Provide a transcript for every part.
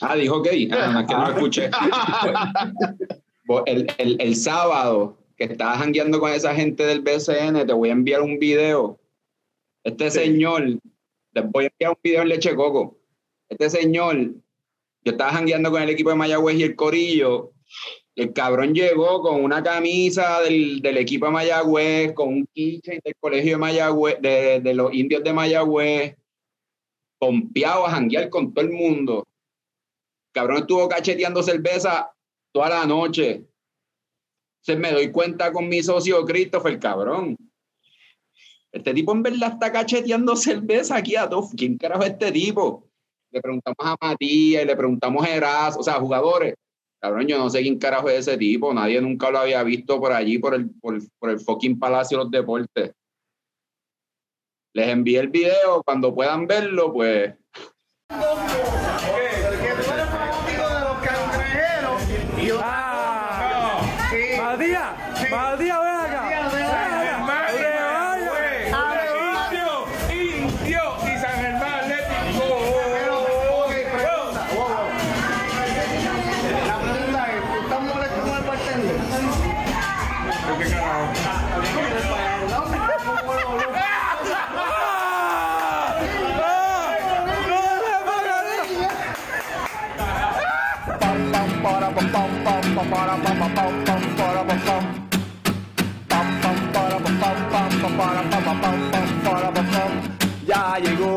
Ah, dijo gay. Ah, que no lo escuché. Pues, el, el, el, sábado que estabas jangueando con esa gente del BCN, te voy a enviar un video. Este señor, te voy a enviar un video en Leche Coco. Este señor, yo estaba jangueando con el equipo de Mayagüez y el Corillo. El cabrón llegó con una camisa del, del equipo de Mayagüez, con un keychain del colegio de Mayagüez, de, de los indios de Mayagüez, pompeado a janguear con todo el mundo. Cabrón estuvo cacheteando cerveza toda la noche. Se me doy cuenta con mi socio Christopher, cabrón. Este tipo en verdad está cacheteando cerveza aquí a todos. ¿Quién carajo es este tipo? Le preguntamos a Matías, le preguntamos a Eras, o sea, jugadores. Cabrón, yo no sé quién carajo es ese tipo. Nadie nunca lo había visto por allí, por el, por, por el fucking Palacio de los Deportes. Les envié el video. Cuando puedan verlo, pues Ya llegó,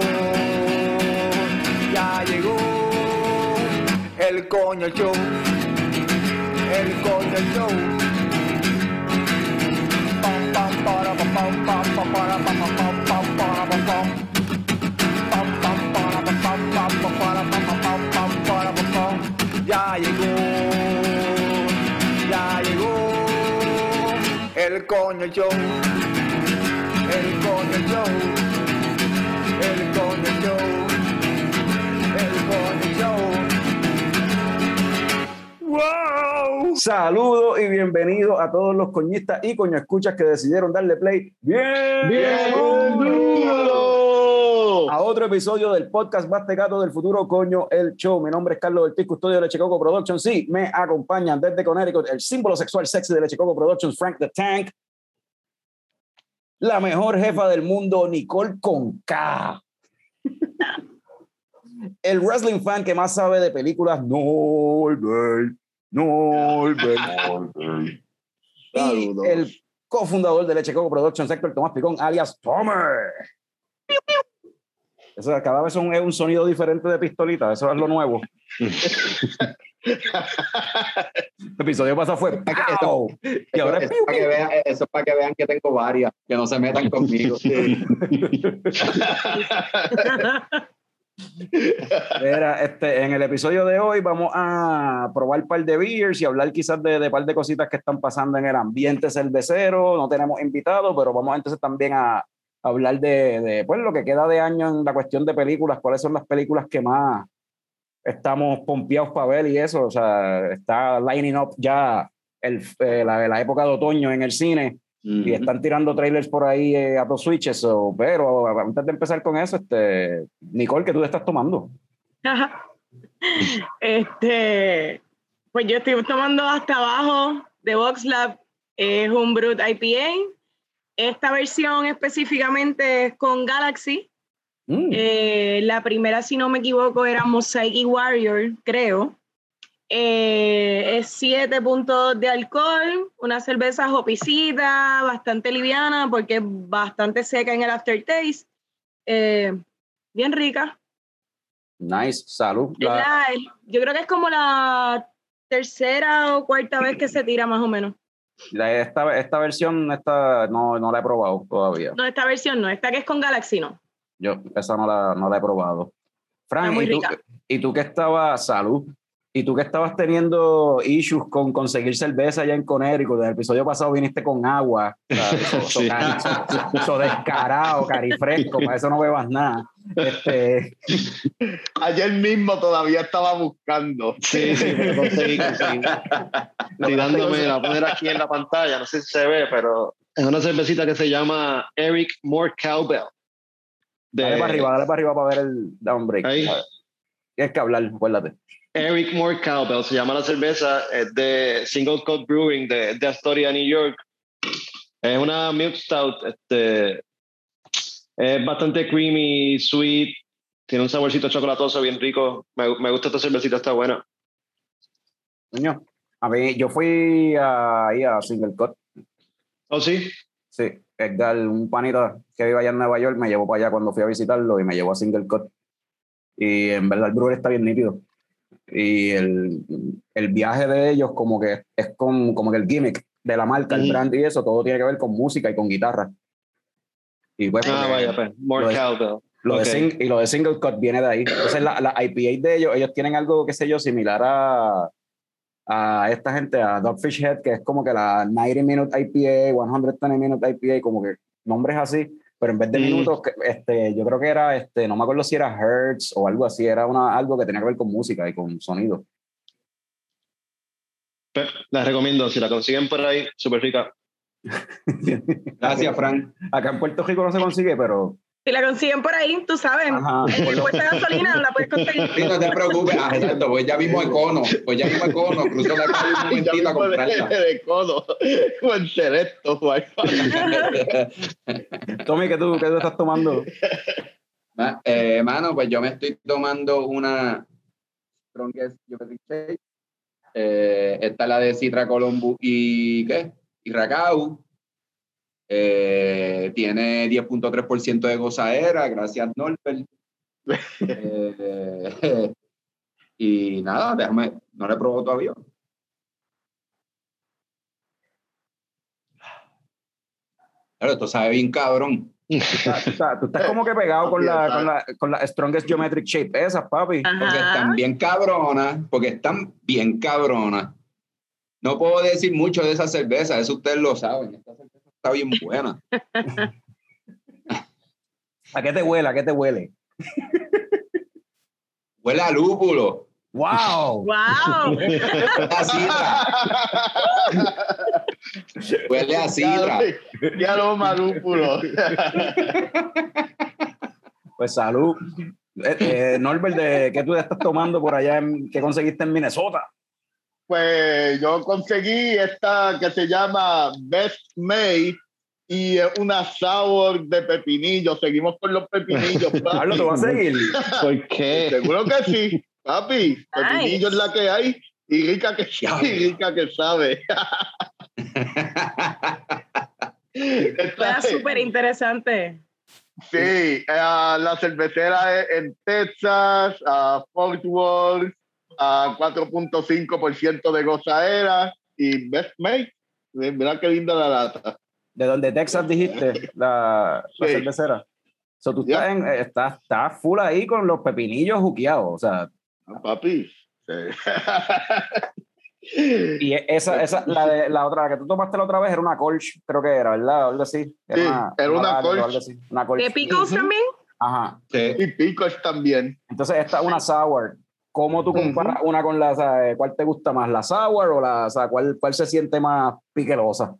ya llegó el coño show, el coño show. Para. Ya llegó, el coño show, el coño show, el coño show, el coño show. ¡Wow! Saludos y bienvenidos a todos los coñistas y coño escuchas que decidieron darle play. Bien, Bien a otro episodio del podcast más pegado del futuro coño el show. Mi nombre es Carlos Ortiz, custodio de Lechecoco Productions. Sí, me acompañan desde Connecticut el símbolo sexual sexy de Lechecoco Productions, Frank the Tank. La mejor jefa del mundo, Nicole Conca. El wrestling fan que más sabe de películas, Norbert. Norbert. Y Saludos. el cofundador de Leche Coco Productions, Héctor Tomás Picón, alias Tomer. Eso cada vez son- es un sonido diferente de pistolita, eso es lo nuevo. El episodio pasado fue ¡Pow! y ahora es eso, es para que vean, eso es para que vean que tengo varias, que no se metan conmigo. Mira, este, en el episodio de hoy vamos a probar un par de beers y hablar quizás de, de un par de cositas que están pasando en el ambiente cervecero. No tenemos invitados, pero vamos entonces también a hablar de, de, pues, lo que queda de año en la cuestión de películas, cuáles son las películas que más estamos pompeados para ver y eso. O sea, está lining up ya el, eh, la, la época de otoño en el cine y están tirando trailers por ahí eh, a dos switches. so, pero antes de empezar con eso, este, Nicole, ¿qué tú te estás tomando? Este, pues yo estoy tomando hasta abajo de VoxLab, es un Brut IPA. Esta versión específicamente es con Galaxy. Mm, Eh, la primera, si no me equivoco, era Mosaic y Warrior, creo. Eh, es 7.2 de alcohol, una cerveza hopicita, bastante liviana porque es bastante seca en el aftertaste. Eh, bien rica. nice, salud. La- yo creo que es como la tercera o cuarta vez que se tira más o menos. Esta, esta versión esta, no, no la he probado todavía. No, esta versión no, esta que es con Galaxy no. Yo esa no la, no la he probado. Frank, ¿y tú, y tú que estabas, salud, y tú que estabas teniendo issues con conseguir cerveza allá en Connecticut, en el episodio pasado viniste con agua, o sea, eso, eso Sí. cari- eso- eso descarado, carifresco, para eso no bebas nada. Este, Ayer mismo todavía estaba buscando. Sí, sí, pero conseguí, conseguí. Tirándome, la voy a poner aquí en la pantalla, no sé si se ve, pero es una cervecita que se llama Eric More Cowbell. De- dale para arriba, dale para arriba para ver el down break. Ahí. Tienes que hablar, acuérdate. Eric Moore Cowbell se llama la cerveza, es de Single Cut Brewing de, de Astoria, New York. Es una milk stout, este, es bastante creamy, sweet, tiene un saborcito chocolatoso bien rico. Me, me gusta esta cervecita, está buena. Coño, a mí, yo fui a- ahí a Single Cut. ¿Oh, sí? Sí, Edgar, un panita que vive allá en Nueva York, me llevó para allá cuando fui a visitarlo y me llevó a Single Cut. Y en verdad el brewer está bien nítido. Y el, el viaje de ellos como que es con, como que el gimmick de la marca, el Ujú. brand y eso, todo tiene que ver con música y con guitarra. Y pues, Ah, vaya, pues. More lo de- Cowbell. lo de ok. sing- y lo de Single Cut viene de ahí. Entonces la, la IPA de ellos, ellos tienen algo, qué sé yo, similar a, a esta gente, a Dogfish Head, que es como que la 90 Minute IPA, 120 Minute IPA, como que nombres así, pero en vez de Mm. minutos, que, este, yo creo que era, este, no me acuerdo si era Hertz o algo así, era una, algo que tenía que ver con música y con sonido. Pe- La recomiendo, si la consiguen por ahí, súper rica. Gracias, Frank. Acá en Puerto Rico no se consigue, pero... Si la consiguen por ahí, tú sabes, Ajá, en el puesto de gasolina la puedes conseguir. Sí, no te preocupes, ah, exacto, pues ya mismo Econo, pues ya mismo Econo, cruzo la calle un Ya momentito a comprarla. de codo, o en Selecto. Tommy, ¿qué tú, qué tú estás tomando? Ma- eh, mano, pues yo me estoy tomando una Strongest. Eh, esta es la de Citra Colombo y ¿qué? Y Racau. Eh, tiene 10.3% de gozadera, gracias Norbert. Eh, y nada, déjame, no le probó todavía. Claro, esto sabe bien cabrón. Tú estás, tú estás- tú estás como que pegado con la, con, la, con la Strongest Geometric Shape, esas, papi. Porque Ajá. están bien cabronas, porque están bien cabronas. No puedo decir mucho de esa cerveza, eso ustedes lo saben. Esta cerveza está bien buena. ¿A qué te huele? ¿A qué te huele? Huele a lúpulo, ¡Wow! ¡Wow! huele a sidra. Huele a sidra. Ya lo marúpulo. Pues salud. Eh, eh, Norbert, ¿de ¿qué tú estás tomando por allá? En, ¿Qué conseguiste en Minnesota? Pues yo conseguí esta que se llama Best May y es una sour de pepinillo. Seguimos con los pepinillos. papi. Pablo, ¿te vas a seguir? ¿Por qué? Seguro que sí, papi. Pepinillo es la que hay y rica que Diablo. y rica que sabe. Esta Suena es- súper interesante. Sí, eh, la cervecera en Texas, a Fort Worth, a 4.5% de gozadera y Best Mate. Mira qué linda la lata. ¿De dónde Texas dijiste? La, la Sí. cervecera. So, tú estás, en- eh, estás, estás full ahí con los pepinillos juqueados. O sea, Ah, Papi. Sí. y esa, esa la, de, la otra, la que tú tomaste la otra vez era una Kolsch, creo que era, ¿verdad? Algo así. Sí, era una Kolsch. algo así, Una Kolsch. ¿De Ujú. también? Ajá. Sí. y picos también. Entonces, esta es una sour. ¿Cómo tú comparas una con la, o sea, cuál te gusta más, la sour o la, o sea, cuál, cuál se siente más piquerosa?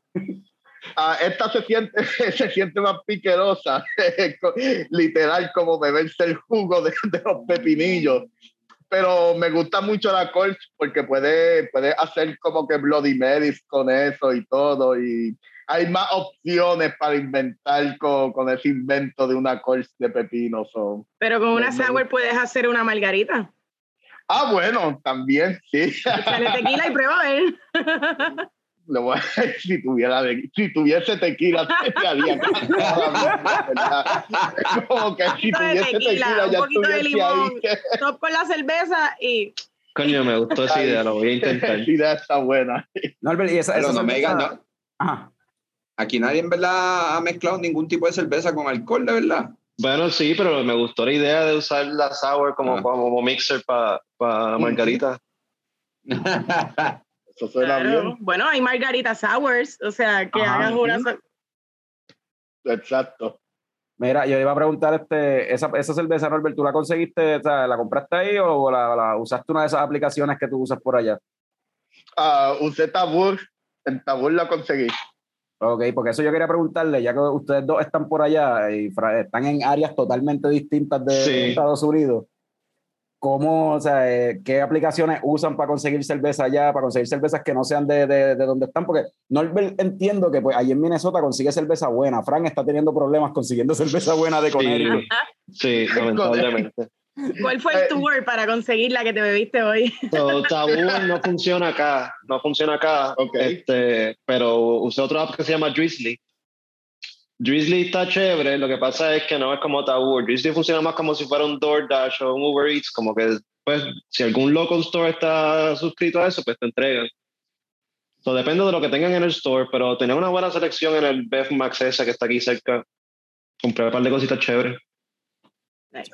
Ah, esta se siente, se siente más piquerosa, literal, como beberse el jugo de, de los pepinillos. Pero me gusta mucho la Colch porque puede, puede hacer como que Bloody Marys con eso y todo. Y hay más opciones para inventar con, con ese invento de una Colch de pepino. so. Pero con una sour puedes hacer una margarita. Ah, bueno, también, sí. Sale tequila y prueba a ver. Voy a- si, tuviera de- si tuviese tequila, te haría ¿verdad? Es como que si Un poquito de tuviese tequila, tequila, un ya poquito de estuviese ahí. limón. Top con la cerveza y Coño, me gustó esa idea, lo voy a intentar. Esa idea está buena. Norbert, y esa, Pero esa no me digan, no. Ajá. Aquí nadie en verdad ha mezclado ningún tipo de cerveza con alcohol, de verdad. Bueno, sí, pero me gustó la idea de usar la sour como, Ah. como mixer para margarita. Eso suena claro. bien. Bueno, hay margarita sours, o sea, que Ajá, hagas una Exacto. Mira, yo iba a preguntar, este, esa, esa cerveza, Norbert, ¿tú la conseguiste, o sea, la compraste ahí o la, la usaste una de esas aplicaciones que tú usas por allá? Ah, usé Tabur. En Tabur la conseguí. Ok, porque eso yo quería preguntarle, ya que ustedes dos están por allá y están en áreas totalmente distintas de Sí. Estados Unidos. Cómo, o sea, eh, qué aplicaciones usan para conseguir cerveza allá, para conseguir cervezas que no sean de, de, de donde están, porque Norbert entiendo que pues allí en Minnesota consigue cerveza buena. Frank está teniendo problemas consiguiendo cerveza buena de Connecticut. Sí, lamentablemente. ¿Cuál fue el Eh, tour para conseguir la que te bebiste hoy? So, Tabú no funciona acá, no funciona acá. Ok. Este, pero usé otra app que se llama Drizzly. Drizzly está chévere, lo que pasa es que no es como Tabú. Drizzly funciona más como si fuera un DoorDash o un Uber Eats, como que pues, si algún local store está suscrito a eso, pues te entregan. So, depende de lo que tengan en el store, pero tenía una buena selección en el Bef Max esa que está aquí cerca. Compré un par de cositas chéveres.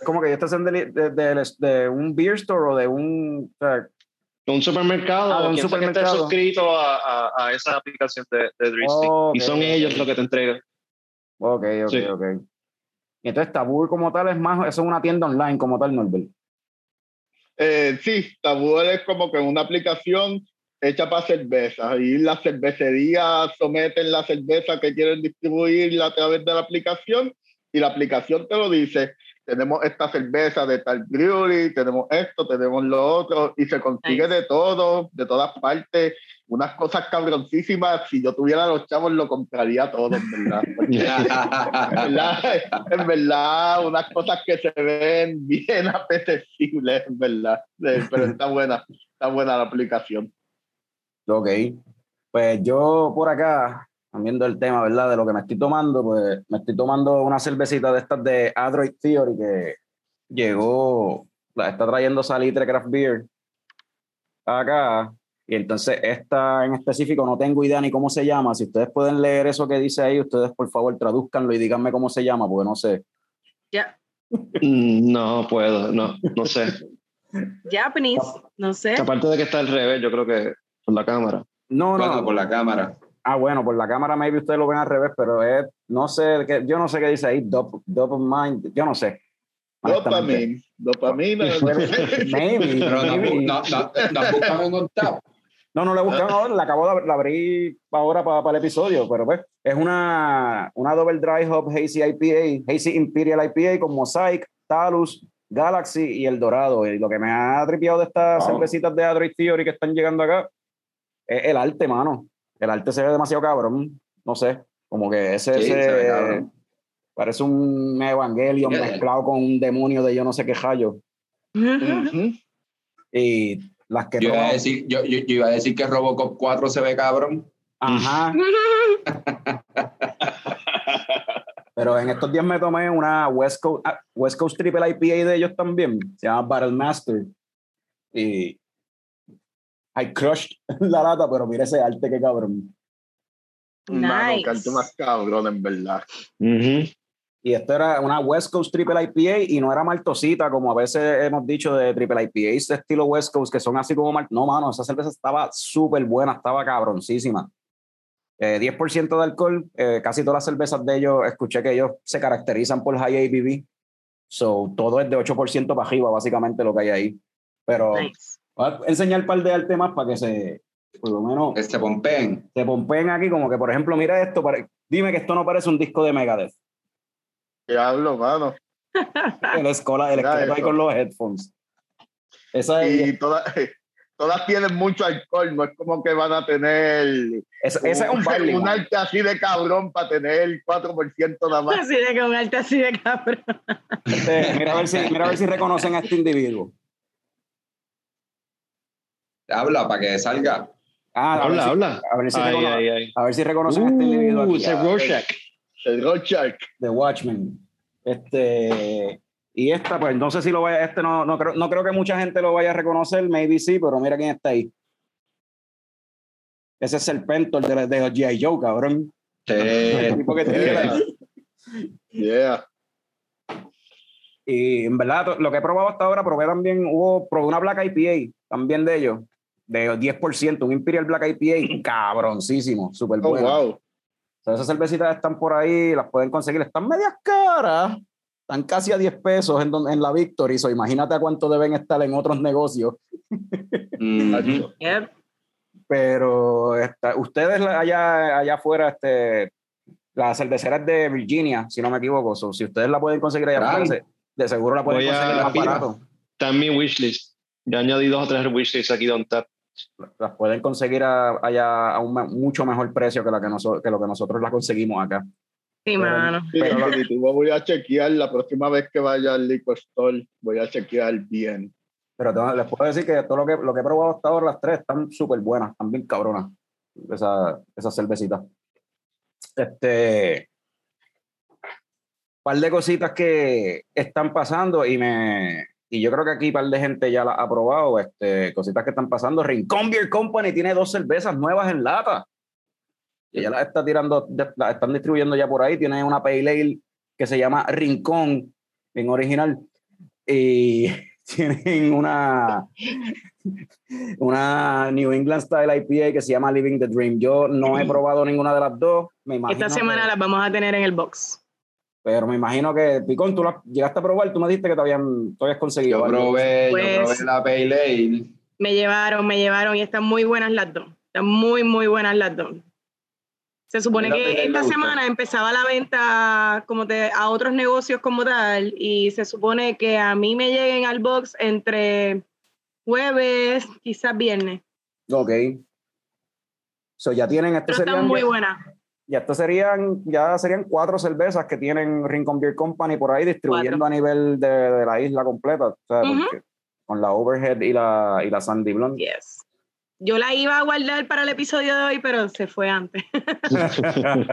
Como que yo estoy haciendo de, de, de- de un beer store o de un... Un supermercado, Ah, un quien sea que esté supermercado. suscrito a, a, a esa aplicación de, de Drizzly. Ok. Y son ellos los que te entregan. Ok, ok, Sí. ok. Entonces Tabú como tal es más, eso es una tienda online como tal, Norbert. Eh, sí, Tabú es como que una aplicación hecha para cervezas y las cervecerías someten la cerveza que quieren distribuir a través de la aplicación y la aplicación te lo dice. Tenemos esta cerveza de tal brewery, tenemos esto, tenemos lo otro y se consigue de todo, de todas partes. Unas cosas cabroncísimas. Si yo tuviera los chavos, lo compraría todo, en verdad. Porque en verdad, en verdad, unas cosas que se ven bien apetecibles, en verdad. Eh, Pero está buena, está buena la aplicación. Ok. Pues yo por acá, viendo el tema, ¿verdad? De lo que me estoy tomando, pues me estoy tomando una cervecita de estas de Android Theory que llegó, la está trayendo Salitre Craft Beer acá. Y entonces esta en específico no tengo idea ni cómo se llama. Si ustedes pueden leer eso que dice ahí, ustedes por favor traduzcanlo y díganme cómo se llama, porque no sé. Ya. Mm, No puedo, no, no sé. Japanese, no sé. Aparte de que está al revés, yo creo que por la cámara. No, no, Bueno, no. por la cámara. Ah, bueno, por la cámara maybe ustedes lo ven al revés, pero es, no sé, qué- yo no sé qué dice ahí, dop, dopamine, yo no sé. honestamente. Dopamina, dopamina. Maybe, Pero no, maybe. no, no, no No, no la buscaron ahora, la acabo de la abrí ahora para, para el episodio, pero pues es una, una Double Dry Hop Hazy IPA, Hazy Imperial IPA con Mosaic, Talus, Galaxy y El Dorado. Y lo que me ha tripeado de estas Wow. cervecitas de Android Theory que están llegando acá es el arte, mano. El arte se ve demasiado cabrón, no sé, como que ese, Sí, ese- parece un Evangelion Yeah. mezclado con un demonio de yo no sé qué rayo. Ujú. Y las que Yo iba, a decir, yo, yo, yo iba a decir que Robocop 4 se ve cabrón. Ajá. Pero en estos días me tomé una West Coast, ah, West Coast Triple IPA de ellos también. Se llama Battle Master. Y I crushed la lata, pero mira ese arte que cabrón. Mano, Nice. canto más cabrón, en verdad. Ujú. Y esto era una West Coast Triple IPA y no era maltosita, como a veces hemos dicho de Triple IPAs de estilo West Coast, que son así como mal. No, mano, esa cerveza estaba súper buena, estaba cabroncísima. Eh, 10% de alcohol, eh, casi todas las cervezas de ellos, escuché que ellos se caracterizan por high ABV. So, todo es de 8% para arriba, básicamente lo que hay ahí. Pero Nice. voy a enseñar un par de arte más para que se, por lo menos, Que se pompeen. se pompeen aquí, como que, por ejemplo, mira esto, dime que esto no parece un disco de Megadeth. ¿Qué hablo, mano? el escola, el esqueleto ahí con los headphones. Esa es, Y todas, todas tienen mucho alcohol, no es como que van a tener esa, esa es un un arte así de cabrón para tener 4% nada más. Así de con alta, así de cabrón. Este, mira, a ver si, mira a ver si reconocen a este individuo. Habla para que salga. Ah, a Habla, si- habla. A ver si, Ay, recono- ay, ay. a ver si reconocen a este individuo Uh, aquí. El Rorschach. de Watchmen. Este, y esta, pues no sé si lo vaya, este no, no, creo, no creo que mucha gente lo vaya a reconocer, maybe sí, pero mira quién está ahí. Ese es Serpentor de, de G.I. Joe, cabrón. El Sí. tipo que tiene la- Yeah. Y en verdad, lo que he probado hasta ahora, probé también, hubo, probé una Black IPA también de ellos, de 10%, un Imperial Black IPA, cabroncísimo, súper Oh, bueno. wow. So, esas cervecitas están por ahí, las pueden conseguir, están medias caras, están casi a 10 pesos en, en la Victory, so, imagínate a cuánto deben estar en otros negocios. Yep. Pero esta- ustedes allá, allá afuera, este, la cervecera es de Virginia, si no me equivoco, so, si ustedes la pueden conseguir allá afuera, se- de seguro la pueden Voy conseguir más barato. está en mi wishlist. Ya añadí dos o tres wishlists aquí de tap. Las pueden conseguir a- allá a un mucho mejor precio que, la que, noso- que lo que nosotros las conseguimos acá. Sí, Pero- mano. Sí, Pero lo- definitivo, voy a chequear la próxima vez que vaya al liquor store, voy a chequear bien. Pero tengo- les puedo decir que todo lo que, lo que he probado hasta ahora, las tres, están súper buenas, están bien cabronas. Esa, esas cervecitas. Este. par de cositas que están pasando y me. Y yo creo que aquí par de gente ya las ha probado. Este, cositas que están pasando. Rincón Beer Company tiene dos cervezas nuevas en lata. Y ya las está tirando, las están distribuyendo ya por ahí. Tiene una Pale Ale que se llama Rincón, bien original. Y tienen una, una New England Style IPA que se llama Living the Dream. Yo no he probado ninguna de las dos. Me imagino Esta semana que- las vamos a tener en el box. Pero me imagino que, Picón, tú la llegaste a probar, tú me dijiste que te habían, tú habías conseguido. Yo probé, Pues- yo probé la Pale Ale. Me llevaron, me llevaron y están muy buenas las dos. Están muy, muy buenas las dos. Se supone que esta semana empezaba la venta como te- a otros negocios como tal y se supone que a mí me lleguen al box entre jueves, quizás viernes. Ok. So, ya tienen, esto Pero están muy buenas. Ya esto serían, ya serían cuatro cervezas que tienen Rincon Beer Company por ahí distribuyendo Cuatro. a nivel de, de la isla completa. o sea, con la Overhead y la, y la Sandy Blonde. Yes. Yo la iba a guardar para el episodio de hoy, pero se fue antes.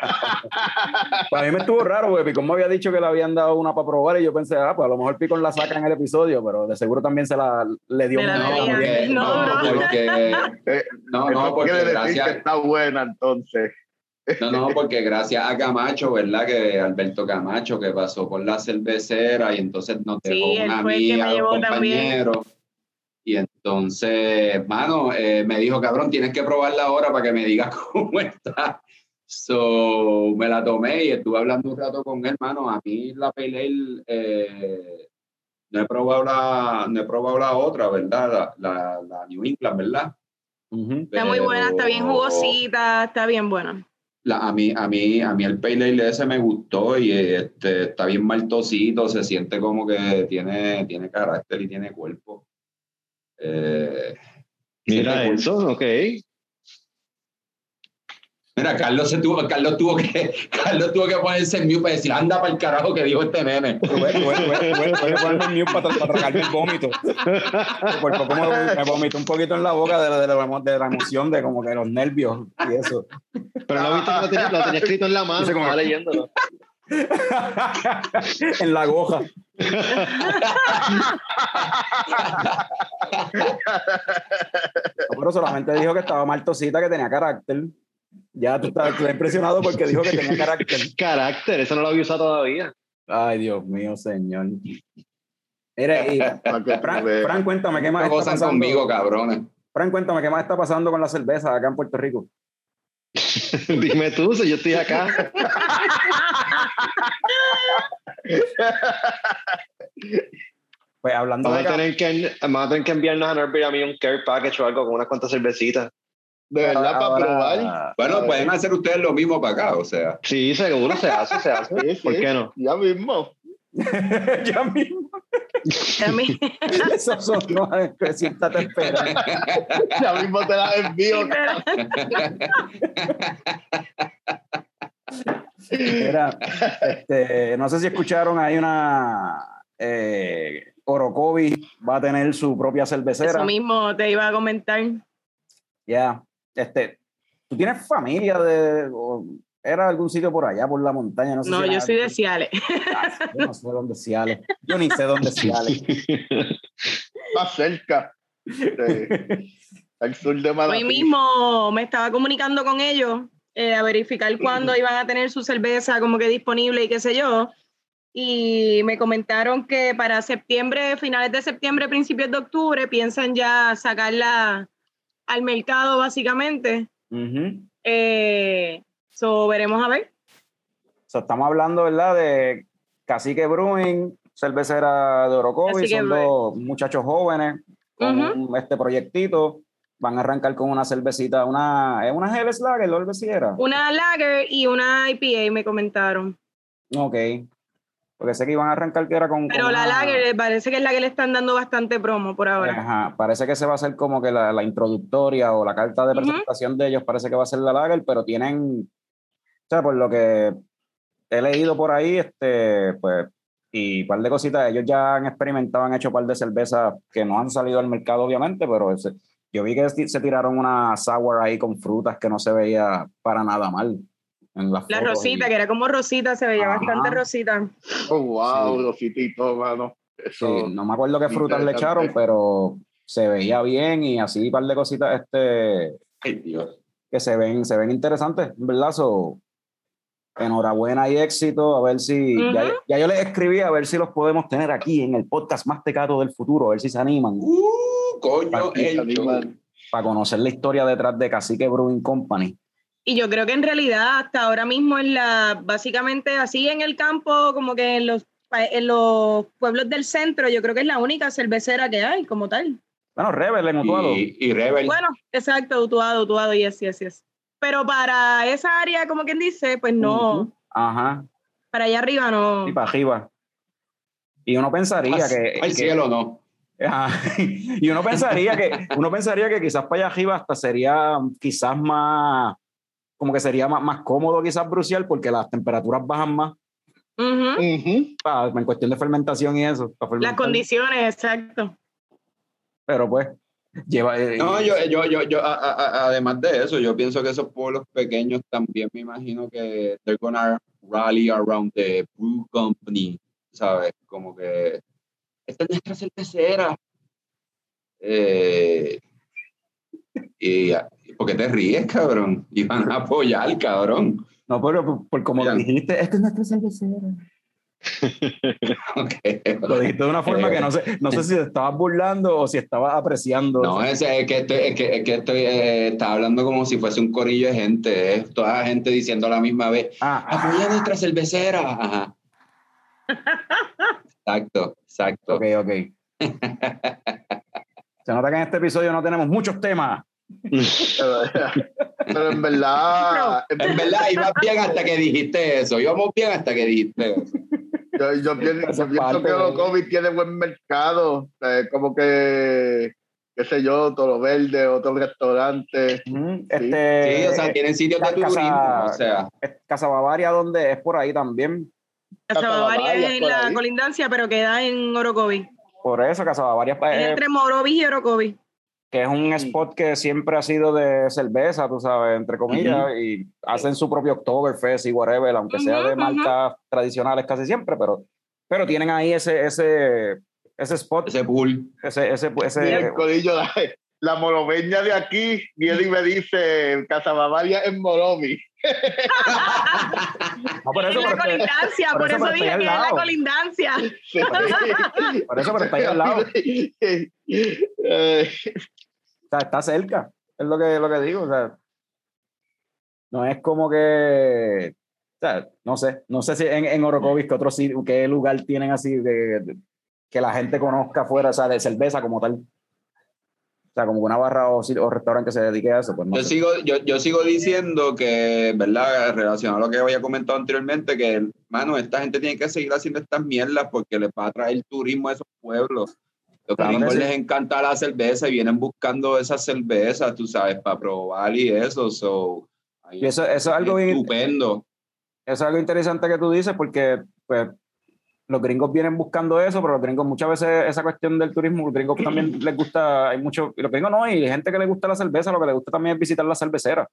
Para mí me estuvo raro, porque Picón me había dicho que le habían dado una para probar y yo pensé, ah, pues a lo mejor Picón la saca en el episodio, pero de seguro también se la le dio una porque- No, no, no. porque, Eh, no, porque decir que está buena entonces. No, no, porque gracias a Camacho, ¿verdad? Que Alberto Camacho, que pasó por la cervecera y entonces nos Sí, dejó él una fue el que amiga, me dos llevó también. Y entonces, mano, eh, me dijo, cabrón, tienes que probarla ahora para que me digas cómo está. So, me la tomé y estuve hablando un rato con él, mano. A mí la Pale Ale, eh, no he probado la, no he probado la otra, ¿verdad? La, la, la New England, ¿verdad? Está muy buena, está bien jugosita, está bien buena. La- a, mí, a, mí, a mí el Pale Ale ese me gustó y este, está bien maltosito, se siente como que tiene, tiene carácter y tiene cuerpo. Eh, Mira eso, ok. Mira, Carlos, se tuvo, Carlos, tuvo que, Carlos tuvo que ponerse en mute para decir, anda para el carajo que dijo este nene. Ves ponerme el mute para, para tragarme el vómito. Por poco me, me vomito un poquito en la boca de, la- de, la, emoción, de como que los nervios y eso. Pero lo viste lo tenía, lo tenía escrito en la mano, como- estaba leyéndolo. en la goja. Pero solamente dijo que estaba maltosita, que tenía carácter. Ya tú estás, tú estás impresionado porque dijo que tenía carácter. Carácter, eso no lo había usado todavía. Ay, Dios mío, señor. Mire, y Fran, cuéntame qué más está gozan pasando. conmigo, cabrones. Fran, cuéntame qué más está pasando con la cerveza acá en Puerto Rico. Dime tú, si yo estoy acá. Pues hablando Vamos de a, tener que, vamos a tener que enviarnos a Norby a mí un care package o algo con unas cuantas cervecitas. De verdad, para ahora- probar. Bueno, pueden hacer ustedes lo mismo para acá, o sea. Sí, seguro se hace, se hace. Sí, sí, ¿Por qué no? Ya mismo. ya mismo, A mí, esos son los siéntate a esperar. Ya mismo te la envío. Mira, este, no sé si escucharon, hay una eh, Orocovi va a tener su propia cervecera. eso mismo te iba a comentar. Ya, este, ¿tú tienes familia de, o era algún sitio por allá, por la montaña? No, sé No, si yo era- soy de Ciales. Ah, Yo no sé dónde Ciales. Yo ni sé dónde Ciales. Más cerca. de- al sur de Manatí. Hoy mismo me estaba comunicando con ellos eh, a verificar cuándo iban a tener su cerveza como que disponible y qué sé yo. Y me comentaron que para septiembre, finales de septiembre, principios de octubre, piensan ya sacarla al mercado básicamente. Eh, so, veremos a ver. O sea, estamos hablando, ¿verdad? De Cacique Brewing, cervecera de Orocovi, son Brewing. dos muchachos jóvenes con este proyectito. Van a arrancar con una cervecita, una, ¿es una Helles Lager o algo así era? Una lager y una IPA me comentaron. Ok. Porque sé que iban a arrancar que era con. Pero con la una- lager parece que es la que le están dando bastante promo por ahora. Ajá, parece que se va a hacer como que la, la introductoria o la carta de presentación de ellos parece que va a ser la lager, pero tienen, o sea, por lo que he leído por ahí, este, pues, y un par de cositas, ellos ya han experimentado, han hecho un par de cervezas que no han salido al mercado, obviamente, pero ese- yo vi que se tiraron una sour ahí con frutas que no se veía para nada mal. En La rosita, que era como rosita, se veía Ajá. bastante rosita. Oh, wow, Sí. Rositito, mano. Eso. Sí, no me acuerdo qué frutas le echaron, pero se veía bien y así un par de cositas, este, Ay, Dios. que se ven, se ven interesantes, ¿verdad? So, enhorabuena y éxito. A ver si. ya, yo les escribí a ver si los podemos tener aquí en el podcast más tecato del futuro, a ver si se animan Uh, coño, el show. para conocer la historia detrás de Cacique Brewing Company. Y yo creo que en realidad hasta ahora mismo es la, básicamente así en el campo, como que en los, en los pueblos del centro, yo creo que es la única cervecera que hay como tal. Bueno, Rebel en Utuado. Y, y Rebel. Bueno, exacto, Utuado, Utuado, yes, yes, yes. Pero para esa área, como quien dice, pues no. Ajá, para allá arriba no. y para arriba. Y uno pensaría que. Al cielo no. Ajá. Y uno pensaría que, uno pensaría que quizás para allá arriba hasta sería quizás más, como que sería más, más cómodo quizás brucial porque las temperaturas bajan más Ujú. Ujú. pa- en cuestión de fermentación y eso. Las condiciones, exacto. Pero pues, lleva... eh, No, yo, yo, yo, yo a- a- a- además de eso, yo pienso que esos pueblos pequeños también me imagino que they're gonna rally around the brew company, ¿sabes? Como que esta es nuestra cervecera. Eh, y ¿por qué te ríes, cabrón? Y van a apoyar, cabrón. No, pero por, por como dijiste, esta es nuestra cervecera. Ok. Lo dijiste de una forma que no sé, no sé si te estabas burlando o si estabas apreciando. No, es, es que estoy, es que, es que estoy eh, estaba hablando como si fuese un corillo de gente, ¿eh? toda la gente diciendo a la misma vez, Ah, apoya nuestra cervecera. Ajá. Exacto, exacto. ok, ok. Se nota que en este episodio no tenemos muchos temas. Pero, pero en verdad, en En verdad, ibas bien hasta que dijiste eso. Íbamos bien hasta que dijiste eso. Yo, yo pienso, yo que los COVID tiene buen mercado, eh, como que, qué sé yo, Toro Verde, otros restaurantes. Este, Sí, o sea, tienen sitios de Casa- turismo. O sea, Casa Bavaria, donde es por ahí también. Casa Casa Bavaria Bavaria, es en la ahí. colindancia, pero queda en Orocovi. Por eso, Casa Bavaria Es eh, entre Morovis y Orocovi. Que es un spot que siempre ha sido de cerveza, tú sabes, entre comillas, y hacen su propio Oktoberfest y whatever, aunque sea de marcas tradicionales casi siempre, pero, pero tienen ahí ese, ese, ese spot, ese pool. ese, ese, ese- Y el corillo, la, la moroveña de aquí viene y me dice, Casa Bavaria en Morovi. no, por Es eso, la es que- colindancia, por por, eso, eso, dije que es la colindancia. Sí. por eso, pero está ahí al lado, Eh, sea, está cerca, es lo que, lo que digo, o sea, no es como que, o sea, no sé, no sé si en, en Orocovis, que otro sitio, qué lugar tienen así de, de- que la gente conozca fuera, o sea, de cerveza como tal. O sea, como una barra o, o restaurante que se dedique a eso, pues no Yo sé. sigo, yo, yo sigo diciendo que, ¿verdad? Relacionado a lo que había comentado anteriormente, que, mano, esta gente tiene que seguir haciendo estas mierdas porque les va a traer turismo a esos pueblos. Los Claro gringos sí. les encanta la cerveza y vienen buscando esas cervezas, tú sabes, para probar y eso. So, Y eso, eso es algo bien, estupendo. eso es algo interesante que tú dices porque pues, los gringos vienen buscando eso, pero los gringos muchas veces esa cuestión del turismo, los gringos también les gusta, hay mucho, y los gringos no, y hay gente que le gusta la cerveza, lo que les gusta también es visitar la cervecera,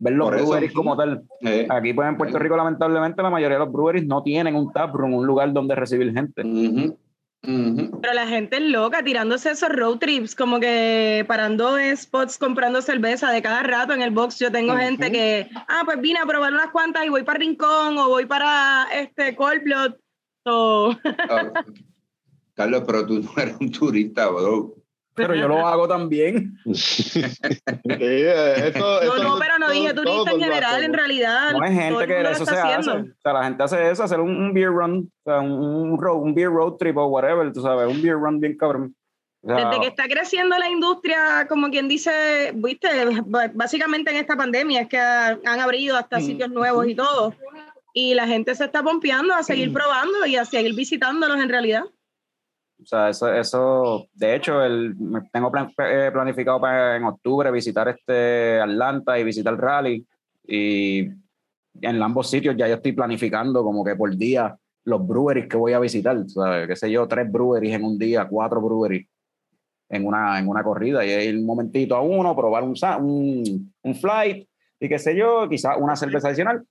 ver los Por breweries como tal. Eh, Aquí pues en Puerto Rico lamentablemente la mayoría de los breweries no tienen un taproom, un lugar donde recibir gente. Pero la gente es loca tirándose esos road trips, como que parando en spots comprando cerveza de cada rato en el box. Yo tengo gente que, ah, pues vine a probar unas cuantas y voy para Rincón o voy para este Cold Blood. So, Carlos, pero tú no eres un turista, bro. Pero yo lo hago también. sí, eso- no, no, pero no todo- dije turista en general, en realidad. No hay gente que eso está se hace. haciendo. O sea, la gente hace eso, hacer un, un beer run, o sea, un, un, road, un beer road trip o whatever, tú sabes, un beer run bien cabrón. O sea, Desde que está creciendo la industria, como quien dice, viste, básicamente en esta pandemia es que ha- han abrido hasta Mm, sitios nuevos y todo. y la gente se está pompeando a Mm. seguir probando y a seguir visitándolos en realidad. O sea, eso, eso de hecho, el, tengo plan- eh, planificado para en octubre visitar este Atlanta y visitar Rally. Y en ambos sitios ya yo estoy planificando como que por día los breweries que voy a visitar. ¿sabes? Qué sé yo, tres breweries en un día, cuatro breweries en una, en una corrida. Y ir un momentito a uno, probar un, un, un flight y qué sé yo, quizás una cerveza adicional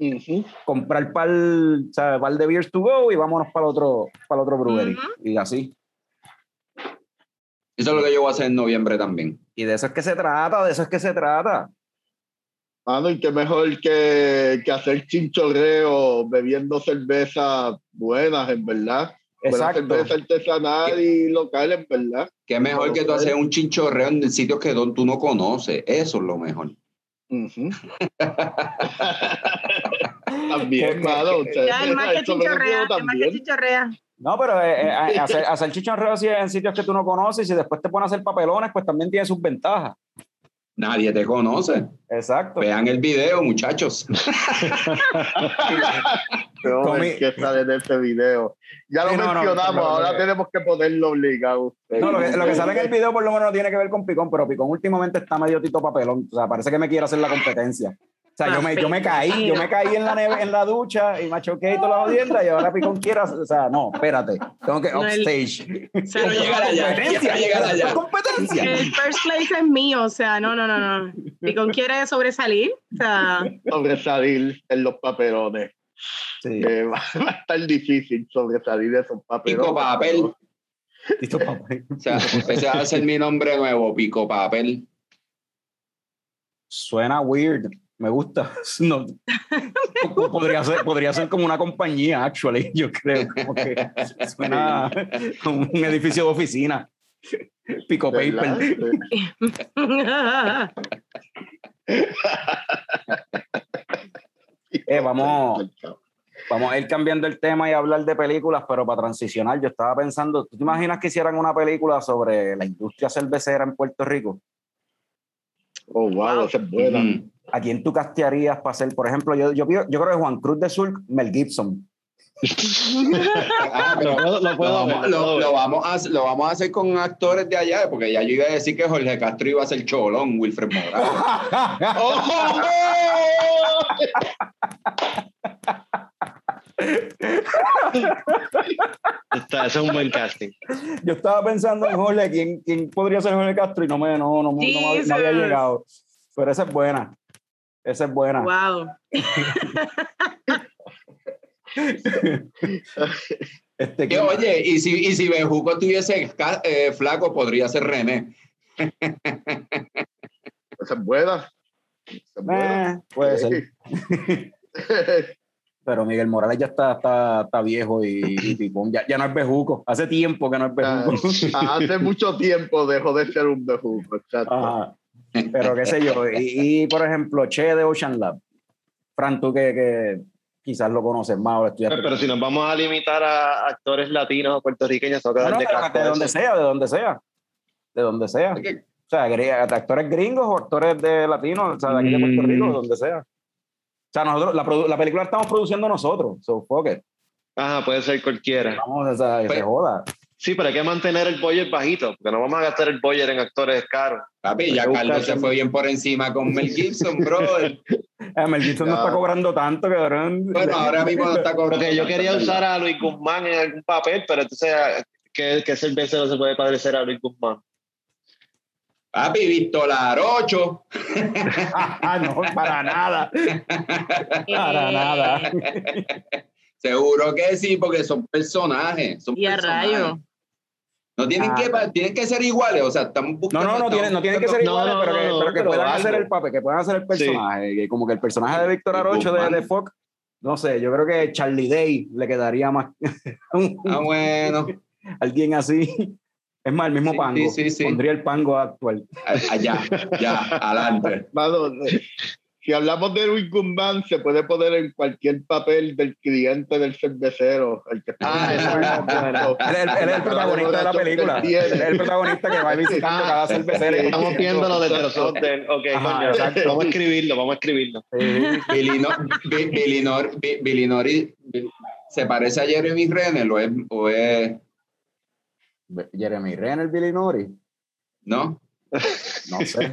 Ujú. comprar par, ¿sabes? par de beers to go y vámonos para el otro, para el otro brewery. Ujú. Y así. Eso es lo que yo voy a hacer en noviembre también. Y de eso es que se trata, de eso es que se trata. Mano, y qué mejor que, que hacer chinchorreo bebiendo cervezas buenas, en verdad. Buena Exacto. cerveza artesanal y local, en verdad. Qué mejor que tú hacer un chinchorreo en sitios que don- tú no conoces. Eso es lo mejor. También, Que- mano. que- o sea, Ya el más que eso lo chichorrea, digo el más que también. chichorrea. No, pero eh, eh, hacer, hacer chichonreo así en sitios que tú no conoces y después te ponen a hacer papelones, pues también tiene sus ventajas. Nadie te conoce. Exacto. Vean el video, muchachos. Pero Comi- es que sale de este video. Ya lo Sí, no, no, mencionamos, ahora tenemos que ponerlo obligado. No, lo, que, lo que sale en el video por lo menos no tiene que ver con Picón, pero Picón últimamente está medio tito papelón. O sea, parece que me quiere hacer la competencia. O sea, yo me, yo me caí, yo me caí en la, neve- en la ducha y me choqué y toda la jodienda y ahora Picón quiere, hacer- o sea, no, espérate, tengo que No, el- upstage. O sea, Quiero llegar allá, quiero llegar allá. competencia. el first place es mío, o sea, no, no, no, no. Picón quiere sobresalir, o sea, Sobresalir en los papelones. Sí, Eh, va, va a estar difícil sobresalir de esos papelones. Pico papel. tito papel. O sea, ese va a ser mi nombre nuevo, Pico Papel. Suena weird. Me gusta. No, podría, ser, podría ser como una compañía, actually. Yo creo. Como que suena como un edificio de oficina. Pico ¿Verdad? paper. Eh, vamos, vamos a ir cambiando el tema y hablar de películas, pero para transicionar, yo estaba pensando, ¿tú te imaginas que hicieran una película sobre la industria cervecera en Puerto Rico? Oh, wow, esa es buena. Mm. ¿A quién tú castearías para ser, por ejemplo, yo, yo, yo creo que Juan Cruz de Sur, Mel Gibson. Ah, pero Lo- lo lo, puedo vamos, ver, lo lo- puedo ver. lo vamos a, lo vamos a hacer con actores de allá, porque ya yo iba a decir que Jorge Castro iba a ser Cholón, Wilfred Morales. ¡Oh! Está, ese es un buen casting. Yo estaba pensando en Jorge, ¿quién, quién podría ser Jorge Castro? Y no me, no, no, no, me- no me había llegado. Pero esa es buena. Esa es buena. wow. Este, Que, ¿quién- oye, y si, y si Bejuco estuviese eh, flaco, podría ser René. Esa es buena. Esa es buena. Eh, puede ser. Pero Miguel Morales ya está, está, está viejo y, y. Ya, ya no es bejuco. Hace tiempo que no es bejuco. Ah, Hace mucho tiempo dejó de ser un bejuco, exacto. Ajá. Pero qué sé yo. Y, y, por ejemplo, Che de Ocean Lab. Fran, tú que, que quizás lo conoces más estudiaste. Pero si nos vamos a limitar a actores latinos o puertorriqueños, No, de donde sea, de donde sea. De donde sea. O sea, actores gringos o actores de latinos, o sea, de aquí de Puerto Mm. Rico, de donde sea. O sea, nosotros, la, película la estamos produciendo nosotros. So, fuck it. Ajá, puede ser cualquiera. Vamos, o sea, que se Pues- joda. Sí, pero hay que mantener el budget bajito, porque no vamos a gastar el budget en actores caros. Papi, ya Carlos se fue bien por encima con Mel Gibson, brother. Eh, Mel Gibson no está cobrando tanto, cabrón. Bueno, ahora mismo no está cobrando. Porque yo quería usar a Luis Guzmán en algún papel, pero entonces, ¿qué, qué cervecero se puede parecer a Luis Guzmán? Papi, Víctor Arocho. Ah, no, para nada. Para Eh, nada. Seguro que sí, porque son personajes. Son Y a personajes. rayo. No tienen, Ah. que, pa- tienen que ser iguales, o sea, estamos No, buscando. no, no, tienen, no tienen que ser iguales, no, pero que, no, pero que pero puedan algo. hacer el papel, que puedan hacer el Sí. personaje. que como que el personaje de Víctor Arocho de, de Fox, no sé, yo creo que Charlie Day le quedaría más. Ah, bueno. Alguien así. Es más, el mismo Sí, pango. sí, sí, sí. Pondría el pango actual. A- Allá, ya, adelante. Si hablamos de Luis Guzmán, se puede poner en cualquier papel del cliente del cervecero. El que Ah, esa Él, es el- él es el protagonista de la película. Él es el protagonista que va visitando cada cervecera. Estamos viéndolo desde los ojos de él. Ok, Ajá, coño. exacto. Vamos a escribirlo, vamos a escribirlo. Sí. Billy, no, Bi- Billy, Nor- Bi- Billy Nori Bi- se parece a Jeremy Renner o es, o es Jeremy Renner, Billy Nori. no No sé.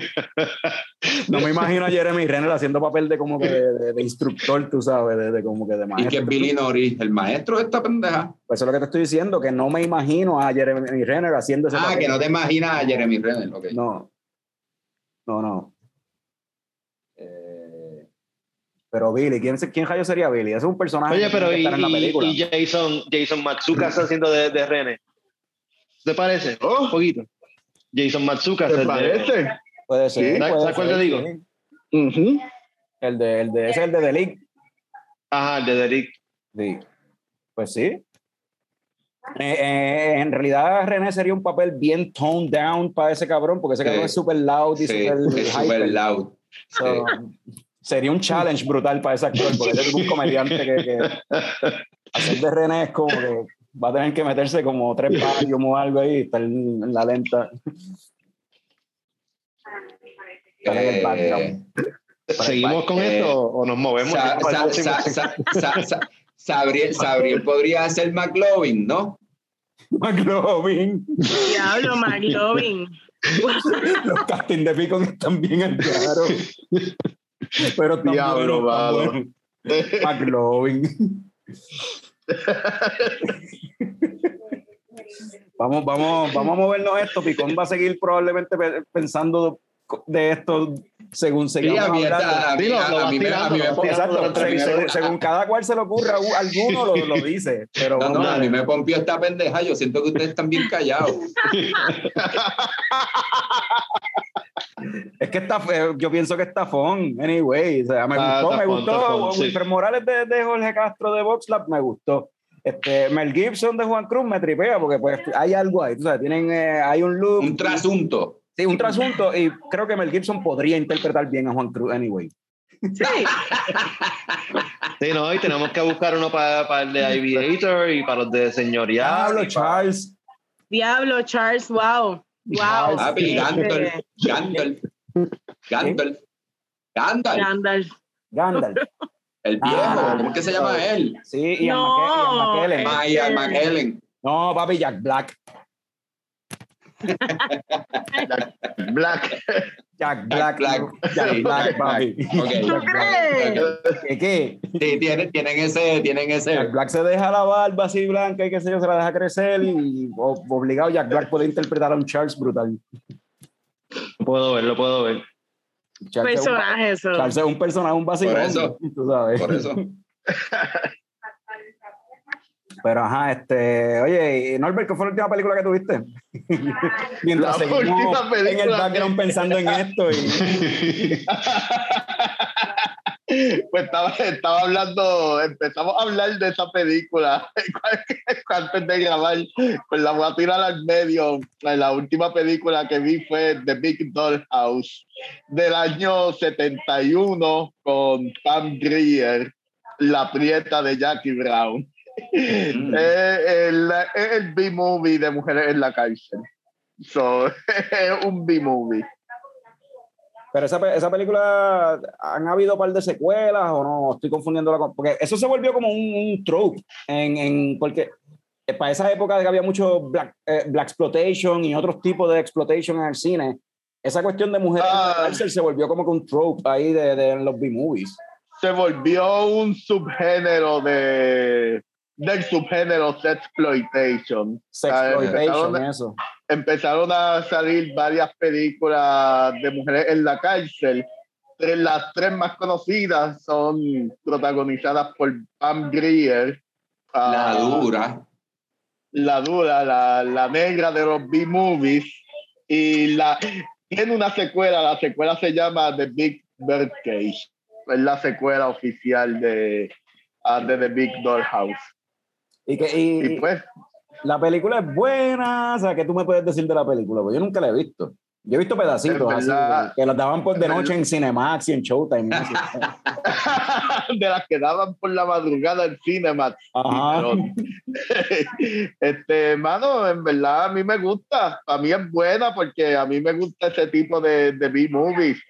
No me imagino a Jeremy Renner haciendo papel de como que de, de- de instructor, tú sabes, de, de como que de y maestro. que es Billy Nori el maestro de esta pendeja Pues eso es lo que te estoy diciendo, que no me imagino a Jeremy Renner haciendo ese ah papel. que no te imaginas a Jeremy Renner ok. No. No, no. Eh, pero Billy, ¿quién, ¿quién rayo sería Billy? Ese es un personaje Oye, que pero que y, estar en la y- película. y Jason, Jason Matsuka está haciendo de, de René. ¿Te parece? Oh. Un poquito. Jason Matsuka. es ¿Te de- parece? Puede ser. Sí. ¿Sabes cuál ser, te digo? sí. El de, el de, ese es el de League. Ajá, el de Derek. Sí. Pues sí. Eh, eh, en realidad, René sería un papel bien toned down para ese cabrón, porque ese Sí. cabrón es súper loud y Sí, súper es super hyper. loud So, Sería un challenge brutal para ese actor, porque es un comediante que, que hacer de René es como que va a tener que meterse como tres palios o algo ahí y estar en la lenta. Estar en el Eh. ¿Seguimos con Eh, esto o nos movemos? Sa- sa- sa- sa- sa- sa- Sabriel, Sabriel podría ser McLovin, ¿no? McLovin. Diablo, McLovin. Los castings de Picon están bien al claro. Pero Diablo, buenos. McLovin. Vamos, vamos, vamos a movernos esto. Picón va a seguir probablemente pe- pensando de esto según Sí, seguimos a mí, hablando. esta- a mí- Sí, a- mí mí me según, cada cual se le ocurra, alguno lo, lo dice. Pero No, no, a mí me pompió esta pendeja. Yo siento que ustedes están bien callados. Es que está, yo pienso que está fun, anyway. O sea, me Ah, gustó, me fun, gustó. fun, sí. Wilfred Morales de, de Jorge Castro de VoxLab me gustó. Este, Mel Gibson de Juan Cruz me tripea porque pues hay algo ahí, tú sabes, tienen, eh, hay un look. Un trasunto. Sí, un trasunto y creo que Mel Gibson podría interpretar bien a Juan Cruz, anyway. Sí. Sí, no, y tenemos que buscar uno para, para el de Aviator y para los de Señorial. Diablo, para- Charles. Diablo, Charles, wow. Wow. Gandalf. Gandalf. Gandalf. Gandalf. Gandalf. Gandalf. El viejo. Ah. ¿Cómo es que se llama él? Sí, Ian, No, McKe- Ian McKellen. Maya McKellen. No, papi, Jack Black. Black. Jack Black. Black. Jack Sí, Black, Jack Black. papi. Ok. ¿Tú crees? ¿Qué? qué? Sí, tienen, tienen ese, tienen ese. Jack Black se deja la barba así blanca y qué sé yo, se la deja crecer y obligado Jack Black puede interpretar a un Charles brutal. Puedo ver, lo puedo ver. Charles es un- Personaje eso. Charles es un personaje, un vacilón. Por eso. tú sabes. Por eso. Pero ajá, este, oye, Norbert, ¿qué fue la última película que tuviste? Mientras La seguimos en el background que- pensando en esto y Pues estaba, estaba hablando, empezamos a hablar de esa película antes de grabar, pues la voy a tirar al medio. La última película que vi fue The Big Doll House del año 71 con Pam Grier, la prieta de Jackie Brown. Mm. El, es el B-movie de mujeres en la cárcel. So, es un B-movie. Pero esa, esa película, ¿han habido un par de secuelas o no? Estoy confundiéndola con... Porque eso se volvió como un, un trope, en, en, porque eh, para esa época de que había mucho black, eh, black exploitation y otros tipos de exploitation en el cine, esa cuestión de mujeres en Ah. la cárcel se volvió como que un trope ahí de, de los B-movies. se volvió un subgénero de del subgénero sexploitation. Sexploitation, empezaron, eso. empezaron a salir varias películas de mujeres en la cárcel. Las tres más conocidas son protagonizadas por Pam Grier, La ah, dura. la dura, la, la negra de los B-movies. Y la, tiene una secuela, la secuela se llama The Big Birdcage. Es la secuela oficial de, ah, de The Big Dollhouse. Y, que, y, Y pues, la película es buena, o sea, ¿qué tú me puedes decir de la película? Porque yo nunca la he visto. Yo he visto pedacitos Es así, verdad. que los daban por de noche en Cinemax y en Showtime. de las que daban por la madrugada en Cinemax. Ajá. Este, mano, en verdad a mí me gusta. A mí es buena porque a mí me gusta ese tipo de, de B-movies.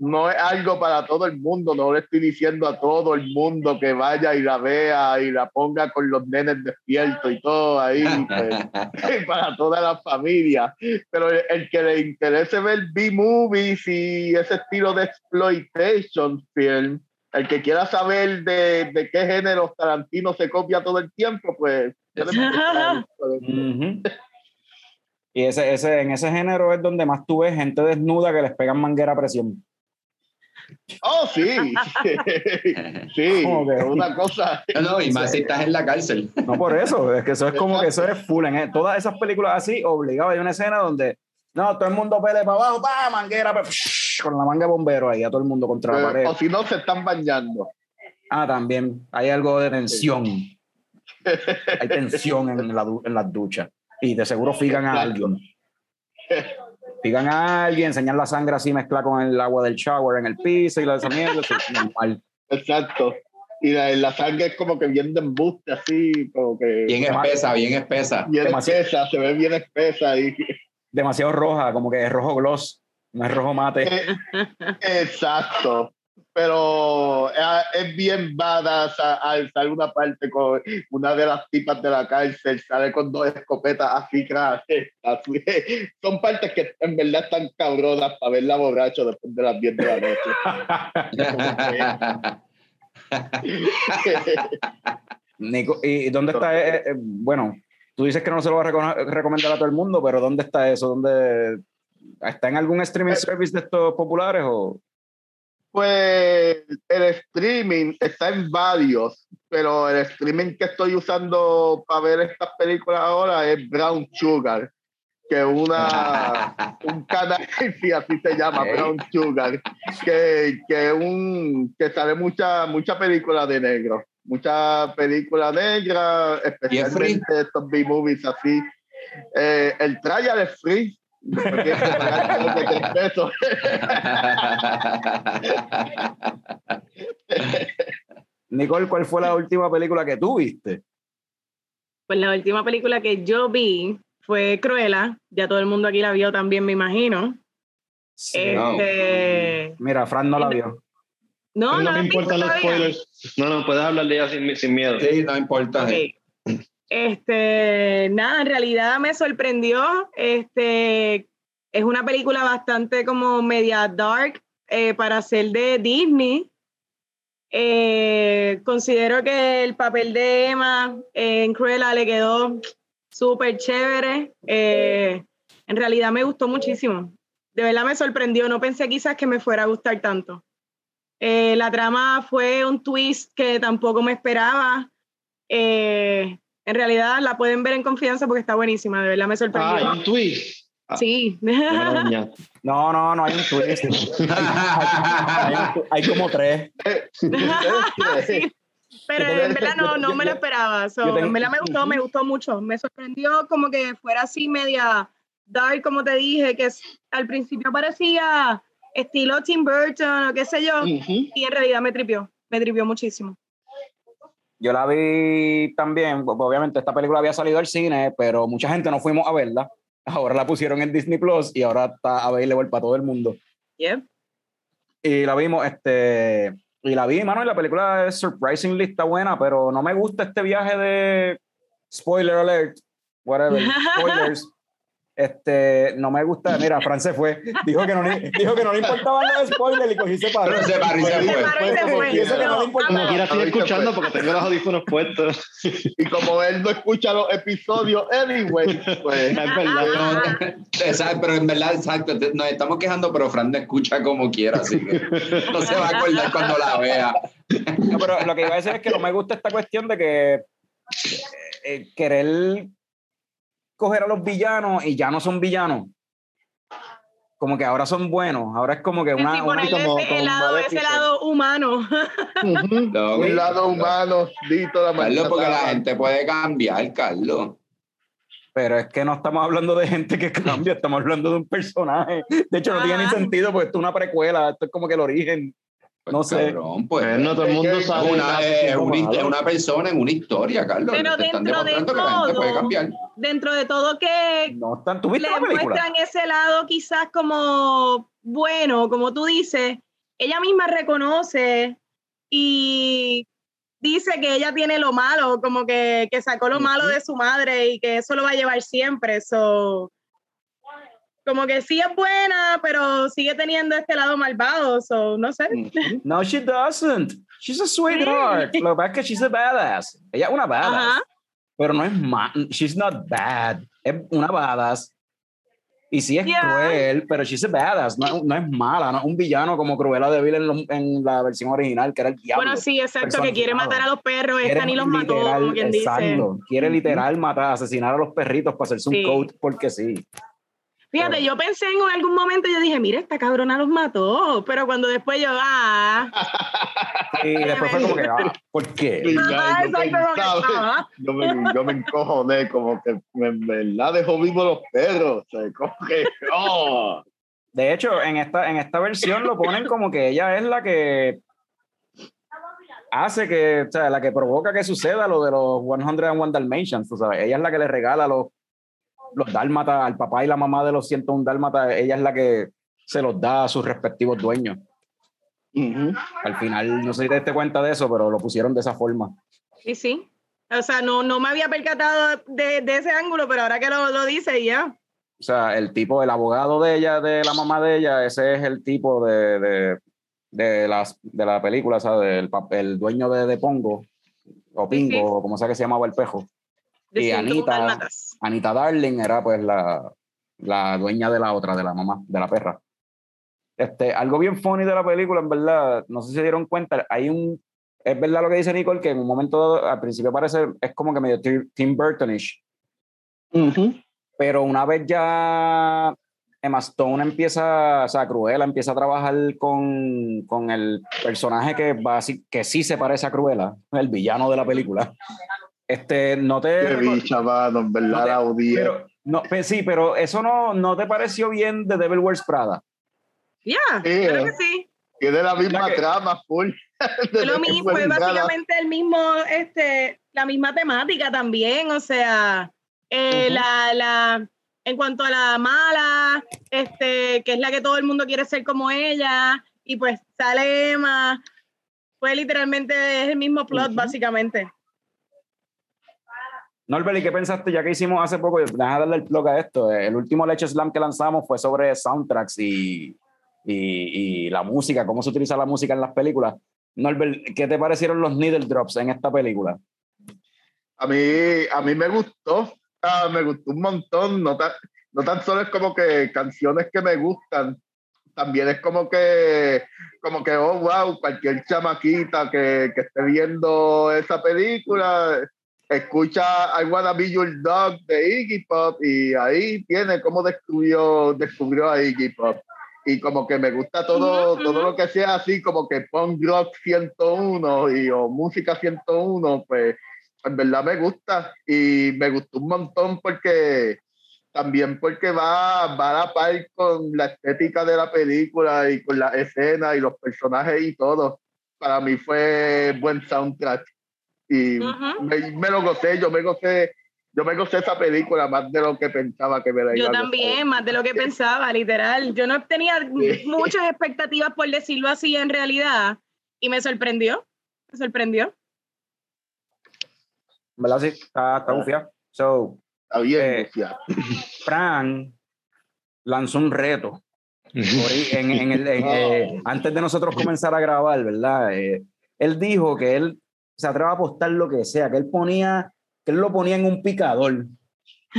No es algo para todo el mundo, no le estoy diciendo a todo el mundo que vaya y la vea y la ponga con los nenes despiertos y todo ahí, pues, para toda la familia. Pero el, el que le interese ver B-movies y ese estilo de exploitation film, el que quiera saber de, de qué género Tarantino se copia todo el tiempo, pues... Y ese, ese, en ese género es donde más tú ves gente desnuda que les pegan manguera a presión. Oh, sí. sí, es una cosa. No, no, y más si estás en la cárcel. No por eso, es que eso es como que eso es full. En e- todas esas películas así, obligado, hay una escena donde no, todo el mundo pele para abajo, pa, manguera, pa, con la manga de bombero ahí, a todo el mundo contra la pared. O si no, se están bañando. Ah, también, hay algo de tensión. Hay tensión en, la, en las duchas. Y de seguro figan a alguien. Figan a alguien, enseñan la sangre así mezclada con el agua del shower en el piso y la de esa mierda. eso es normal. Exacto. Y la, la sangre es como que bien de embuste, así, como que Bien espesa, bien espesa. bien demasiado. espesa, se ve bien espesa. Y, Demasiado roja, como que es rojo gloss, no es rojo mate. Eh, exacto. Pero eh, es bien badass a- al sale una parte con una de las tipas de la cárcel, sale con dos escopetas así, así. Son partes que en verdad están cabronas para verla borracho después de las 10 de la noche. Nico, ¿y dónde está? eh, eh, bueno, tú dices que no se lo va a recomendar a todo el mundo, pero ¿dónde está eso? ¿Dónde, ¿Está en algún streaming service de estos populares o...? Pues el streaming está en varios, pero el streaming que estoy usando para ver estas películas ahora es Brown Sugar, que es una, un canal, sí, así se llama. Brown Sugar, que, que, un, que sale mucha, mucha película de negro, mucha película negra, especialmente estos B-movies así. Eh, el trailer es free. Tres pesos. Nicole, ¿cuál fue la última película que tú viste? Pues la última película que yo vi fue Cruella. Ya todo el mundo aquí la vio también, me imagino. no. Este, Mira, Fran no la vio. No, no, no, me importan los spoilers. No, no, puedes hablar de ella sin, sin miedo. Sí, no importa. Ok. Este, nada, en realidad me sorprendió. Este, es una película bastante como media dark eh, para ser de Disney. Eh, considero que el papel de Emma eh, en Cruella le quedó súper chévere. En realidad me gustó muchísimo. De verdad me sorprendió. No pensé quizás que me fuera a gustar tanto. La trama fue un twist que tampoco me esperaba. En realidad la pueden ver en confianza porque está buenísima, de verdad me Ah, sorprendió. hay un twist. Ah, sí. No, no, no hay un twist. hay, un- hay como tres. Sí. Pero en verdad no, no me lo esperaba. So, tengo- en verdad me gustó, me gustó mucho. Me sorprendió como que fuera así media dark, como te dije, que al principio parecía estilo Tim Burton o qué sé yo, y en realidad me tripió, me tripió muchísimo. Yo la vi también, pues, obviamente esta película había salido al cine, pero mucha gente no fuimos a verla. Ahora la pusieron en Disney Plus y ahora está available para todo el mundo. Yep. Y la vimos, este, y la vi, mano, y la película es surprisingly está buena, pero no me gusta este viaje de spoiler alert, whatever, spoilers. Este, no me gusta, mira, Fran se fue, dijo que no, le- dijo que no le importaban los spoilers y cogí se paró. Pero se paró y se fue. eso que no le importaba. Como quiera estoy escuchando porque tengo los audífonos puestos. Y como él no escucha los episodios, anyway, pues. Es verdad. Exacto, pero en verdad, exacto, nos estamos quejando, pero Fran no escucha como quiera, así que no se va a acordar cuando la vea. No, pero lo que iba a decir es que no me gusta esta cuestión de que eh, querer coger a los villanos y ya no son villanos. Como que ahora son buenos. Ahora es como que una. Sí, una- como- ese, como lado, ese Maleficent. lado humano. No, Un lado humano, dito la Carlos, porque la gente puede cambiar, Carlos. Pero es que no estamos hablando de gente que cambia, estamos hablando de un personaje. De hecho, no tiene ni Ah. sentido, porque esto es una precuela, esto es como que el origen. No sé. Cabrón, pues, Pues no todo el mundo Es sabe. una, como una, malo. es una persona en una historia, Carlos. Pero Te están dentro de demostrando que la gente puede todo, cambiar. Dentro de todo que No están, ¿Tú viste le la película? muestran ese lado quizás como bueno, como tú dices, ella misma reconoce y dice que ella tiene lo malo, como que, que sacó lo malo de su madre y que eso lo va a llevar siempre. So, como que sí es buena, pero sigue teniendo este lado malvado. So, no sé. No, she doesn't. She's a sweetheart. Lo que pasa es que she's a badass. Ella es una badass. Ajá. Pero no es ma She's not bad. Es una badass. Y sí es Yeah. cruel, pero she's a badass. No, no es mala. No es un villano como Cruella de Vil en, en la versión original, que era el diablo. Bueno, sí, exacto, que quiere matar a los perros. Esta ni los mató, literal- como quien dice. exacto. Quiere literal matar, asesinar a los perritos para hacerse Sí. un coat porque sí. Fíjate, Pero- yo pensé en algún momento, yo dije, mira, esta cabrona los mató, pero cuando después yo, ah, Y después fue como que, ah, ¿por qué? Ah, ya, yo me, yo me encojoné, como que en verdad dejó vivo los perros. O sea, como que, oh. De hecho, en esta, en esta versión lo ponen como que ella es la que hace que, o sea, la que provoca que suceda lo de los 101 Dalmatians, tú sabes. Ella es la que le regala los, los dálmatas al papá y la mamá de los 101 dálmatas. Ella es la que se los da a sus respectivos dueños. Al final, no sé si te diste cuenta de eso, pero lo pusieron de esa forma. Sí, sí. O sea, no, no me había percatado de, de ese ángulo, pero ahora que lo, lo dice, ya. O sea, el tipo, el abogado de ella, de la mamá de ella, ese es el tipo de, de, de, las, de la película, ¿sabes? El, pap- el dueño de, de Pongo, o Pingo, Sí, sí. o como sea que se llamaba el pejo. De Y 101 Anita. Anita Darling era pues la, la dueña de la otra, de la mamá, de la perra. Este, algo bien funny de la película, en verdad, no sé si se dieron cuenta, hay un, es verdad lo que dice Nicole, que en un momento dado, al principio parece, es como que medio Tim Burtonish, Ujú. pero una vez ya Emma Stone empieza, o sea, Cruella empieza a trabajar con, con el personaje que, va así- que sí se parece a Cruella, el villano de la película. Este, no te... Qué bicha, mano, en verdad No te- la odié. pero, no, pues sí, pero eso no, no te pareció bien de Devil Wears Prada. Ya, Sí, creo eh. que sí. Tiene la misma Ya que- trama, full. Fue lo mismo, fue básicamente el mismo, este, la misma temática también, o sea, eh, Ujú. la, la, en cuanto a la mala, este, que es la que todo el mundo quiere ser como ella, y pues sale Emma, fue literalmente el mismo plot, Ujú. básicamente. Norbert, ¿y qué pensaste ya que hicimos hace poco? Deja darle el plug a esto. El último Leche Slam que lanzamos fue sobre soundtracks y, y, la música, cómo se utiliza la música en las películas. Norbert, ¿qué te parecieron los needle drops en esta película? A mí, a mí me gustó, ah, me gustó un montón, no tan, no tan solo es como que canciones que me gustan, también es como que, como que, oh, wow, cualquier chamaquita que, que esté viendo esa película, escucha I Wanna Be Your Dog de Iggy Pop y ahí tiene cómo descubrió, descubrió a Iggy Pop. Y como que me gusta todo, Ujú, todo ujú. lo que sea así, como que punk rock 101 y, o música 101, pues en verdad me gusta y me gustó un montón porque también porque va, va a la par con la estética de la película y con la escena y los personajes y todo. Para mí fue buen soundtrack y Ujú. me, me lo gocé, yo me gocé, yo me gocé esa película más de lo que pensaba que me la iba Yo también, más de lo que pensaba, literal. Yo no tenía Sí. muchas expectativas, por decirlo así, en realidad, y me sorprendió, me sorprendió. ¿Verdad? Sí, está, está bufiado. So, Está bien, Eh. Fran lanzó un reto en- en el- en, eh, antes de nosotros comenzar a grabar, ¿verdad? Eh, él dijo que él se atreve a apostar lo que sea, que él ponía, que él lo ponía en un picador.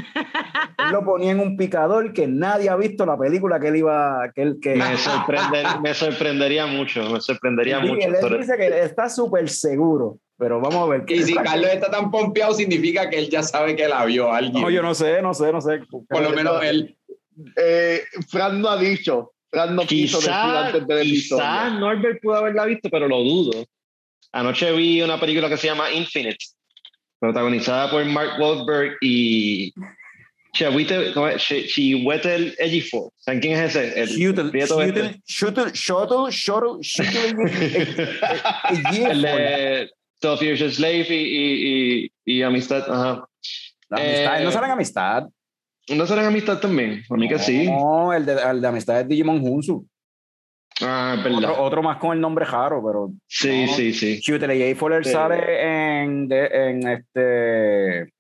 Él lo ponía en un picador que nadie ha visto la película que él iba, que él, que Me, sorprende- me sorprendería mucho, me sorprendería Sí, mucho. él sobre- dice que está súper seguro, pero vamos a ver. qué Y si. Carlos está tan pompeado, significa que él ya sabe que la vio alguien. No, yo no sé, no sé, no sé. Por lo menos él. Eh, Fran no ha dicho, Fran no quiso decir Quizá, antes episodio. quizá Norbert pudo haberla visto, pero lo dudo. Anoche vi una película que se llama Infinite, protagonizada por Mark Wahlberg y Chihuete, ¿cómo es? Chi- Chihuetel Ejiofor. ¿Saben quién es ese? El Shuttle, prieto shuttle, shuttle, shuttle, shuttle, shuttle. El de Twelve Years a Slave y, y, y, y Amistad. Ajá. Amistad, Eh, no salen amistad. ¿No serán Amistad también? A mí que sí. No, el de, el de amistad es Digimon Hunsu. Ah, verdad. Otro, otro más con el nombre raro, pero Sí, no. sí, sí. Shooter Fuller Sí. sale en, de- en este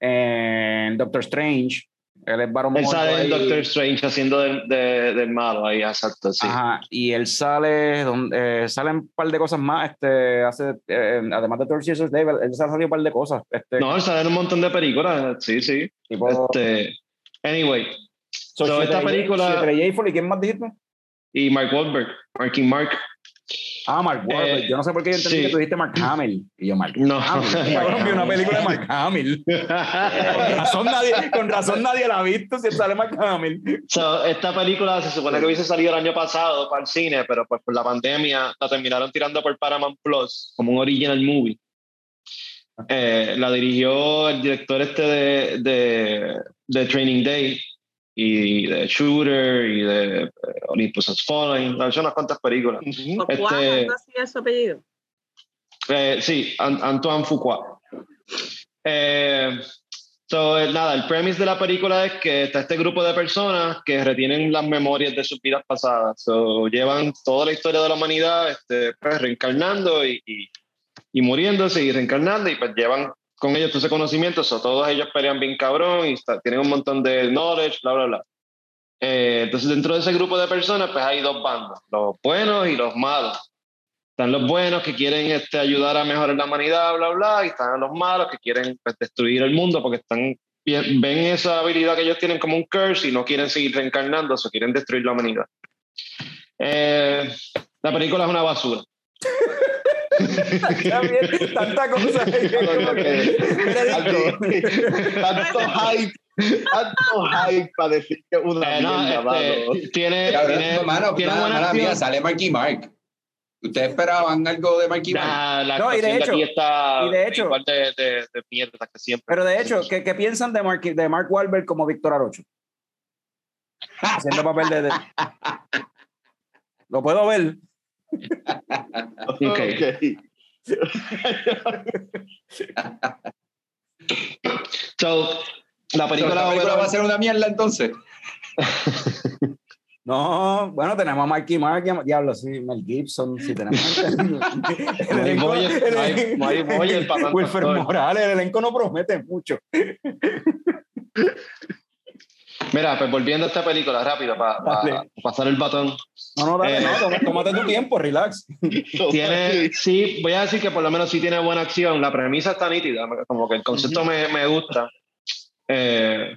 en Doctor Strange. Él es Baron Él sale en. Doctor Strange haciendo del, de- del malo ahí, exacto, sí. Ajá, y él sale, donde, eh, salen un par de cosas más, este, hace, eh, además de Thor Jesus Dave, él salido un par de cosas, este, No, él sale en un montón de películas, sí, sí. tipo, Este, anyway, so, so, esta película- ¿y quién más dijiste? Y Mark Wahlberg, Marking Mark. Ah, Mark Wahlberg, Eh, yo no sé por qué yo entendí sí. que tú dijiste Mark Hamill, y yo, Mark No. Hamill, cabrón, vi una película de Mark Hamill, con razón nadie, con razón nadie la ha visto si sale Mark Hamill, So, esta película se supone que hubiese salido el año pasado para el cine, pero pues por la pandemia la terminaron tirando por Paramount Plus como un original movie. Eh, la dirigió el director este de, de, de Training Day y de Shooter y de eh, Olympus Has Fallen. Ha hecho unas cuantas películas. Fuqua, Este- ¿algo así es su apellido? Eh, sí, An- Antoine Fuqua. Eh, so, eh, nada, el premise de la película es que está este grupo de personas que retienen las memorias de sus vidas pasadas. So, llevan toda la historia de la humanidad este, pues, reencarnando y, y, y muriéndose y reencarnando y pues llevan con ellos ese conocimiento. So, todos ellos pelean bien cabrón y está- tienen un montón de knowledge, bla, bla, bla. Eh, entonces, dentro de ese grupo de personas, pues hay dos bandos, los buenos y los malos. Están los buenos que quieren este, ayudar a mejorar la humanidad, bla, bla, y están los malos que quieren pues, destruir el mundo porque están, ven esa habilidad que ellos tienen como un curse y no quieren seguir reencarnando, o quieren destruir la humanidad. Eh, la película es una basura. Bien, tanta cosa, Como que- tanto hype, tanto hype para decir que una Eh, no, mierda, este, mano. tiene, Cabrón, tiene, mano, tiene buena mía, sale Marky Mark. ¿Ustedes esperaban algo de Marky Mark? Nah, la No, y de de hecho- aquí está y de hecho- igual de, de, de mierda que siempre. Pero de hecho, ¿qué, qué piensan de Mark, de Mark Wahlberg como Víctor Arocho? Haciendo papel de... de- Lo puedo ver. Ok. Ok. So, la ¿La película, película va a ser una mierda entonces? No, bueno, tenemos a Marky Mark, diablo, sí, Mel Gibson, sí, tenemos... el elenco- el- Wilfer. Morales, el elenco no promete mucho. Mira, pues volviendo a esta película, rápido, para Dale. pasar el batón. No, no, dale, Eh. no, tómate tu tiempo, relax. Tiene, sí, voy a decir que por lo menos sí tiene buena acción. La premisa está nítida, como que el concepto me, me gusta. Eh,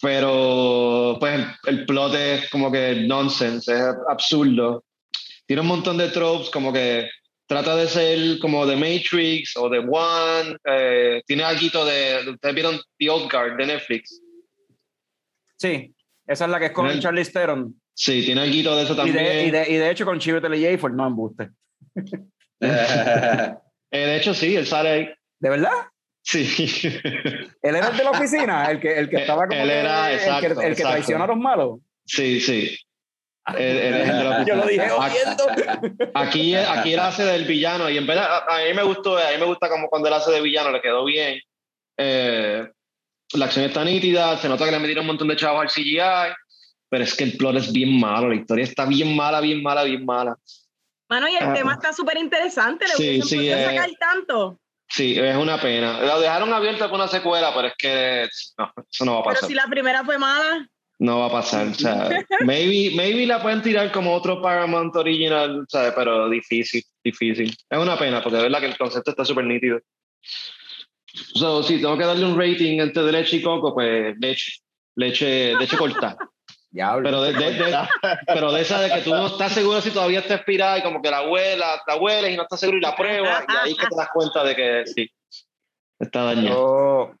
pero, pues, el, el plot es como que nonsense, es absurdo. Tiene un montón de tropes, como que trata de ser como de Matrix o de One. eh, tiene algo de. ¿Ustedes vieron The Old Guard de Netflix? Sí, esa es la que es con El- Charlie Theron. Sí, tiene algo de eso Y también. de, y, de, y de hecho con Chiwetel Ejiofor, no embuste. Eh, de hecho, sí, él sale ahí. ¿De verdad? Sí. Él era el de la oficina, el que, el que estaba como Él que- era, el, que, exacto, el que exacto. traiciona a los malos. Sí, sí. El Yo lo dije oyendo. Aquí, aquí él hace del villano y en verdad a, a mí me gustó, a mí me gusta como cuando él hace de villano, le quedó bien. Eh, la acción está nítida, se nota que le metieron un montón de chavos al CGI, pero es que el plot es bien malo, la historia está bien mala, bien mala, bien mala. Mano, y el Ah. tema está súper interesante. Le Sí, sí, eh. sacar tanto. Sí, es una pena. Lo dejaron abierto para una secuela, pero es que no, eso no va a Pero pasar. si la primera fue mala, No va a pasar. O sea, maybe, maybe la pueden tirar como otro Paramount original, ¿sabes? pero difícil, difícil. Es una pena, porque de verdad que el concepto está súper nítido. So, si tengo que darle un rating entre de leche y coco, pues leche. Leche, leche corta. Diablo. Pero de, de- de- pero de esa de que tú no estás seguro si todavía está expirada y como que la huela, la hueles y no estás seguro y la pruebas, y ahí es que te das cuenta de que sí, está dañada. Yo,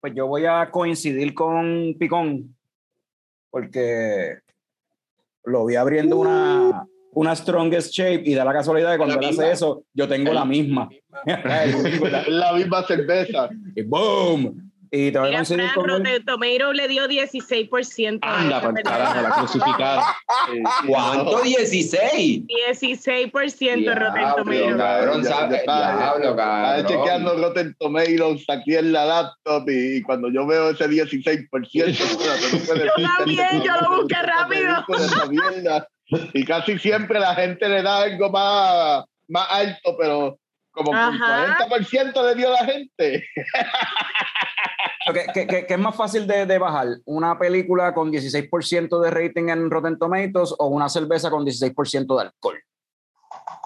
pues yo voy a coincidir con Picón, porque lo vi abriendo una, una strongest shape y da la casualidad de cuando él hace eso, yo tengo la misma. la misma cerveza. y boom. Y te voy a Fran, con él. Rotten Tomato le dio 16%. a Anda, película. carajo, la crucificaron. ¿Cuánto? 16. 16% Rotten Diablo, Tomato. cabrón, diablo, Estaba chequeando cabrón. Rotten Tomatoes aquí en la laptop y, cuando yo veo ese 16%, espérate, no puede Yo también, yo lo busqué rápido. Y casi siempre la gente le da algo más, más alto, pero como Ajá. 40% le dio la gente. ¿Qué, qué- qué- qué es más fácil de, de bajar? ¿Una película con 16% de rating en Rotten Tomatoes o una cerveza con 16% de alcohol?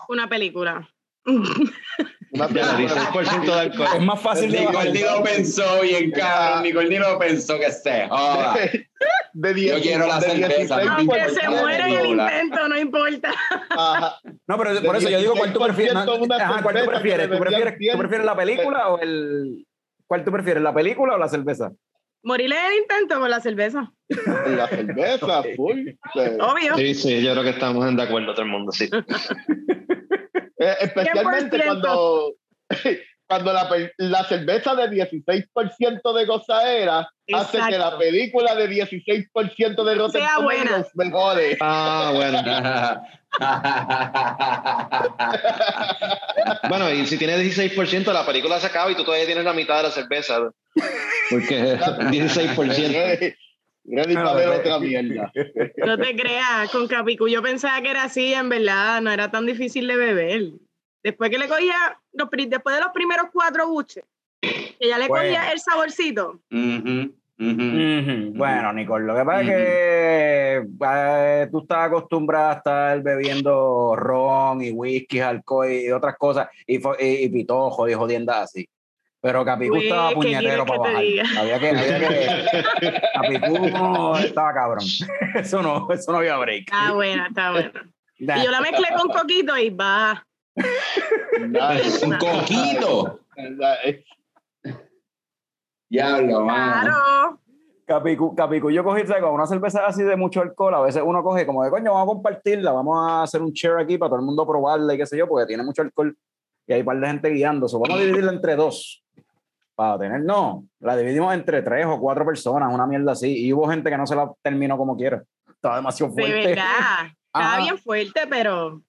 Una película. Una Ya, película- 16% de alcohol. Es más fácil de. Nicole ni lo pensó bien, cabrón. Nicole ni lo pensó que se joda. de 10, Yo quiero la cerveza, 16%. Aunque se muere en el intento, no importa. Ajá. No, pero por eso yo digo, ¿cuál tú prefieres? 16% una Ajá, ¿cuál tú prefieres? ¿Tú prefieres, tú prefieres la película o el... ¿Cuál tú prefieres, la película o la cerveza? Morir en el intento con la cerveza. La cerveza, full. Obvio. Sí, sí, yo creo que estamos en de acuerdo todo el mundo, sí. Eh, especialmente 100%. cuando, cuando la, la cerveza de 16% de gozadera hace que la Exacto. película de 16% de Rotten Sea buena. Tomatoes mejore. Ah, bueno. Bueno, y si tiene 16%, la película se acaba y tú todavía tienes la mitad de la cerveza. Porque 16%. Ready, No, para ver pero- otra mierda. No te creas, con Capicu yo pensaba que era así, en verdad, no era tan difícil de beber. Después que le cogía, los después de los primeros cuatro buches, que ya le Bueno. cogía el saborcito. Ujú. Bueno, Nicole, lo que pasa es que eh, tú estás acostumbrada a estar bebiendo ron y whisky, alcohol y otras cosas, y, y, y pitojo y jodiendas así. Pero Capicú estaba ¿qué puñetero para bajar. Había que, había que Capicú no estaba cabrón. Eso no, eso no había break. Está buena, está buena. Nah. Y yo la mezclé con coquito y va. Nice. Un coquito. Diablo, mano. Claro. Capicu, Capicu, yo cogí. Con una cerveza así de mucho alcohol, a veces uno coge como de coño, vamos a compartirla, vamos a hacer un share aquí para todo el mundo probarla y qué sé yo, porque tiene mucho alcohol y hay un par de gente guiando. So, vamos a dividirla entre dos. Para tener, no, la dividimos entre tres o cuatro personas, una mierda así. Y hubo gente que no se la terminó como quiera. Estaba demasiado De fuerte. verdad. Estaba Ajá. bien fuerte, pero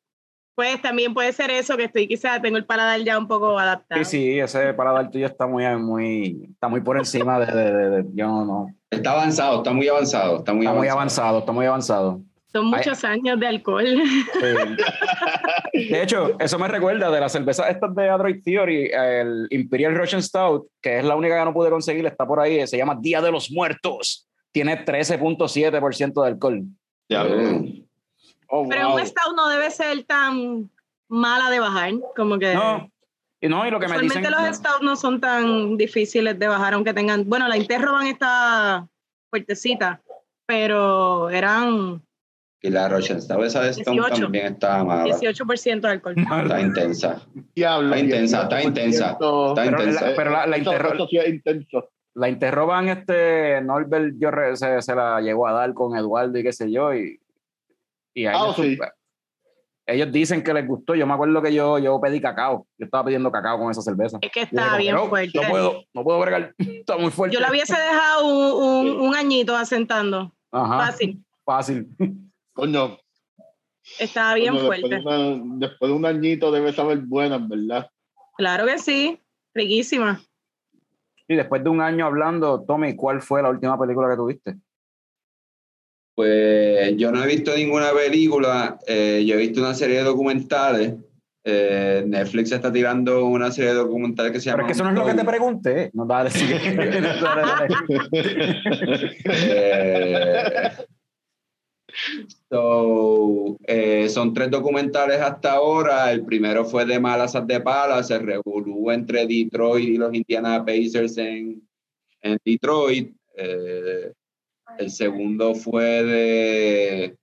pues también puede ser eso, que estoy quizás, tengo el paladar ya un poco adaptado. Sí, sí, ese paladar tuyo está muy, muy, está muy por encima de, de- de- de- yo no. Está avanzado, está muy avanzado. Está muy Está muy avanzado. avanzado, está muy avanzado. Son muchos años de alcohol. Sí. De hecho, eso me recuerda de las cervezas estas de Android Theory, el Imperial Russian Stout, que es la única que no pude conseguir, está por ahí, se llama Día de los Muertos. Tiene 13.7% de alcohol. Ya, oh, Pero wow. un stout no debe ser tan mala de bajar, como que No, y no, y lo que me dicen. los stouts no son tan difíciles de bajar, aunque tengan, bueno, la Interroban está fuertecita, pero eran Y la Rochenstau esa de Stone 18. también está mala. 18% de alcohol. Está intensa. Diablo, Está intensa, está 18%. intensa. Está Pero intensa. la, pero la, la intenso. la interroban, este, Norbert yo re- se, se la llegó a dar con Eduardo y qué sé yo, y, y a Ah, ellos, sí. ellos dicen que les gustó. Yo me acuerdo que yo, yo pedí cacao. Yo estaba pidiendo cacao con esa cerveza. Es que está dije, bien "No, fuerte. No puedo, no puedo bregar. Está muy fuerte. Yo la hubiese dejado un, un- un añito asentando. Ajá, Fácil. fácil. Coño, Estaba bien coño, fuerte. Después de, una- después de un añito debe saber buena, en ¿verdad? Claro que sí. Riquísima. Y después de un año hablando, Tommy, ¿cuál fue la última película que tuviste? Pues yo no he visto ninguna película, eh, yo he visto una serie de documentales. Eh, Netflix está tirando una serie de documentales que se Pero llama. es que eso no es lo que te pregunté. No, dale, sigue. Dale, dale. Eh, so, eh, son tres documentales hasta ahora. El primero fue de Malasas de Pala, se revolú entre Detroit y los Indiana Pacers en, en Detroit. Eh, el segundo fue de.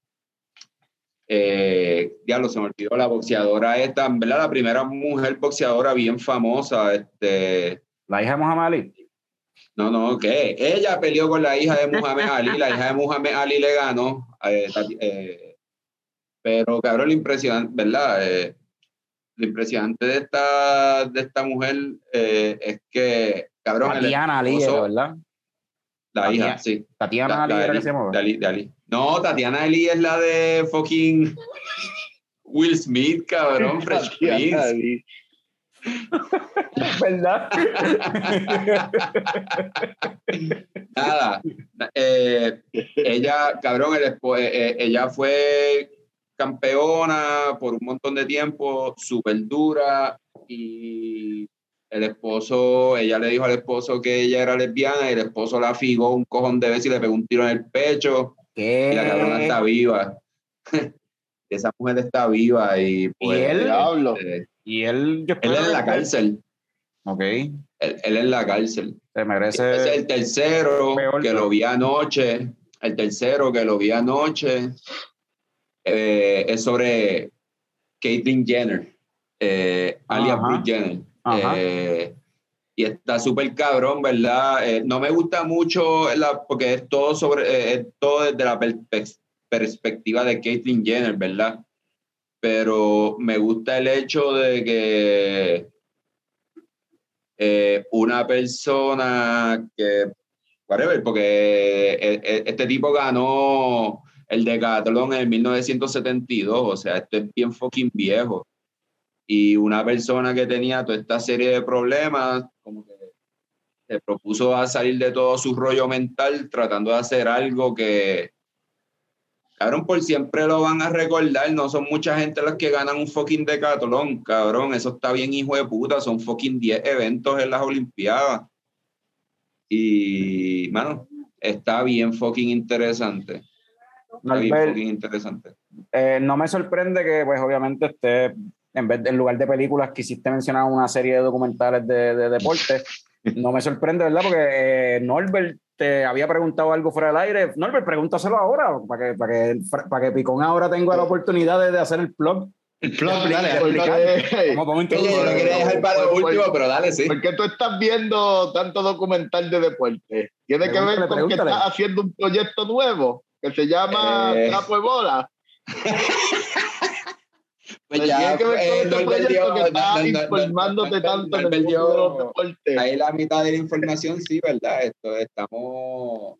Eh, diablo, se me olvidó la boxeadora esta, verdad, la primera mujer boxeadora bien famosa, este, La hija de Muhammad. No, no, ¿qué? Ella peleó con la hija de Muhammad Ali, la hija de Muhammad Ali le ganó. eh, eh, pero, cabrón, lo impresionante, ¿verdad? Eh, lo impresionante de esta, de esta mujer eh, es que Cabrón, Tatiana Ali, ¿verdad? La Tatiana- hija, sí. Tatiana La- Ali la era Ali, que se llamaba. de Ali- de Ali. No, Tatiana Ali es la de fucking Will Smith, cabrón, Fresh Prince. ¿Verdad? Nada. eh, ella, cabrón, el eh, eh, ella fue campeona por un montón de tiempo, súper dura, y el esposo, ella le dijo al esposo que ella era lesbiana, y el esposo la figó un cojón de veces y le pegó un tiro en el pecho, y la cabrona está ¿Qué? viva. Esa mujer está viva y pues, ¿Y él? Diablo. Y él, yo él es en la cárcel. Ok. Él, él en la cárcel. Se merece. es el tercero peor, que lo vi anoche. El tercero que lo vi anoche eh, es sobre Caitlyn Jenner, eh, alias. Bruce Jenner. Ajá. Eh, y está súper cabrón, ¿verdad? Eh, no me gusta mucho la, porque es todo sobre, eh, es todo desde la perspe- perspectiva de Caitlyn Jenner, ¿verdad? Pero me gusta el hecho de que eh, una persona que, whatever, porque eh, eh, este tipo ganó el Decathlon en 1972, o sea, esto es bien fucking viejo. Y una persona que tenía toda esta serie de problemas, como que se propuso a salir de todo su rollo mental tratando de hacer algo que, cabrón, por siempre lo van a recordar. No son mucha gente las que ganan un fucking decathlon, cabrón. Eso está bien, hijo de puta. Son fucking 10 eventos en las Olimpiadas. Y, mano, está bien fucking interesante. Está bien fucking interesante. eh, no me sorprende que, pues, obviamente, esté, en vez de, en lugar de películas, quisiste mencionar una serie de documentales de, de deporte. No me sorprende, ¿verdad? Porque eh, Norbert te había preguntado algo fuera del aire. Norbert, pregúntaselo ahora, para que, para que, para que Picón ahora tenga la oportunidad de, de hacer el plug. El plug, dale. Oye, yo lo quería dejar para lo último, pero dale, sí. ¿Por qué tú estás viendo tanto documental de deporte? ¿Tiene que ver Pregúntale, con que estás haciendo un proyecto nuevo que se llama Eh. Trapo de Bola? Pues Tiene ya, que eh, este que no- no- informándote tanto en el Norbert mundo de los dio- deportes. ahí la mitad de la información, sí, ¿verdad? Esto, estamos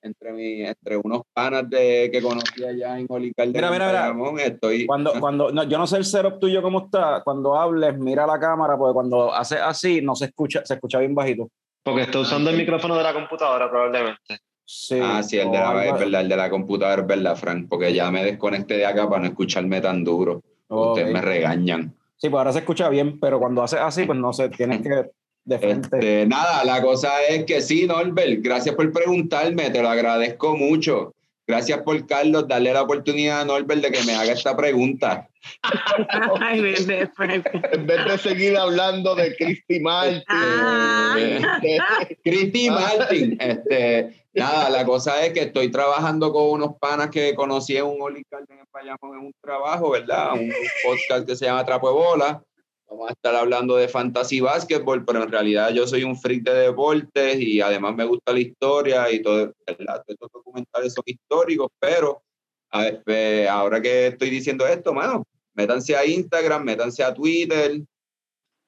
entre, mi, entre unos panas de, que conocí allá en Olical de Mira, mira, mira. Bayamón, Estoy, Cuando, cuando, no, yo no sé el setup tuyo cómo está. Cuando hables, mira la cámara, porque cuando haces así, no se escucha, se escucha bien bajito. Porque está usando el micrófono de la computadora, probablemente. Sí. Ah, sí, el de, la, algo- es verdad, el de la computadora es verdad, Frank, porque ya me desconecté de acá para no escucharme tan duro. Ok. Ustedes me regañan. Sí, pues ahora se escucha bien, pero cuando haces así, pues no sé, tienes que de frente. Este, nada, la cosa es que sí, Norbert, gracias por preguntarme, te lo agradezco mucho. Gracias por, Carlos, darle la oportunidad a Norbert de que me haga esta pregunta. Ay, bebé, Frank. En vez de seguir hablando de Christy Martin. Ah. de- Cristi Martin, este, nada, la cosa es que estoy trabajando con unos panas que conocí en un Oli en Bayamón en un trabajo, ¿verdad? Un podcast que se llama Trapo Bola. Vamos a estar hablando de fantasy basketball, pero en realidad yo soy un freak de deportes y además me gusta la historia y todo, ¿verdad? Estos documentales son históricos, pero a ver, pues, ahora que estoy diciendo esto, mano, métanse a Instagram, métanse a Twitter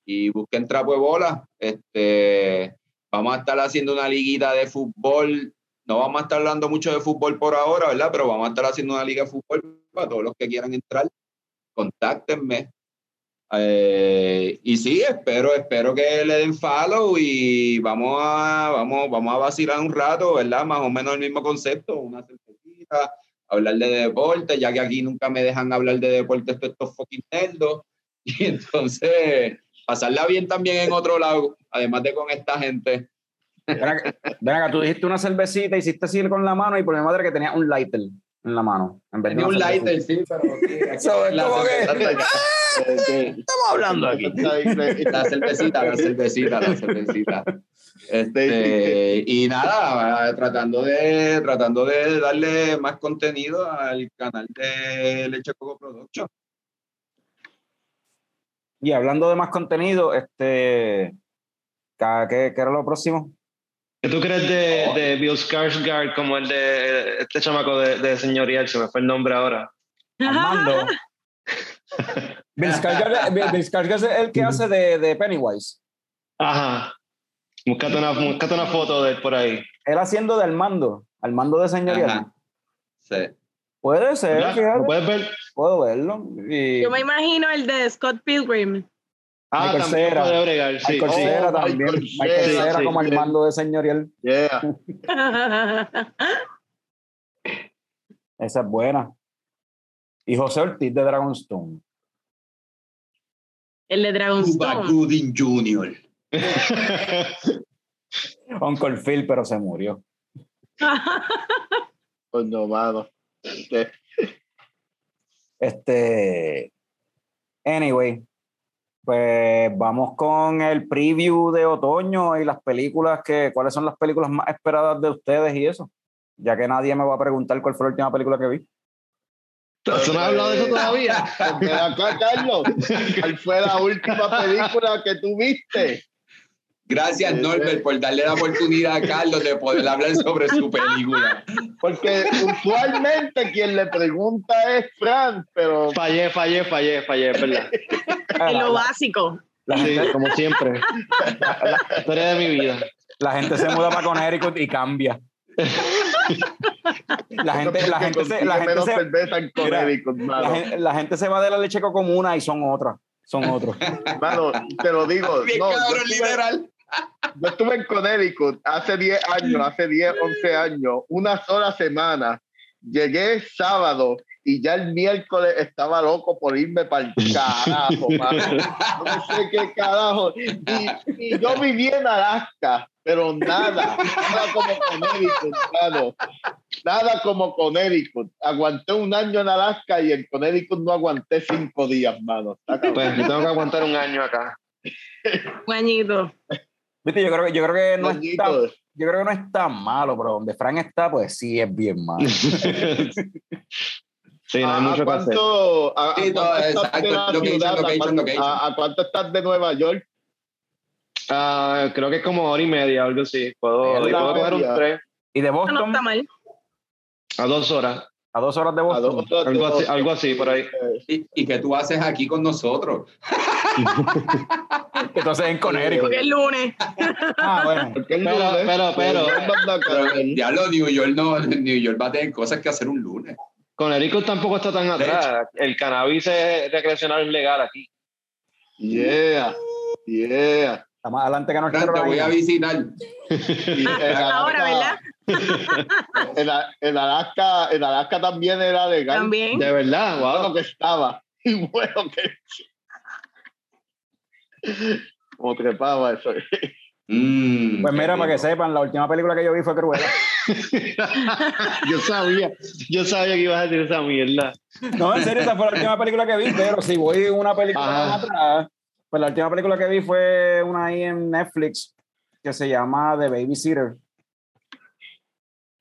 y busquen Trapo Bola. Este, vamos a estar haciendo una liguita de fútbol. No vamos a estar hablando mucho de fútbol por ahora, ¿verdad? Pero vamos a estar haciendo una liga de fútbol para todos los que quieran entrar. Contáctenme. Eh, y sí, espero, espero que le den follow y vamos a, vamos, vamos a vacilar un rato, ¿verdad? Más o menos el mismo concepto, una cervecita, hablar de deporte, ya que aquí nunca me dejan hablar de deporte estos, estos fucking nerdos. Y entonces, pasarla bien también en otro lado, además de con esta gente. Ven acá, ven acá, tú dijiste una cervecita, hiciste así con la mano y por mi madre que tenía un lighter en la mano. En vez de Tenía un lighter, sí, pero la, que- cervecita, Estamos hablando aquí. la cervecita, la cervecita, la cervecita. Este, y nada, tratando de, tratando de darle más contenido al canal de Leche Coco Production. Y hablando de más contenido, este, ¿qué, qué era lo próximo? ¿Qué tú crees de, de Bill Skarsgård como el de este chamaco de, de señorial? Se me fue el nombre ahora. Armando. Bill Skarsgård, Bill- Bill Skarsgård es el que hace de, de Pennywise. Ajá. Búscate una, búscate una foto de él por ahí. Él haciendo de Armando, Armando de señorial. Ajá. Sí. Puede ser, ¿Verdad? fíjate, ¿Lo puedes ver? puedo verlo. Y Yo me imagino el de Scott Pilgrim. Ah, Michael también Cera. puede bregar, sí. Michael Cera Oh, también. Michael Michael Cera, Cera sí, como sí. Armando de señorial. Yeah. Esa es buena. Y José Ortiz de Dragonstone. el de Cuba Dragonstone. Gooding Jr. Uncle Phil, pero se murió. Pues no, mano. Este, Este. Anyway, pues vamos con el preview de otoño y las películas que. ¿Cuáles son las películas más esperadas de ustedes y eso? Ya que nadie me va a preguntar cuál fue la última película que vi. ¿Tú no has hablado de eso todavía? Ven acá, Carlos. ¿Cuál fue la última película que tú viste? Gracias, Sí, Norbert, sí. por darle la oportunidad a Carlos de poder hablar sobre su película. Porque usualmente quien le pregunta es Fran, pero Fallé, fallé, fallé, fallé, es verdad. En lo básico. la Sí, gente, como siempre. La historia de mi vida. la gente se muda para Connecticut y cambia. La gente, la gente, se, la gente se, Mira, la, mano. gen- la gente se va de la leche comuna y son otras. Son otros. Mano, te lo digo. Bien no, yo, literal. Yo estuve en Connecticut hace 10 años, hace 10, 11 años, una sola semana. Llegué sábado y ya el miércoles estaba loco por irme para el carajo, mano. No sé qué carajo. Y, y yo viví en Alaska, pero nada, nada como Connecticut, mano. Nada como Connecticut. Aguanté un año en Alaska y en Connecticut no aguanté cinco días, mano. Pues yo tengo que aguantar un año acá. Un añito. Viste, yo creo que, yo creo que no está, yo creo que no es tan malo, pero donde Frank está, pues sí es bien malo. Sí, no hay ¿A- mucho que hacer. cuánto, a, cuánto estás de Nueva York? Ah, creo que es como hora y media, algo así. Puedo, puedo coger un tren Y de no Boston, está mal. a dos horas. A dos horas de A Boston. dos horas de Algo así, Boston. algo así por ahí. ¿Y, y qué tú haces aquí con nosotros? Entonces en Connecticut. Porque es lunes. Ah, bueno. Porque el Pero, lunes, pero, pero. Pero, acá. diablo, New York no, New York va a tener cosas que hacer un lunes. Connecticut tampoco está tan atrás. El cannabis es recreacional es legal aquí. Yeah, yeah. Está más adelante que Fran, te voy a visitar. Ahora, ¿verdad? En, la- en Alaska, en Alaska también era legal. También. De verdad, Bueno wow. que estaba. Y bueno que. Como trepaba eso. Mm, Pues mira, para que sepan, la última película que yo vi fue Cruella. yo sabía, yo sabía que ibas a decir esa mierda. No, en serio, esa fue la última película que vi, pero si voy una película más atrás, pues la última película que vi fue una ahí en Netflix que se llama The Babysitter.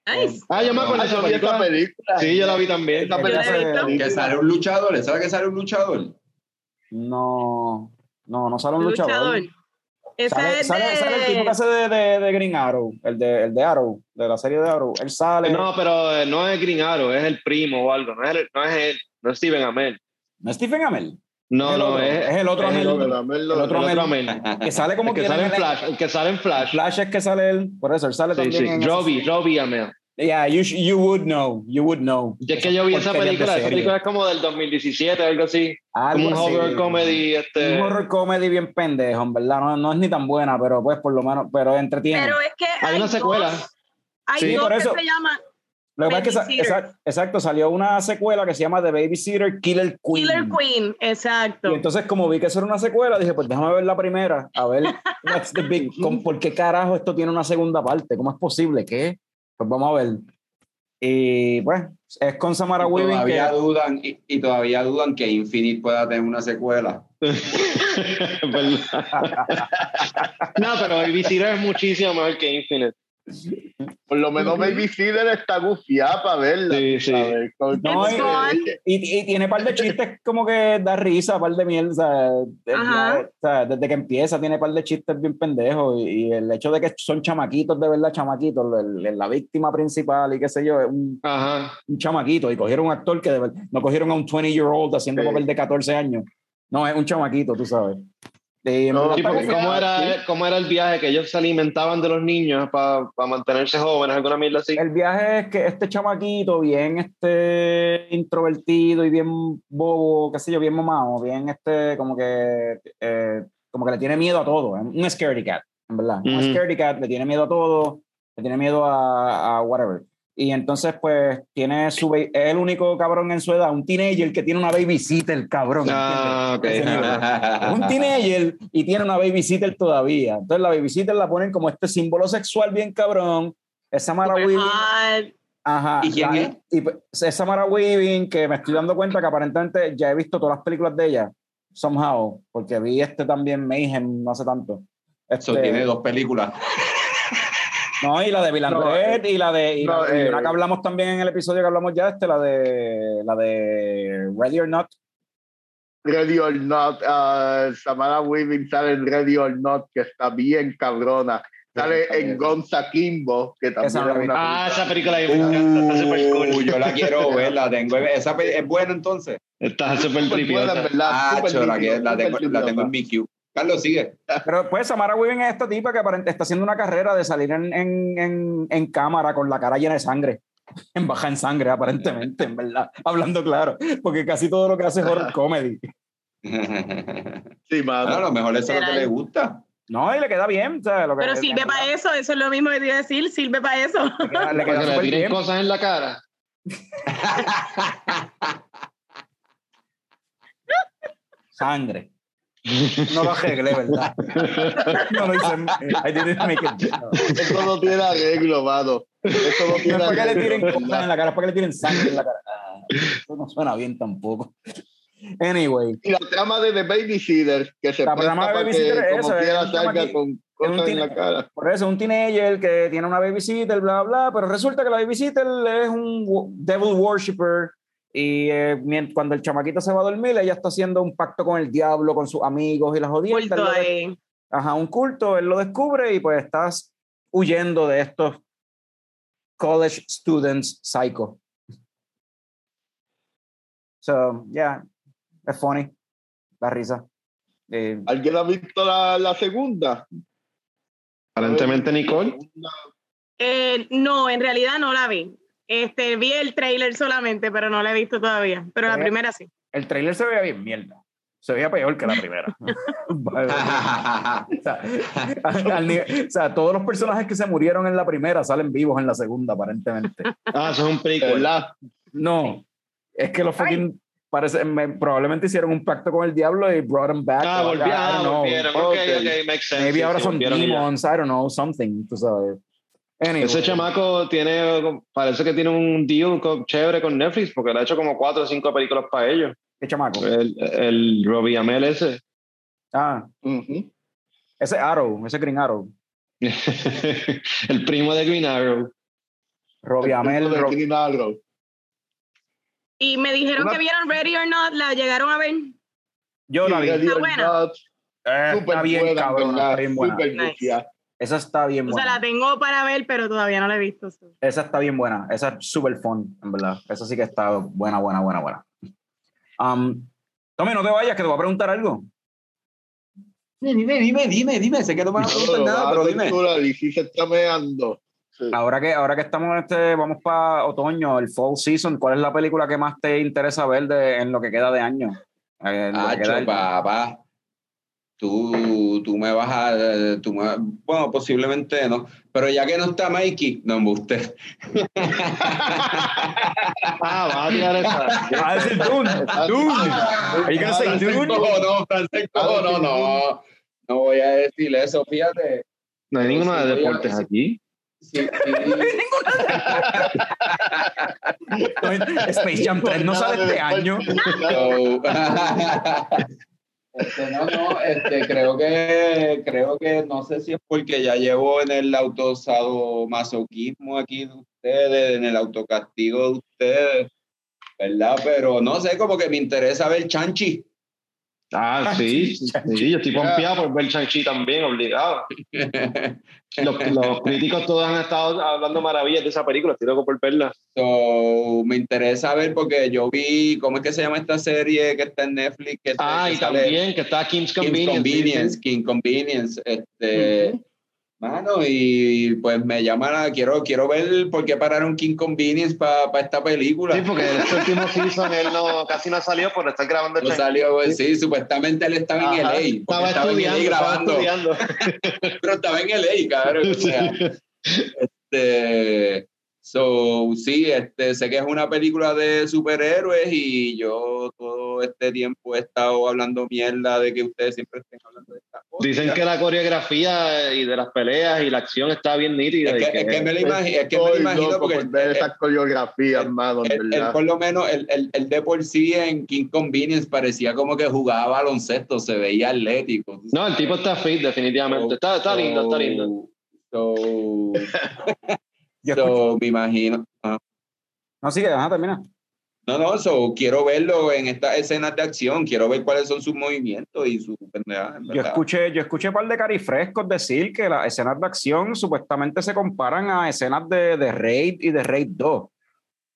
Nice. Ah, yo me acuerdo Ah, de película. película. Sí, yo la vi también. Película-. Que sale un luchador, ¿sabes que sale un luchador? No, no, no sale un luchador. Luchador. Esa Sale, es sale- de... sale el tipo que hace de, de, de Green Arrow, el de, el de Arrow, de la serie de Arrow. Él sale. No, No, pero eh, no es Green Arrow, es el primo o algo. No es, el- no es él, no es Steven Amell. es Stephen Amell. No, el no, otro, es, es el otro es Amell. el otro, El otro. Que sale como El que quiera sale en Flash, el que sale en Flash. Flash es que sale él, por eso él sale Sí, también sí. esa Robbie. Robbie Amell. Yeah, you, you would know, you would know. Y es que yo vi esa película, esa película es como del 2017, algo así. Algo como un así. horror comedy. Este, Un horror comedy bien pendejo, en verdad. No, no es ni tan buena, pero pues por lo menos, pero entretiene. Pero es que Hay una secuela. dos- hay Sí, dos por que eso. se llaman Lo que pasa es que exacto, exacto, salió una secuela que se llama The Babysitter Killer Queen. Killer Queen, exacto. Y entonces, como vi que eso era una secuela, dije, pues déjame ver la primera, a ver what's the big, con- por qué carajo esto tiene una segunda parte, ¿cómo es posible? ¿Qué? Pues vamos a ver. Y pues, es con Samara Y Weaving que todavía dudan y, y todavía dudan que Infinite pueda tener una secuela. No, pero Babysitter es muchísimo mejor que Infinite. Por lo menos Baby Feeder está gufiada para verla. Sí, sí. No, y-. Y, y tiene un par de chistes como que da risa, par de mierda. o sea, o sea, desde que empieza tiene par de chistes bien pendejos. Y, y el hecho de que son chamaquitos, de verdad, chamaquitos, el- el- la víctima principal y qué sé yo, es un, Ajá. un chamaquito. Y cogieron un actor que de verdad, no cogieron a un 20-year-old haciendo Sí. papel de 14 años. No, es un chamaquito, tú sabes. No, Sí, porque. ¿cómo era, ¿cómo era el viaje? Que ellos se alimentaban de los niños para mantenerse jóvenes, alguna mierda así. El viaje es que este chamaquito, bien este introvertido y bien bobo, qué sé yo, bien mamado, bien este, como que, eh, como que le tiene miedo a todo, ¿eh? un scaredy cat, en verdad. Un Ujú. scaredy cat le tiene miedo a todo, le tiene miedo a, a whatever. Y entonces, pues, tiene su, es el único cabrón en su edad, un teenager que tiene una babysitter, cabrón. Ah, ok. ¿entiendes? Ese nivel. Es un teenager y tiene una babysitter todavía. Entonces la babysitter la ponen como este símbolo sexual bien cabrón. Es Samara Weaving. Ajá. ¿Y quién la- es? y, pues, es Samara Weaving, que me estoy dando cuenta que aparentemente ya he visto todas las películas de ella, somehow, porque vi este también, Mayhem, no hace tanto. Este, tiene dos películas. No, y la de and No, Ted, y la de. Y, no, la- y eh, una que hablamos también en el episodio que hablamos ya, este, la de. La de Ready or Not. Ready or Not, ah, Samara Weaving sale en Ready or Not, que está bien cabrona. Sale en Gonza Kimbo, que también Esa es una Ah, esa película ahí me encanta, está súper Uh, cool. yo la quiero ver, la tengo. Esa es buena entonces. Está súper Súper verdad, Ah, súper la, la súper tengo, la tengo en mi queue. Carlos, sigue. Pero pues Samara Weaving es esta tipa que aparentemente está haciendo una carrera de salir en, en, en, en cámara con la cara llena de sangre. En baja en sangre, aparentemente, en verdad. Hablando claro. Porque casi todo lo que hace es horror comedy. Sí, mano. A lo mejor eso es lo que le gusta. No, y le queda bien. o sea, lo que- Pero sirve para eso, eso es lo mismo que te iba a decir, sirve para eso. Le queda, le queda le bien. cosas en la cara. Sangre. No lo arreglé, ¿verdad? No lo hice. I didn't make it. No. Eso no tiene arreglo, mano. Eso no tiene es para que le arreglo. tiren en cosas en la cara, para que le tiren sangre en la cara. Ah, eso no suena bien tampoco. Anyway, Y la trama de The Babysitter, que se La presta trama de Babysitter que es como quiera un salga con cosas en la cara. por eso un teenager que tiene una babysitter, bla, bla, pero resulta que la babysitter es un devil worshipper y eh, cuando el chamaquito se va a dormir, ella está haciendo un pacto con el diablo, con sus amigos y las jodiendas. Culto ahí. Ajá, un culto, él lo descubre y pues estás huyendo de estos college students psycho. So, yeah, es funny, la risa. Eh, ¿Alguien ha visto la, la segunda? Aparentemente Nicole. Eh, no, en realidad no la vi. Este, vi el trailer solamente, pero no la he visto todavía. Pero la Eh. primera sí. el trailer se veía bien mierda. Se veía peor que la primera. o, sea, al- al nivel- o sea, todos los personajes que se murieron en la primera salen vivos en la segunda, aparentemente. Ah, eso es un prequel. ¿Verdad? No, es que los fucking parece, me- probablemente hicieron un pacto con el diablo y brought them back. Ah, volvieron, know. volvieron. Ok, Ok. makes sense. Maybe Sí, ahora sí, son y ya. demons, I don't know, something, tú sabes. Anyway, Ese chamaco tiene, parece que tiene un deal con- chévere con Netflix porque le ha hecho como cuatro o cinco películas para ellos. ¿Qué chamaco? El, el Robbie Amell ese. Ah, ese Arrow, ese Green Arrow. el primo de Green Arrow. Robbie Amell, de Ro- Green Arrow. Y me dijeron Una- que vieron Ready or Not, la llegaron a ver. yo la vi. Ready Está or buena. Not, Eh, Súper está bien, buena, cabrón, está bien buena. Súper Nice. Esa está bien O sea, buena. la tengo para ver, pero todavía no la he visto. Esa está bien buena. Esa es súper fun, en verdad. Esa sí que está buena, buena, buena, buena. Um, Tommy, no te vayas, que te voy a preguntar algo. Dime, dime, dime, dime. Sé que no me vas a preguntar nada, pero dime. Se está meando. Sí. Ahora que, ahora que estamos en este, vamos para otoño, el fall season, ¿cuál es la película que más te interesa ver de, en lo que queda de año? Eh, en lo que queda Acho, del- papá. Tú, tú me vas a. Tú me- bueno, posiblemente no. Pero ya que no está Mikey, no me guste. Ah, va a tirar esa. Va a decir Dune. Dune. Are you gonna say Dune? No, no, Francisco, no, no. No voy a decir eso, fíjate. No hay ninguno de deportes aquí. Sí, sí. Space Jam 3 no sale este año. So, este, no, no, este, creo que, creo que, no sé si es porque ya llevo en el autosado masoquismo aquí de ustedes, en el autocastigo de ustedes, ¿verdad? Pero no sé, como que me interesa ver Chanchi. Ah, sí, sí, yo estoy pompeado por ver Shang-Chi también, obligado. Los, los críticos todos han estado hablando maravillas de esa película, estoy loco por verla. So, me interesa ver porque yo vi, ¿cómo es que se llama esta serie que está en Netflix? Que Ah, que y sale también que está Kim's King's Convenience. Convenience, King Convenience, este, mano, y pues me llaman quiero, quiero ver por qué pararon King Convenience para esta película. Sí, porque en este último season él no, casi no salió por estar grabando No Shang-Chi. salió, pues, sí, supuestamente él estaba en LA, Estaba estaba, estudiando, en LA estaba grabando, estudiando. pero estaba en LA, cabrón, o sea, este, so, sí, este, sé que es una película de superhéroes y yo todo este tiempo he estado hablando mierda de que ustedes siempre estén hablando de estas cosas. Dicen que la coreografía y de las peleas y la acción está bien nítida. Es y que, es que me lo imagino, es que me lo imagino porque por ver esas coreografías, mano, en él- él verdad. por lo menos el, el, el de por sí en King Convenience parecía como que jugaba baloncesto, se veía atlético. No, el tipo está fit, definitivamente. Está, está lindo, está lindo. So, Yo so, me imagino. ah. No, sigue, ajá, termina. No, no, so, quiero verlo en estas escenas de acción, quiero ver cuáles son sus movimientos y su Yo escuché, yo escuché un par de carifrescos decir que las escenas de acción supuestamente se comparan a escenas de, de Raid y de Raid 2,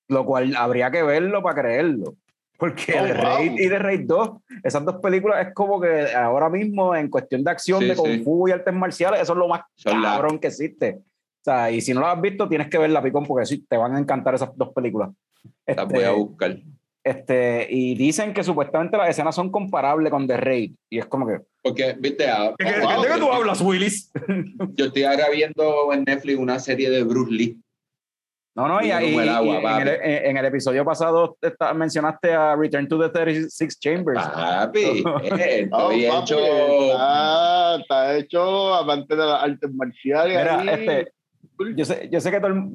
lo cual habría que verlo para creerlo. Porque Oh, wow. Raid y de Raid 2, esas dos películas es como que ahora mismo en cuestión de acción, Sí, de kung sí. fu y artes marciales, eso es lo más Son la- cabrón que existe. Sea, y si no lo has visto, tienes que verla, Picón, porque sí, te van a encantar esas dos películas. Las Este, voy a buscar. este, y dicen que supuestamente las escenas son comparables con The Raid. Y es como que. Porque, viste, ah, ¿De qué, wow, de qué tú hablas, Willis? yo estoy ahora viendo en Netflix una serie de Bruce Lee. No, no, y, ahí como el agua, y en, papi. el, en- en el episodio pasado esta- mencionaste a Return to the 36 Chambers. Papi, eh, estoy papi, hecho... está, está hecho amante de las artes marciales. Mira, ahí. este, yo sé, yo sé que todo el-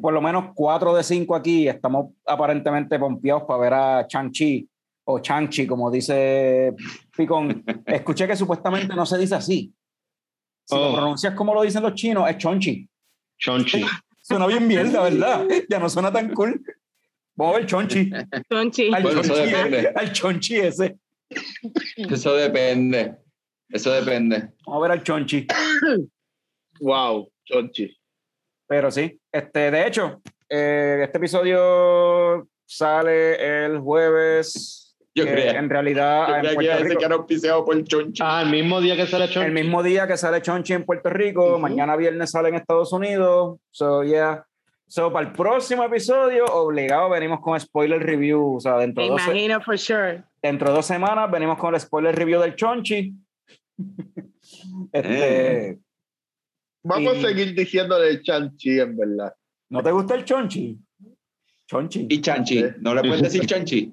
por lo menos cuatro de cinco aquí estamos aparentemente pompeados para ver a Chang-Chi o Chang-Chi, como dice Picón. Escuché que supuestamente no se dice así. Si lo Oh. pronuncias como lo dicen los chinos, es Chonchi. Chonchi. Suena bien mierda, ¿verdad? Ya no suena tan cool. Vamos a ver Chonchi. Chonchi. Al, Bueno, eso chonchi, depende. al Chonchi ese. Eso depende. Eso depende. Vamos a ver al Chonchi. Wow, Chonchi. Pero sí, este, de hecho, eh, este episodio sale el jueves. Yo que creía- en realidad Yo en creía que Puerto decir Rico- que era auspiciado por Chonchi. Ah, el mismo día que sale Chonchi. el mismo día que sale Chonchi en Puerto Rico, mañana viernes sale en Estados Unidos. So, yeah. So, para el próximo episodio, obligado, venimos con spoiler review. O sea, dentro de, dos, imagino, for sure. dentro de dos semanas venimos con el spoiler review del Chonchi. este, Vamos Y- a seguir diciéndole Chanchi, en verdad. ¿No te gusta el Chonchi? Chonchi. Y Chanchi. ¿No le puedes decir Chanchi?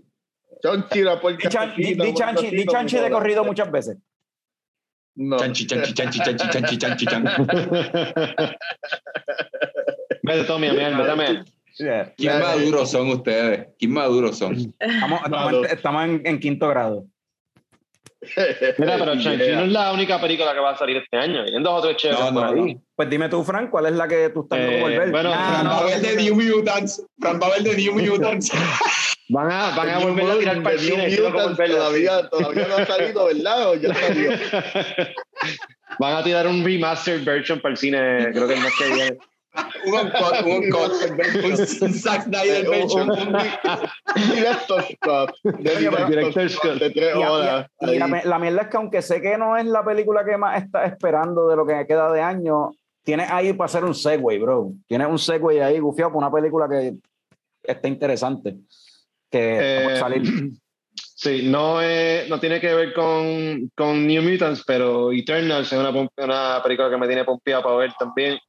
Chonchi la puerta. Di, chan- di- di chanchi, di chanchi de corrido muchas veces. No. Chanchi, chanchi, chanchi, chanchi, chanchi, chanchi, chanchi. Vete, Tommy, a mierda, vete. Yeah. ¿Quién maduros son ustedes? ¿Quién maduros son? Estamos, estamos en- estamos en, en quinto grado. Mira, pero Shang-Chi Yeah. no es la única película que va a salir este año. Vienen dos o tres chéveres No, no, por ahí. Pues dime tú, Frank, ¿cuál es la que tú estás Eh, por ver? bueno, Ah, va a ver de. New Mutants. Fran va a ver de New Mutants. Van a, van a volver a tirar Mutants, para el cine. Todavía, todavía no ha salido, ¿verdad? ¿O ya salió? Van a tirar un remastered version para el cine, creo que el mes que viene. Un uncut, un uncut. Un, un Zack Snyder version. Un- Director's Cut. De Oye, pero- Director's Cut de tres horas. y la, mierda es que aunque sé que no es la película que más estás esperando de lo que queda de año, tienes ahí para hacer un segue, bro. Tienes un segue ahí gufiado para una película que está interesante. Que está Eh, salir. Sí, no, es- no tiene que ver con, con New Mutants, pero Eternals es una, una película que me tiene pompeado para ver también.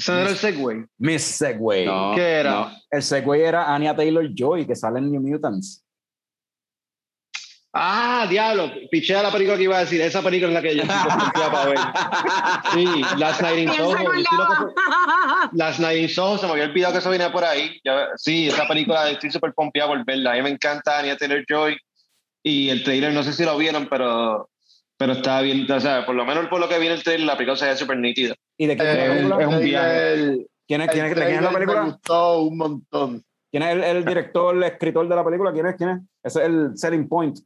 ¿Ese era el Segway? Miss Segway. No, ¿Qué era? no. El Segway era Anya Taylor Joy, que sale en New Mutants. Ah, diablo, piché a la película que iba a decir. Esa película es la que yo para ver. Sí, Last Night in. Last Night in Soho, se me había olvidado que eso venía por ahí. Ya- sí, esa película estoy súper pompeado por verla. A mí me encanta Anya Taylor-Joy y el trailer, no sé si lo vieron, pero, pero está bien, o sea, por lo menos por lo que viene el trailer, la película se ve súper nítida. ¿Y de quién es la Eh, película? es un viaje. El, ¿Quién es, quién es- quién es la película? Me gustó un montón. ¿Quién es el, el director, el escritor de la película? ¿Quién es? ¿Quién es? Ese es el selling point.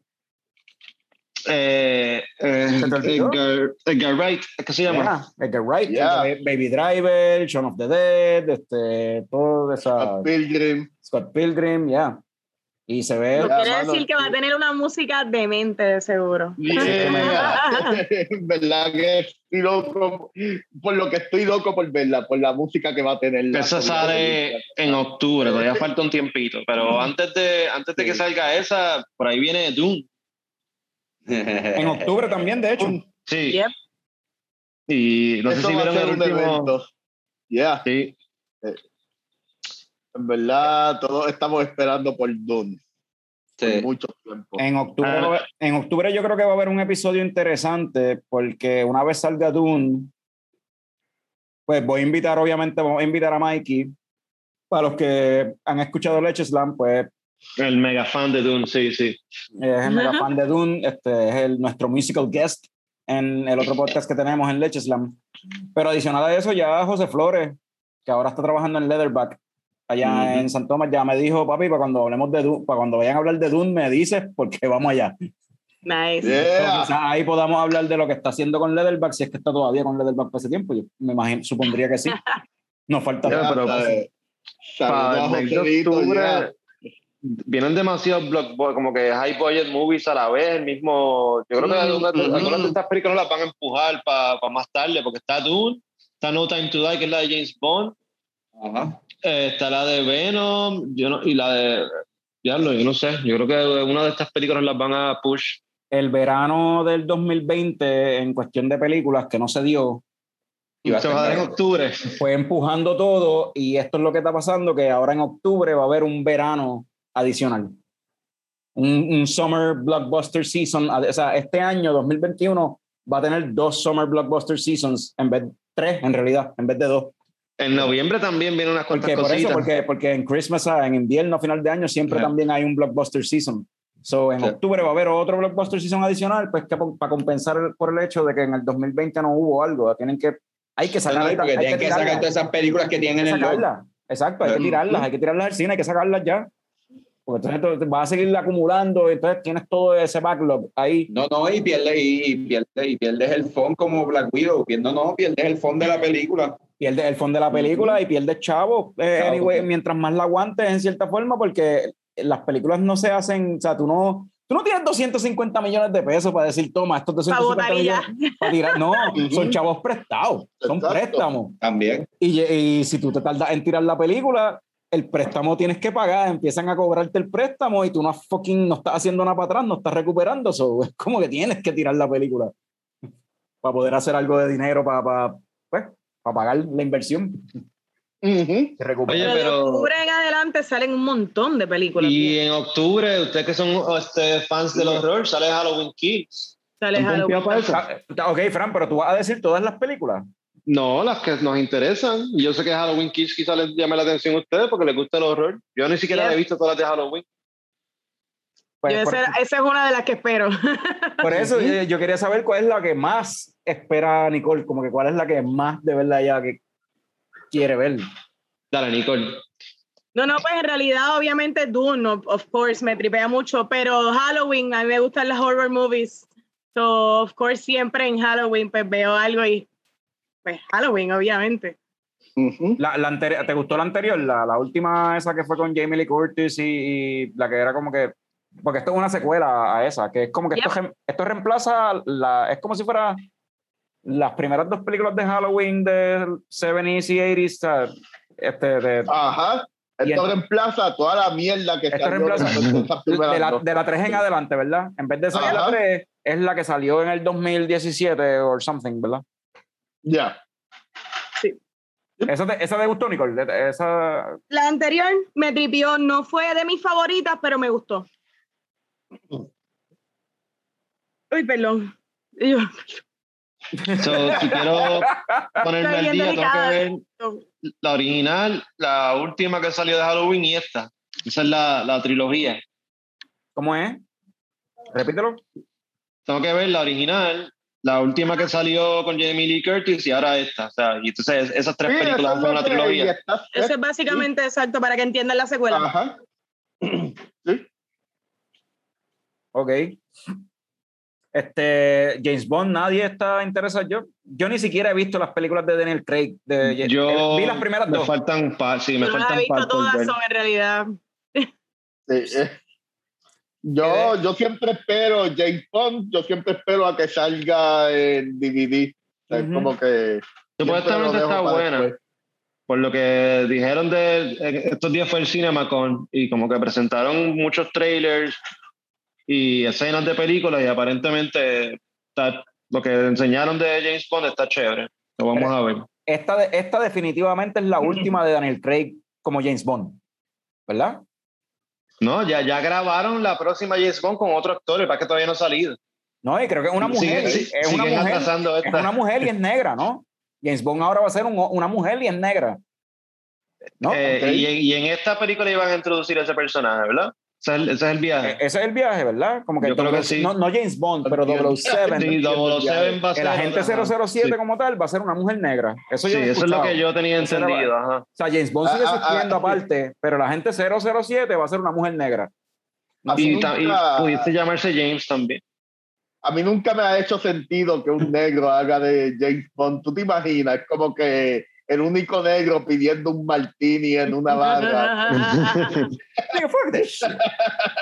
Eh, eh. Edgar, Edgar Wright, ¿qué se llama? Yeah, Edgar Wright, Yeah. Baby Driver, Shaun of the Dead, este, todo esa Pilgrim. Scott Pilgrim, ya. Y se ve No quiere mano. decir que va a tener una música demente, de seguro. Yeah. Verdad que estoy loco por lo que estoy loco por verla, por la música que va a tener. Esa sale en octubre, todavía falta un tiempito, pero antes de, antes de que salga esa, por ahí viene Doom. en octubre también, de hecho. Sí. Yep. Y no sé Eso si va a vieron ser el un último. evento. Yeah. Sí. En verdad, todos estamos esperando por Dune. Sí. Por mucho tiempo. En octubre, Ah. en octubre yo creo que va a haber un episodio interesante porque una vez salga Dune, pues voy a invitar, obviamente, vamos a invitar a Mikey. Para los que han escuchado Leche Slam, pues El mega fan de Doom, sí, sí. es el mega fan de Dune, este es el, nuestro musical guest en el otro podcast que tenemos en Leche Slam. Pero adicional a eso, ya José Flores, que ahora está trabajando en Leatherback, allá Ujú. en San Tomás, ya me dijo, papi, para cuando hablemos de Dune, para cuando vayan a hablar de Dune, me dices, porque vamos allá. Nice. Yeah. quizás ahí podamos hablar de lo que está haciendo con Leatherback, si es que está todavía con Leatherback por ese tiempo. Yo me imagino, supondría que sí. Nos falta. Ya, pero- Eh, Para el mes de octubre yeah. vienen demasiados blockbusters, como que high budget movies a la vez, el mismo. Yo creo que Mm, algunas, de- mm. algunas de estas películas las van a empujar para más tarde, porque está Dune, está No Time to Die, que es la de James Bond, Ajá. Eh, está la de Venom, yo no, y la de. Diablo, yo no sé, yo creo que una de estas películas las van a push. El verano del 2020, en cuestión de películas que no se dio, Y va a Se va a dar en octubre. fue empujando todo y esto es lo que está pasando, que ahora en octubre va a haber un verano adicional. Un, un summer blockbuster season. O sea, este año, 2021, va a tener dos summer blockbuster seasons, en vez tres en realidad, en vez de dos. En noviembre también vienen unas cuantas Porque, por eso, cositas. porque, porque en Christmas, ah, en invierno, final de año, siempre Claro. también hay un blockbuster season. So, en Sí. octubre va a haber otro blockbuster season adicional, pues que para compensar el- por el hecho de que en el 2020 no hubo algo. Tienen que, hay que No, sacar, no, hay porque que tienen que sacar tirarlas, todas esas películas que tienen hay en que el sacarlas. Exacto, hay que tirarlas, hay que tirarlas al cine, hay que sacarlas ya. Porque entonces vas a seguir acumulando, entonces tienes todo ese backlog ahí. No, no, y pierdes, y, pierdes, y pierdes el fondo como Black Widow. No, no, pierdes el fondo de la película. Pierdes el fondo de la película y pierdes chavo. Eh, Chavo. anyway, mientras más la aguantes en cierta forma, porque las películas no se hacen, o sea, tú no, tú no tienes 250 millones de pesos para decir, toma, estos Para 250 votar y ya. millones para tirar. No, son chavos prestados, son Exacto. préstamos. También. Y, y si tú te tardas en tirar la película, el préstamo tienes que pagar, empiezan a cobrarte el préstamo y tú no fucking no estás haciendo nada para atrás, no estás recuperando eso. Es como que tienes que tirar la película para poder hacer algo de dinero para, para, pues, para pagar la inversión. Ujú. y recuperar. Oye, Pero de octubre en adelante salen un montón de películas. Y en octubre, ustedes que son este, fans del horror, sale Halloween Kills. Sale ¿Están Halloween. Ah, Ok, Fran, pero tú vas a decir todas las películas. No, las que nos interesan. Yo sé que Halloween Kills quizá les llame la atención a ustedes porque les gusta el horror. Yo ni siquiera Yeah. he visto todas las de Halloween. Pues, Yo esa, esa es una de las que espero. por eso eh, yo quería saber cuál es la que más espera Nicole, como que cuál es la que más de verdad ya que quiere ver. Dale, Nicole. No, no, pues en realidad, obviamente, Dune, of, of course, me tripea mucho, pero Halloween, a mí me gustan las horror movies. So, of course, siempre en Halloween, pues veo algo y, pues, Halloween, obviamente. Ujú. La, la anteri- ¿Te gustó la anterior? La, la última, esa que fue con Jamie Lee Curtis y, y la que era como que. Porque esto es una secuela a esa, que es como que esto, Yep. rem- esto reemplaza la. Es como si fuera las primeras dos películas de Halloween del 70s y 80s. o sea, Este, de, Ajá. Esto reemplaza toda la mierda que Esto reemplaza- de de, la, de la 3 en adelante, ¿verdad? En vez de salir la Ajá. 3, es la que salió en el 2017 o something, ¿verdad? Ya. ¿Esa te, esa te gustó, Nicole? De- Esa, La anterior me tripió, no fue de mis favoritas, pero me gustó. Uy, perdón. Yo- So, si quiero ponerme al día, tengo que ver la original, la última que salió de Halloween y esta. Esa es la, la trilogía. ¿Cómo es? Repítelo. Tengo que ver la original, la última que salió con Jamie Lee Curtis y ahora esta. O sea, y entonces esas tres Sí, películas son una trilogía. está- Eso es básicamente exacto para que entiendan la secuela. Ajá. Ok. Este, James Bond, nadie está interesado. Yo, yo ni siquiera he visto las películas de Daniel Craig. De, Yo eh, vi las primeras me dos. faltan pa- sí, me Yo no las faltan he visto todas, son en realidad. Sí, eh. Yo, yo siempre espero, James Bond, yo siempre espero a que salga en DVD. O sea, es Ujú. como que. Supuestamente está buena. después. Por lo que dijeron de eh, estos días fue el CinemaCon y como que presentaron muchos trailers y escenas de películas y aparentemente está- lo que enseñaron de James Bond está chévere. Lo vamos a ver. Esta, esta definitivamente es la última de Daniel Craig como James Bond, ¿verdad? No, ya, ya grabaron la próxima James Bond con otro actor, para que todavía no ha salido. No, y creo que es una mujer. Sí, es una mujer. Es una mujer y es negra, ¿no? James Bond ahora va a ser un- una mujer y es negra. ¿No? Eh, y, y en esta película iban a introducir a ese personaje, ¿verdad? Ese es el, ese es el E- viaje. Ese es el viaje, ¿verdad? Como que, Yo creo que double- sí. no, no James Bond, pero Entiendo. 007. Sí, 007 va a ser. El agente ajá. 007 Sí. como tal va a ser una mujer negra. Eso Sí, yo eso es lo que yo tenía entendido. Ajá. O sea, James Bond sigue Ah, ah, existiendo ah, aparte, pero la gente 007 va a ser una mujer negra. Y, y pudiste llamarse James también. A mí nunca me ha hecho sentido que un negro haga de James Bond. ¿Tú te imaginas? Es como que el único negro pidiendo un martini en una barra.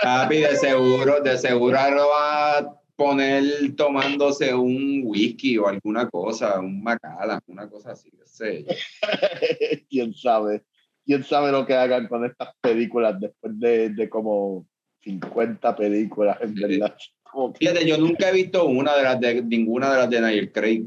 Papi, de seguro, de seguro ahora lo va a poner tomándose un whisky o alguna cosa, un macala, una cosa así. qué sé. ¿Quién sabe? ¿Quién sabe lo que hagan con estas películas después de, de como 50 películas, en verdad? Fíjate, yo nunca he visto una de las de ninguna de las de Daniel Craig.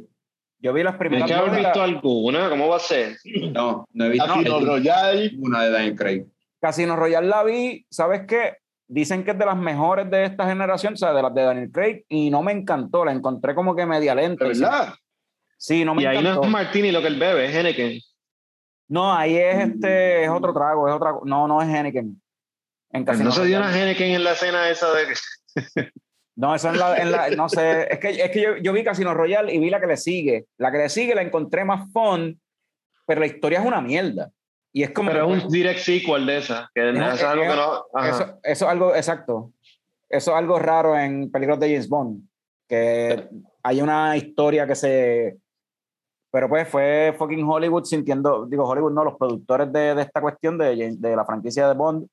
Yo vi las primeras haber la- visto alguna, ¿cómo va a ser? No, no he visto Casino Royale, ninguna de Daniel Craig. Casino Royale la vi, ¿sabes qué? Dicen que es de las mejores de esta generación, o sea, de las de Daniel Craig, y no me encantó, la encontré como que media lenta. ¿de verdad? Sí, no me Y ahí no encantó. es Martini lo que él bebe, es Henneken. No, ahí es este, es otro trago, es otra, no, no es Henneken. En Casino No se dio una Henneken en la escena esa de... No, eso en la, en la- no sé, es que, es que yo, yo vi Casino Royale y vi la que le sigue. La que le sigue la encontré más fun, pero la historia es una mierda. Y es como... Pero que, es un direct sequel de esa, que Es- eso es algo es- que no... ajá. Eso, eso es algo, exacto. Eso es algo raro en películas de James Bond. Que hay una historia que se. Pero pues fue fucking Hollywood sintiendo, digo Hollywood no, los productores de, de esta cuestión de la franquicia de Bond,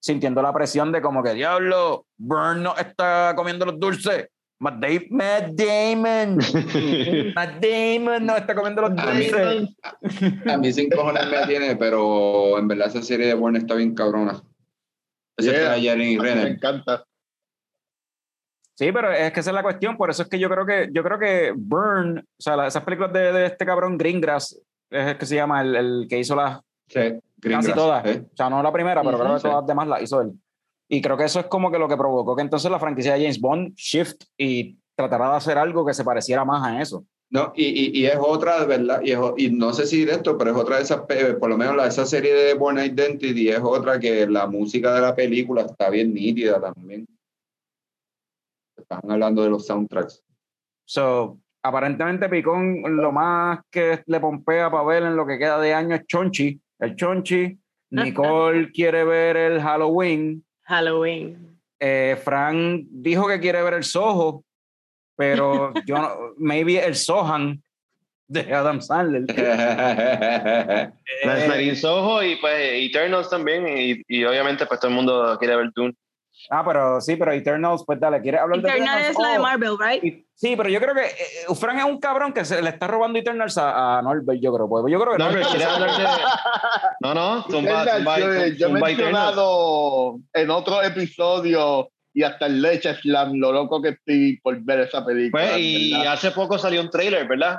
sintiendo la presión de como que, diablo, Burn no está comiendo los dulces. Matt, Da- Matt Damon. Matt Damon no está comiendo los A mí, dulces. a mí sin cojones me tiene, pero en verdad esa serie de Bourne está bien cabrona. Esa Yeah. está de Jeremy A mí me encanta. Sí, pero es que esa es la cuestión, por eso es que yo creo que yo creo que Burn, o sea, la- esas películas de, de este cabrón Greengrass, es el que se llama el, el que hizo las Sí, casi todas, ¿eh? o sea, no la primera, pero Ujú, creo que todas las demás las hizo él. Y creo que eso es como que lo que provocó que entonces la franquicia de James Bond shift y tratará de hacer algo que se pareciera más a eso. No, y, y, y es otra, ¿verdad? Y, es y no sé si de esto, pero es otra de esas, pe- por lo menos la, esa serie de Born Identity es otra que la música de la película está bien nítida también. Están hablando de los soundtracks. So, aparentemente Picón lo más que le pompea para ver en lo que queda de año es Chonchi, el Chonchi. Nicole quiere ver el Halloween. Halloween. Eh, Frank dijo que quiere ver el Soho, pero yo no, maybe el Sohan de Adam Sandler. La Eh, Soho y pues Eternals también, y, y obviamente pues todo el mundo quiere ver Dune. Ah, pero sí, pero Eternals, pues dale, ¿quieres hablar de Eternal Eternals? es la de Oh, Marvel, right? y- Sí, pero yo creo que eh, Frank es un cabrón que se le está robando Eternals a, a Norbert, yo creo. porque Yo creo que No, Norbert- pero quiere hablar de... No, no, zumba, Eternal, zumba, yo, yo he Eternals. mencionado en otro episodio y hasta el Leche Slam, lo loco que estoy por ver esa película. Pues, y ¿verdad? hace poco salió un trailer, ¿verdad?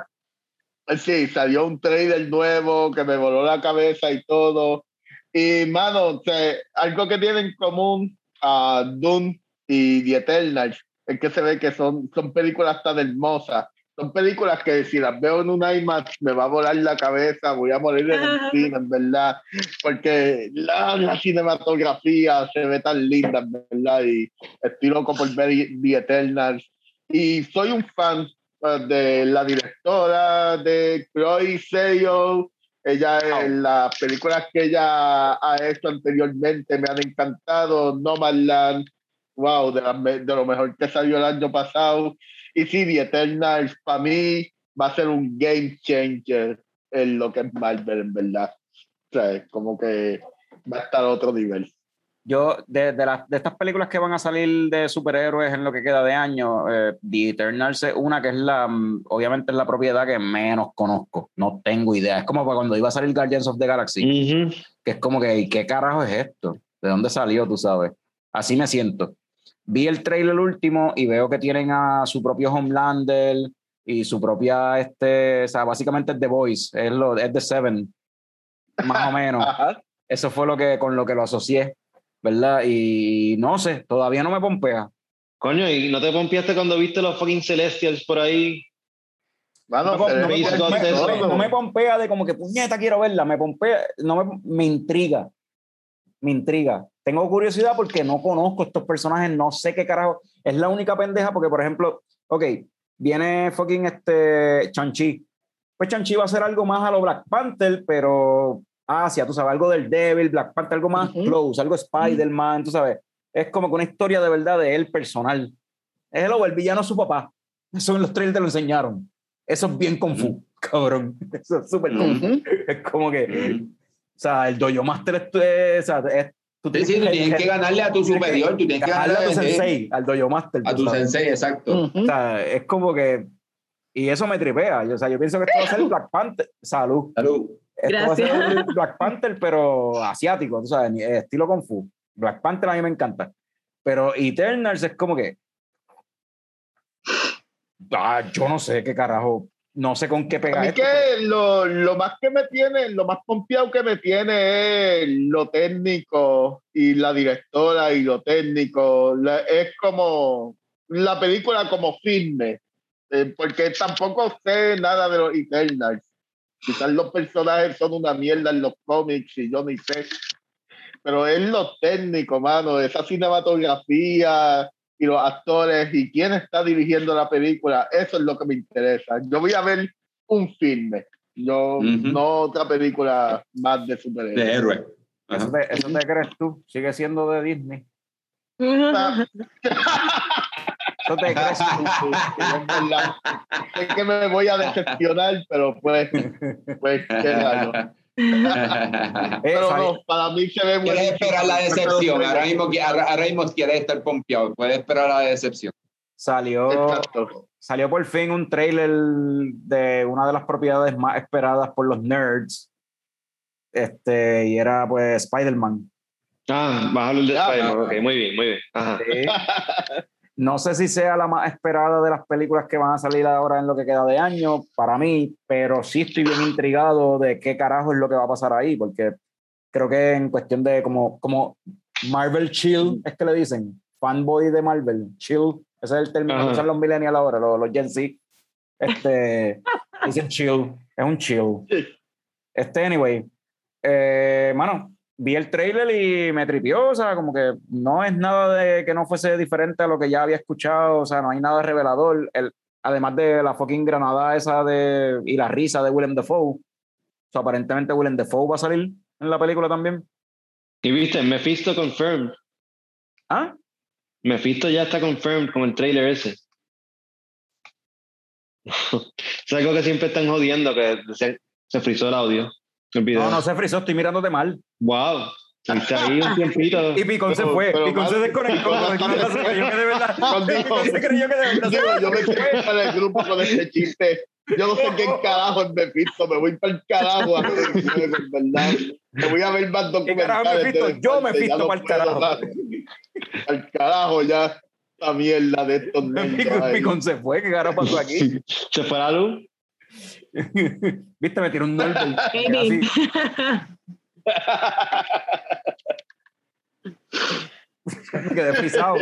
Sí, salió un trailer nuevo que me voló la cabeza y todo. Y, mano, o sea, algo que tienen en común a Dune y The Eternals es que se ve que son, son películas tan hermosas. Son películas que si las veo en un IMAX me va a volar la cabeza, voy a morir en el cine, en verdad. Porque la, la cinematografía se ve tan linda, en verdad. Y estoy loco por ver The Eternals. Y soy un fan eh, de la directora de Chloe Seyo. Ella, eh, las películas que ella ha hecho anteriormente me han encantado. Nomadland, wow, de, la de lo mejor que salió el año pasado. Y sí, The Eternals para mí va a ser un game changer en lo que es Marvel, en verdad. O sea, es como que va a estar a otro nivel. Yo, de, de, las- de estas películas que van a salir de superhéroes en lo que queda de año, eh, The Eternals es una que es la, mm, obviamente es la propiedad que menos conozco. No tengo idea. Es como cuando iba a salir Guardians of the Galaxy, que es como que, ¿qué carajo es esto? ¿De dónde salió, tú sabes? Así me siento. Vi el trailer último y veo que tienen a su propio Homelander y su propia, este, o sea, básicamente es The Voice, es, lo, es The Seven, más o menos. Eso fue lo que, con lo que lo asocié, ¿verdad? Y no sé, todavía no me pompea. Coño, ¿y no te pompiaste cuando viste los fucking Celestials por ahí? Mano, No, no me, me- no me pompea de como que puñeta quiero verla, me pompea, no me, me intriga, me intriga. Tengo curiosidad porque no conozco estos personajes, no sé qué carajo. Es la única pendeja porque, por ejemplo, ok, viene fucking este Chanchi. Pues Chanchi va a hacer algo más a lo Black Panther, pero hacia, tú sabes, algo del Devil, Black Panther, algo más Ujú. close, algo Spider-Man, tú sabes. Es como que una historia de verdad de él personal. Es el, el villano su papá. Eso en los trailers te lo enseñaron. Eso es bien kung fu, cabrón. Eso es súper kung. Es como que, o sea, el dojo master es, o sea, es- tú Sí, sí, tú tienes que ganarle a tu superior, tú tienes que ganarle a tu sensei, al dojo master. a tu sabes. sensei, exacto. Ujú. O sea, es como que, y eso me tripea. Yo, o sea, yo pienso que esto va a ser Black Panther. Salud. Salud. Esto va a ser Gracias. Black Panther, pero asiático, tú sabes, ni- estilo Kung Fu. Black Panther a mí me encanta. Pero Eternals es como que. Ah, yo no sé qué carajo. No sé con qué A pegar mí esto. que lo, lo más que me tiene, lo más confiado que me tiene es lo técnico y la directora y lo técnico. La- es como la película como filme, eh, porque tampoco sé nada de los Eternals. Quizás los personajes son una mierda en los cómics y yo ni sé. Pero es lo técnico, mano, esa cinematografía y los actores y quién está dirigiendo la película, eso es lo que me interesa. Yo voy a ver un filme, yo Ujú. no otra película más de De superhéroes. héroe. Eso te, eso te crees tú. Sigue siendo de Disney. Eso te verdad. Sé que me voy a decepcionar, pero pues, pues qué raro. Pero no, para mí se ve Quieres buenísimo. esperar la decepción. Ahora mismo, ahora, mismo quieres estar pompeado. Puedes esperar la decepción. salió, Exacto. salió por fin un trailer de una de las propiedades más esperadas por los nerds. Este, y era pues Spider-Man. Ah, a hablar de Ah, Spider-Man. ah. Ok, muy bien, muy bien. Ajá. No sé si sea la más esperada de las películas que van a salir ahora en lo que queda de año, para mí, pero sí estoy bien intrigado de qué carajo es lo que va a pasar ahí, porque creo que en cuestión de como, como Marvel Chill, es que le dicen, fanboy de Marvel, Chill, ese es el término que usan los millennials ahora, los, los Gen Z, este, dicen chill, es un chill. Este, anyway, eh, mano, vi el trailer y me tripió, o sea, como que no es nada de que no fuese diferente a lo que ya había escuchado, o sea, no hay nada revelador, el, además de la fucking granada esa de, y la risa de Willem Dafoe, o sea, aparentemente Willem Dafoe va a salir en la película también. Y viste, Mephisto confirmed. ¿Ah? Mephisto ya está confirmed con el trailer ese. es algo que siempre están jodiendo, que se, se frizó el audio. El video. No, no se frizó, estoy mirándote mal. Wow. Ahí un tiempito. Y Picón se Pero- fue, pero Picón se desconectó, pero- Picón se creyó que de verdad, Cuando- Picón se creyó que de verdad yo me quedé en el grupo con este chiste. Yo no sé qué carajo es Mephisto, me voy para el carajo a hacer el juego, en verdad. Me voy a ver más ¿Qué carajo es documentales. Yo ya no pa'l puedo carajo. Al carajo ya, la mierda de estos ahí. Picón se fue, ¿qué carajo pasó aquí? Se fue la luz. Viste, me tiró un Norbert. Quedé frisado.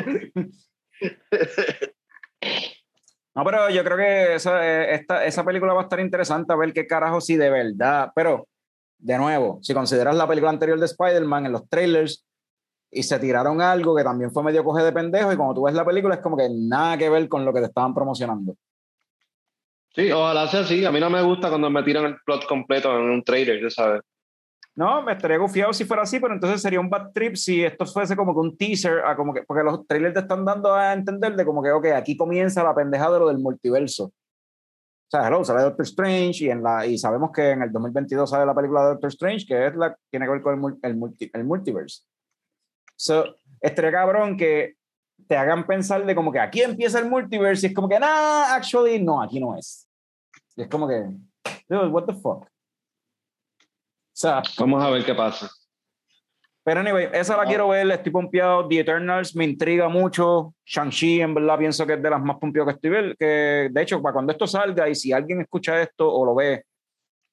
No, pero yo creo que esa, eh, esta, esa película va a estar interesante a ver qué carajo si de verdad. Pero, de nuevo, si consideras la película anterior de Spider-Man en los trailers y se tiraron algo que también fue medio coge de pendejo y cuando tú ves la película es como que nada que ver con lo que te estaban promocionando. Sí, ojalá sea así. A mí no me gusta cuando me tiran el plot completo en un trailer, ya sabes. No, me estaría gufiado si fuera así, pero entonces sería un bad trip si esto fuese como que un teaser, a como que, porque los trailers te están dando a entender de como que, ok, aquí comienza la pendejada de lo del multiverso. O sea, hello, sale Doctor Strange y, en la, y sabemos que en el 2022 sale la película de Doctor Strange, que es la, tiene que ver con el, el, multi- el multiverse. So, estaría cabrón que te hagan pensar de como que aquí empieza el multiverse y es como que, nah, actually, no, aquí no es. Y es como que, dude, what the fuck. Sea, Vamos a ver qué pasa. pero anyway, esa la quiero ver, estoy pompeado. The Eternals me intriga mucho. Shang-Chi, en verdad, pienso que es de las más pompeadas que estoy viendo. Que, de hecho, para cuando esto salga, y si alguien escucha esto o lo ve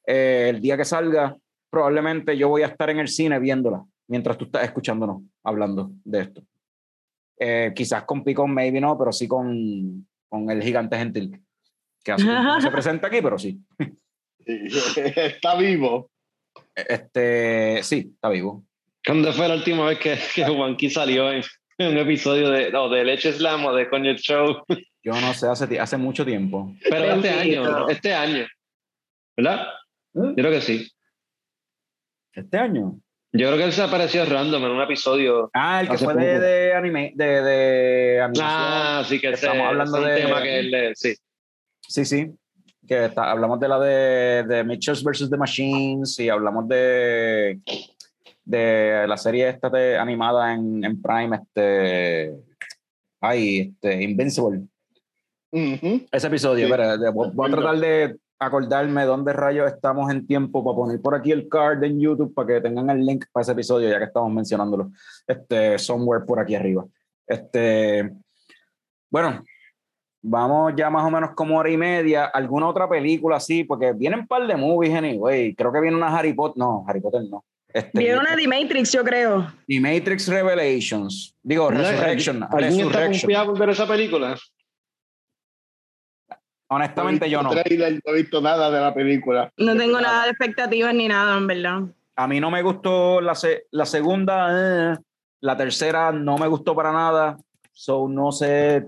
eh, el día que salga, probablemente yo voy a estar en el cine viéndola, mientras tú estás escuchándonos, hablando de esto. Eh, quizás con Picon, maybe no, pero sí con, con el gigante gentil, que hace no se presenta aquí, pero sí. Está vivo. Este, sí, está vivo. ¿Cuándo fue la última vez que, que Juanqui salió en, en un episodio de, no, de Leche Slam o de Coño Show? Yo no sé, hace, hace mucho tiempo. Pero este año, este año. ¿Verdad? ¿Eh? Yo creo que sí. Este año. Yo creo que él se apareció random en un episodio. Ah, el que fue de, de anime, de, de animación. Ah, sí que ese- Estamos hablando es un de- tema que él, sí. Sí, sí. Que está- hablamos de la de, de Mitchells vs. The Machines y hablamos de, de la serie esta de, animada en, en Prime, este, ay, este, Invincible. Ujú. Ese episodio, Sí. espera, voy, voy a tratar de acordarme dónde rayos estamos en tiempo para poner por aquí el card en YouTube para que tengan el link para ese episodio, ya que estamos mencionándolo. Este, somewhere por aquí arriba. Este, bueno, vamos ya más o menos como hora y media. ¿Alguna otra película así? Porque vienen un par de movies, anyway. Creo que viene una Harry Potter. No, Harry Potter no. Este, Vieron una de Matrix, yo creo. y Matrix Revelations. Digo, Resurrection. ¿Alguien está Resurrection. confiado por ver esa película? Honestamente, yo no. Trailer, no he visto nada de la película. No tengo nada de expectativas ni nada, en verdad. A mí no me gustó la, se- la segunda, eh, la tercera no me gustó para nada. So, no sé.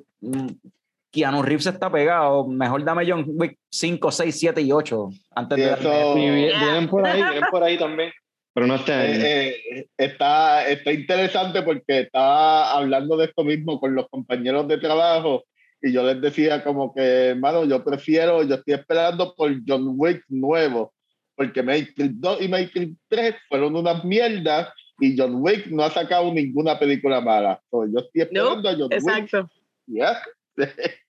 Keanu Reeves está pegado. Mejor dame John Wick 5, 6, 7 y 8. Antes Sí, de eso- vienen por ahí, vienen por ahí también. Pero no este año. Eh, eh, está, está interesante porque estaba hablando de esto mismo con los compañeros de trabajo y yo les decía como que, hermano, yo prefiero, yo estoy esperando por John Wick nuevo, porque Matrix 2 y Matrix 3 fueron unas mierdas y John Wick no ha sacado ninguna película mala. So, yo estoy esperando a John Wick. Exacto. Yeah.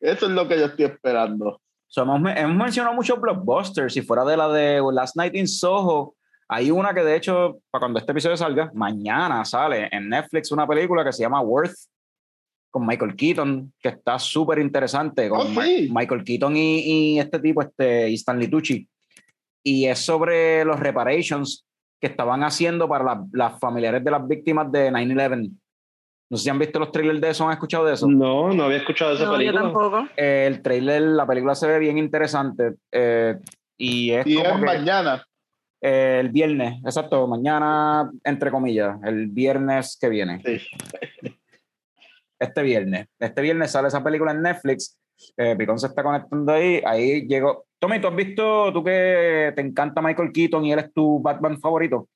Eso es lo que yo estoy esperando. So, hemos, hemos mencionado muchos blockbusters. Si fuera de la de Last Night in Soho, hay una que de hecho, para cuando este episodio salga, mañana sale en Netflix una película que se llama Worth con Michael Keaton, que está súper interesante. Con Oh, sí. Michael Keaton y, y este tipo, este, y Stanley Tucci. Y es sobre los reparations que estaban haciendo para la- las familiares de las víctimas de 9-11. No sé si han visto los trailers de eso, ¿han escuchado de eso? No, no había escuchado esa No, yo película. tampoco. Eh, el trailer, la película se ve bien interesante. eh, y es Y como es que, mañana. eh, el viernes, exacto, mañana, entre comillas, el viernes que viene. Sí. Este viernes. Este viernes sale esa película en Netflix. Eh, Picón se está conectando ahí. Ahí llegó. Tommy, ¿tú has visto, tú que te encanta Michael Keaton y él es tu Batman favorito?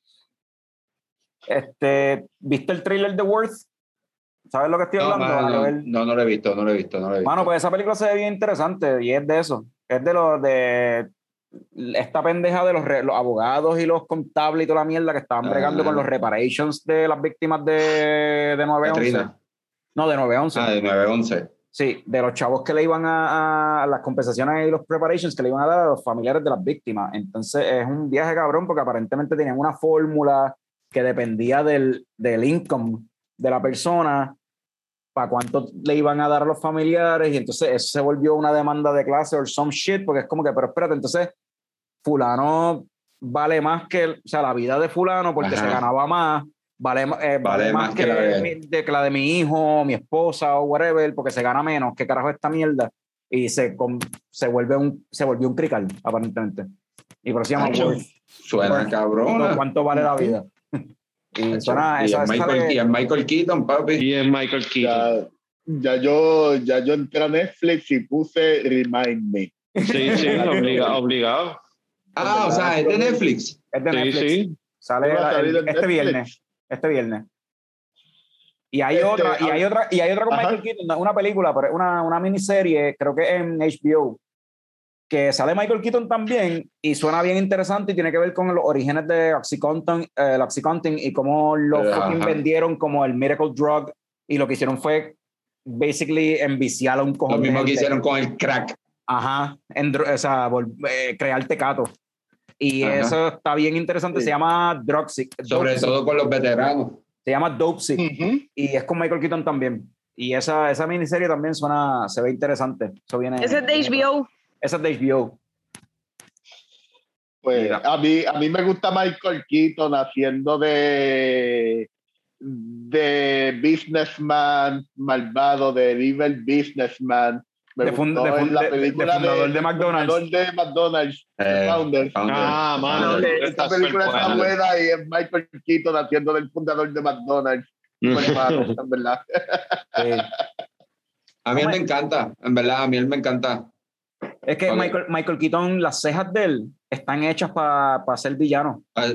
Este, ¿Viste el trailer de Worth? ¿Sabes lo que estoy No, hablando? mano, no, no, no lo he visto, no lo he visto, no lo he visto. Mano, pues esa película se ve bien interesante y es de eso. Es de los de esta pendeja de los, re- los abogados y los contables y toda la mierda que estaban bregando Ah. con los reparations de las víctimas de, de 9-11. Katrina. No, de 9-11. Ah, de 911. Sí, de los chavos que le iban a, a las compensaciones y los preparations que le iban a dar a los familiares de las víctimas. Entonces es un viaje cabrón porque aparentemente tenían una fórmula que dependía del, del income de la persona para cuánto le iban a dar a los familiares y entonces eso se volvió una demanda de clase o some shit porque es como que, pero espérate, entonces fulano vale más que, o sea, la vida de fulano porque Ajá. se ganaba más, vale, eh, vale más, que, la de- mi, de, que la de mi hijo, mi esposa o whatever, porque se gana menos, ¿qué carajo es esta mierda? Y se, con- se vuelve un, se volvió un crical, aparentemente. Y por eso se llama. Suena cabrona. ¿Cuánto vale la vida? Y suena, y, esa, es esa Michael, y es Michael Keaton, papi. Y es Michael Keaton. Ya, ya yo, ya yo entré a Netflix y puse Remind Me. Sí, sí, obliga- obligado. Ah, o sea, es de Netflix. es de Sí, Netflix. sí. Sale ¿Qué va a la- salir el- en este Netflix? viernes. Este viernes. Y hay Este, otra, y hay otra, y hay otra con Ajá. Michael Keaton, una película, pero es una, una miniserie, creo que en HBO, que sale Michael Keaton también y suena bien interesante y tiene que ver con los orígenes de Oxycontin, eh, el Oxycontin y cómo lo vendieron como el miracle drug y lo que hicieron fue basically enviciar a un cojón Lo mismo que hicieron con el crack. Ajá, en o sea, vol- eh, crear tecato. Y Ajá. eso está bien interesante. Sí. Se llama Dropsic. Sobre todo con los veteranos. Se llama Dopesick. Ujú. Y es con Michael Keaton también. Y esa, esa miniserie también suena, se ve interesante. Eso viene, Ese es de viene- HBO. Esa es de HBO. Pues Mira. a mí, a mí me gusta Michael Keaton haciendo de, de businessman malvado, de evil businessman. Me De fund- gustó de en fund- la de- de película fundador de McDonald's. fundador de McDonald's, Eh, Founders. Ah, mano. Esta película está buena. buena y es Michael Keaton haciendo del fundador de McDonald's. Pues, mano, en verdad. Sí. A mí él me encanta, en verdad, a mí él me encanta. Es que. Michael, Michael Keaton, las cejas de él están hechas para ser villano. Ah,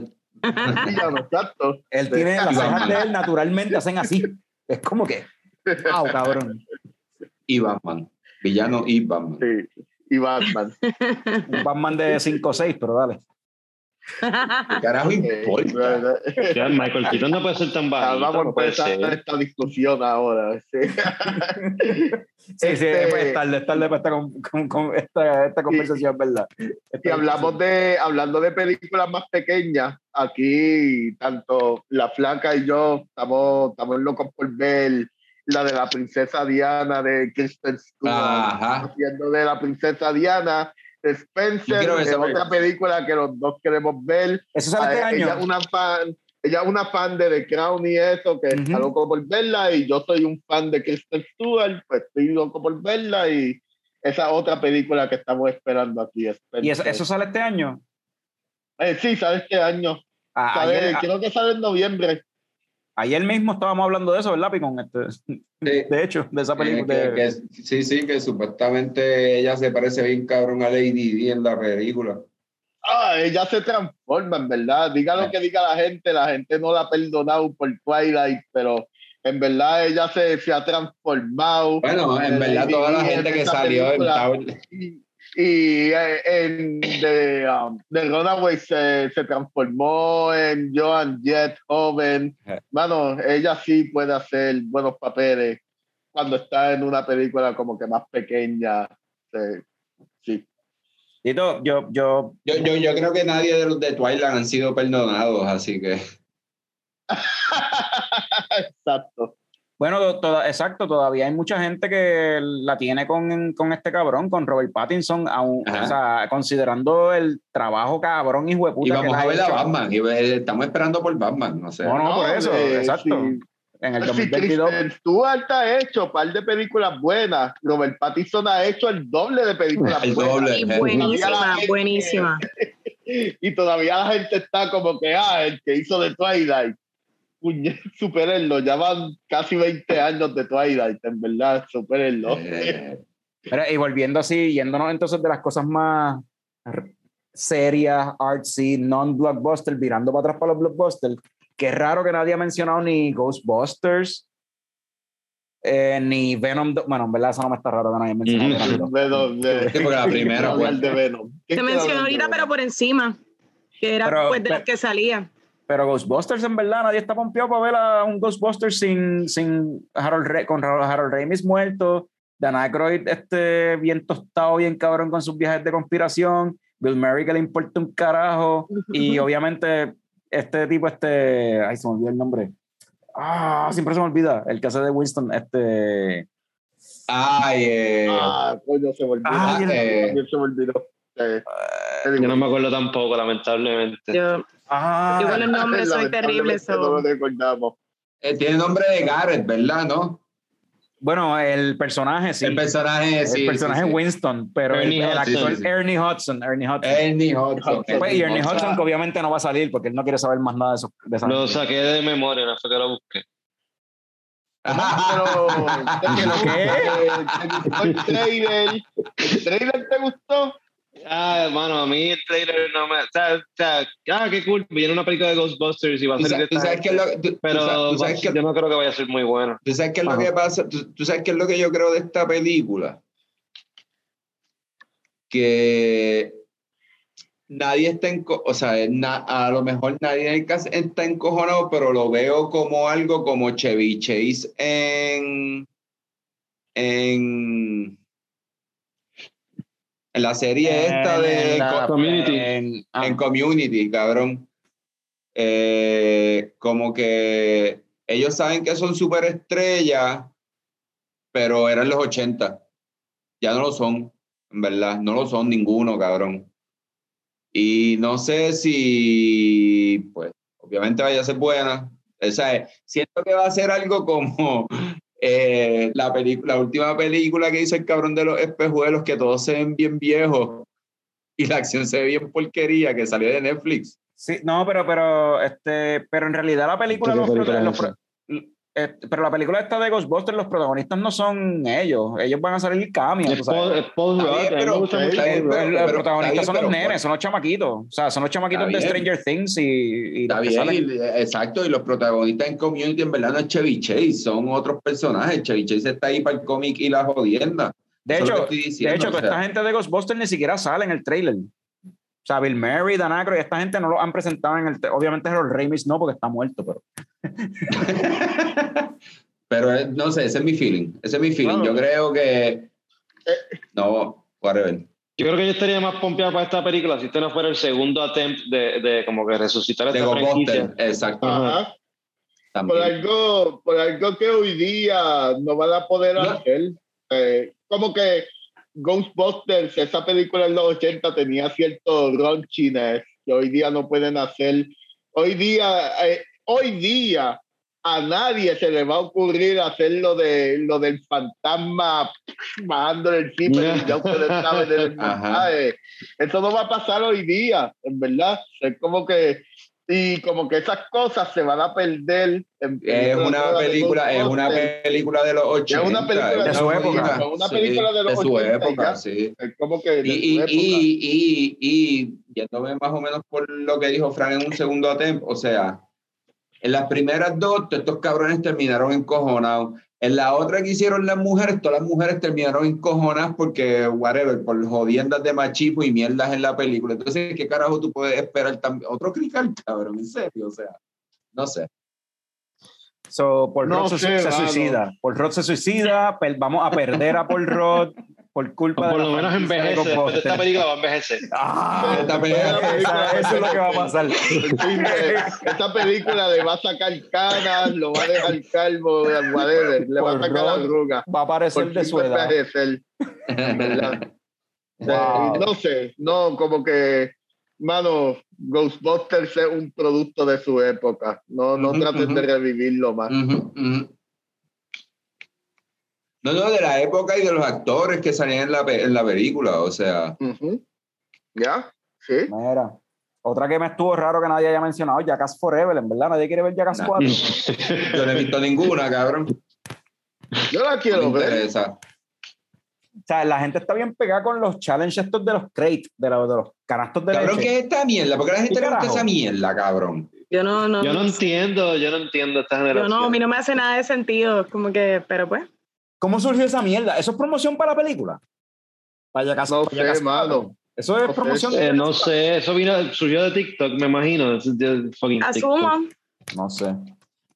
Villano, exacto. Él tiene las cejas de él naturalmente hacen así. Es como que, wow, cabrón. Y Batman. Villano y Batman. Sí. Y Batman. Un Batman de 5 o 6, pero dale. ¿Qué carajo importa? Ya, Michael Keaton no puede ser tan bajito. Vamos a empezar esta discusión ahora. Sí. Sí, sí, Este- es tarde, es tarde para esta, con- con- con esta, esta conversación, ¿verdad? Si hablamos de, hablando de películas más pequeñas, aquí tanto la flaca y yo estamos, estamos locos por ver la de la princesa Diana de Kristen Stewart, Ajá. haciendo de la princesa Diana Spencer, es esa otra película que los dos queremos ver. Eso sale este Ah, año. Ella es una fan, ella es una fan de The Crown y eso, que está Ujú. loco por verla, y yo soy un fan de Kristen Stewart, pues estoy loco por verla, y esa otra película que estamos esperando aquí. ¿Y eso, sale este año? Eh, sí, ¿sabes qué año? A- Sale- ayer, a- creo que sale en noviembre. Ayer mismo estábamos hablando de eso, ¿verdad, Picón? Este, Sí. de hecho, de esa Eh, película. que- de- que- sí, sí, que supuestamente ella se parece bien cabrón a Lady Di en la película. Ah, ella se transforma, en verdad. Diga lo que diga la gente, la gente no la ha perdonado por Twilight, pero en verdad ella se, se ha transformado. Bueno, en Eh, verdad Lady toda la en gente que salió en película. Tower- Y, eh, en The, um, The Runaway se, se transformó en Joan Jett joven. Mano, ella sí puede hacer buenos papeles cuando está en una película como que más pequeña. Sí. sí. Tito, yo, yo, Yo, yo, yo creo que nadie de los de Twilight han sido perdonados, así que. Exacto. Bueno, toda- exacto, todavía hay mucha gente que la tiene con, con este cabrón, con Robert Pattinson, aún, o sea, considerando el trabajo cabrón y Y hueputa que vamos a ver a. Batman. Y eh, estamos esperando por Batman, no sé. No, no, por eso, eh, exacto. sí. En el Sí, 2022. Kristen Stewart ha hecho un par de películas buenas. Robert Pattinson ha hecho el doble de películas El buenas. doble. Y Eh, buenísima, buenísima. Y todavía la gente está como que, ah, el que hizo de Twilight. Puñe, supérenlo, ya van casi 20 años de Twilight, en verdad, supérenlo. Eh, Mira, y volviendo así, yéndonos entonces de las cosas más serias, artsy, non-blockbuster, virando para atrás para los blockbusters, que es raro que nadie ha mencionado ni Ghostbusters, eh, ni Venom. Bueno, en verdad eso no me está raro que nadie haya mencionado. Venom. Venom, Sí, porque la primera, pues. de Venom. ¿Quién Se mencionó ahorita, pero por encima. Que era Pero- pues de las pero- que salía. Pero Ghostbusters, en verdad, nadie está pompeado para ver a un Ghostbusters sin, sin Harold Ra- con Harold Ramis muerto, Dan Aykroyd este, bien tostado, bien cabrón con sus viajes de conspiración, Bill Murray que le importa un carajo, y obviamente este tipo, este, ay, se me olvidó el nombre. Ah, siempre se me olvida, el que hace de Winston, este, Ay, eh, Ah, coño, se me olvidó. Ay, el- También se me olvidó. Eh, Yo no me acuerdo tampoco, lamentablemente. Yo, ah, yo con los nombres soy terrible. No eh, tiene nombre de Garrett, ¿verdad? ¿No? bueno, el personaje, sí, El personaje, el sí. personaje sí, sí. Winston, pero el, Ernie el Hudson, actor sí, sí. Ernie Hudson, Ernie Hudson. Ernie Hudson. Pues, y Ernie Hudson. Que obviamente no va a salir porque él no quiere saber más nada de eso. De esa Lo saqué de memoria, no fue que lo busqué. Pero, ¿Qué? ¿te gustó el trailer? ¿El trailer te gustó? Ah, hermano, a mí el trailer no me. O sea, o sea, ah, qué cool. Viene una película de Ghostbusters y va a ser. pero yo no creo que vaya a ser muy bueno. tú sabes qué es lo que pasa, tú, tú sabes qué es lo que yo creo de esta película. Que nadie está en, o sea, na- a lo mejor nadie en el caso está encojonado, pero lo veo como algo como Chevy Chase en en en la serie esta de En Community. en- ah, en Community, cabrón. Eh, como que ellos saben que son superestrellas, pero eran los 80. Ya no lo son, en verdad. No lo son ninguno, cabrón. Y no sé si, pues, obviamente vaya a ser buena. O sea, siento que va a ser algo como eh, la, película, la última película que hizo el cabrón de los espejuelos, que todos se ven bien viejos y la acción se ve bien porquería, que salió de Netflix. Sí, no, pero, pero, este, pero en realidad la película, ¿Qué los película eh, pero la película esta de Ghostbusters, los protagonistas no son ellos, ellos van a salir cambios. Es Paul, eh, los protagonistas son los nenes, son los chamaquitos. O sea, son los chamaquitos de. Stranger Things y, y Está bien, salen. y- exacto, y los protagonistas en Community en verdad no es Chevy Chase, son otros personajes. Chevy Chase está ahí para el cómic y la jodienda. De Eso hecho, estoy de diciendo, hecho, o sea. esta gente de Ghostbusters ni siquiera sale en el trailer. O sea, Bill Murray, Dan Aykroyd, esta gente no lo han presentado en el... Obviamente Harold Ramis no, porque está muerto, pero... Pero eh, no sé, ese es mi feeling. Ese es mi feeling. Claro. Yo creo que. No, whatever. Yo creo que yo estaría más pompeado para esta película si este no fuera el segundo attempt de, de como que resucitar De esta franquicia. Ghostbusters, exacto. Ajá. Por algo, por algo que hoy día no van a poder No. hacer. Eh, como que Ghostbusters, esa película en los 80 tenía cierto raunchiness que hoy día no pueden hacer. Hoy día, eh, hoy día a nadie se le va a ocurrir hacer lo de lo del fantasma bajando el zipper ya ustedes saben. Eso no va a pasar hoy día, en verdad. Es como que y como que esas cosas se van a perder Es una película, es una película de los 80. Es una película de su época. Una película de los su 80 época, sí. Es como que Y, y, y, y, y yéndome más o menos por lo que dijo Fran en un segundo attempt, o sea, en las primeras dos, estos cabrones terminaron encojonados. En la otra que hicieron las mujeres, todas las mujeres terminaron encojonadas porque, whatever, por jodiendas de machismo y mierdas en la película. Entonces, ¿qué carajo tú puedes esperar también? Otro crical, cabrón, en serio, o sea, no sé. So, Paul No Rudd se, sé, se suicida. Paul Rudd se suicida, per- vamos a perder a Paul Rudd por culpa Por de lo la menos envejece. De Ghostbusters. esta película va a envejecer. Ah, Esta película- esa- eso es lo que va a pasar. Esta película le va a sacar canas, lo va a dejar calvo, whatever, le va a Por sacar arrugas. Va a aparecer Por de su edad. envejecer, ¿verdad? Wow. Eh, no sé, no, como que, mano, Ghostbusters es un producto de su época. No, no Ujú, traten de revivirlo más. No, no, de la época y de los actores que salían en la, en la película, o sea. Ujú. ¿Ya? Sí. Mira, otra que me estuvo raro que nadie haya mencionado, Jackass Forever, en verdad, nadie quiere ver Jackass No. 4. Yo no he visto ninguna, cabrón. Yo la No quiero me ver. interesa. O sea, la gente está bien pegada con los challenges estos de los crates, de, los- de los canastos de Cabrón, leche. ¿qué es esta mierda? ¿Por qué a la gente ¿Qué le gusta esa mierda, cabrón? Yo no, no. Yo no entiendo, yo no entiendo esta yo generación. no, a mí no me hace nada de sentido. Como que, pero pues. ¿Cómo surgió esa mierda? ¿Eso es promoción para la película? Para Jackass, No sé, 4. mano. Eso es No sé. promoción de Eh, no sé, eso vino, surgió de TikTok, me imagino. 4. No sé.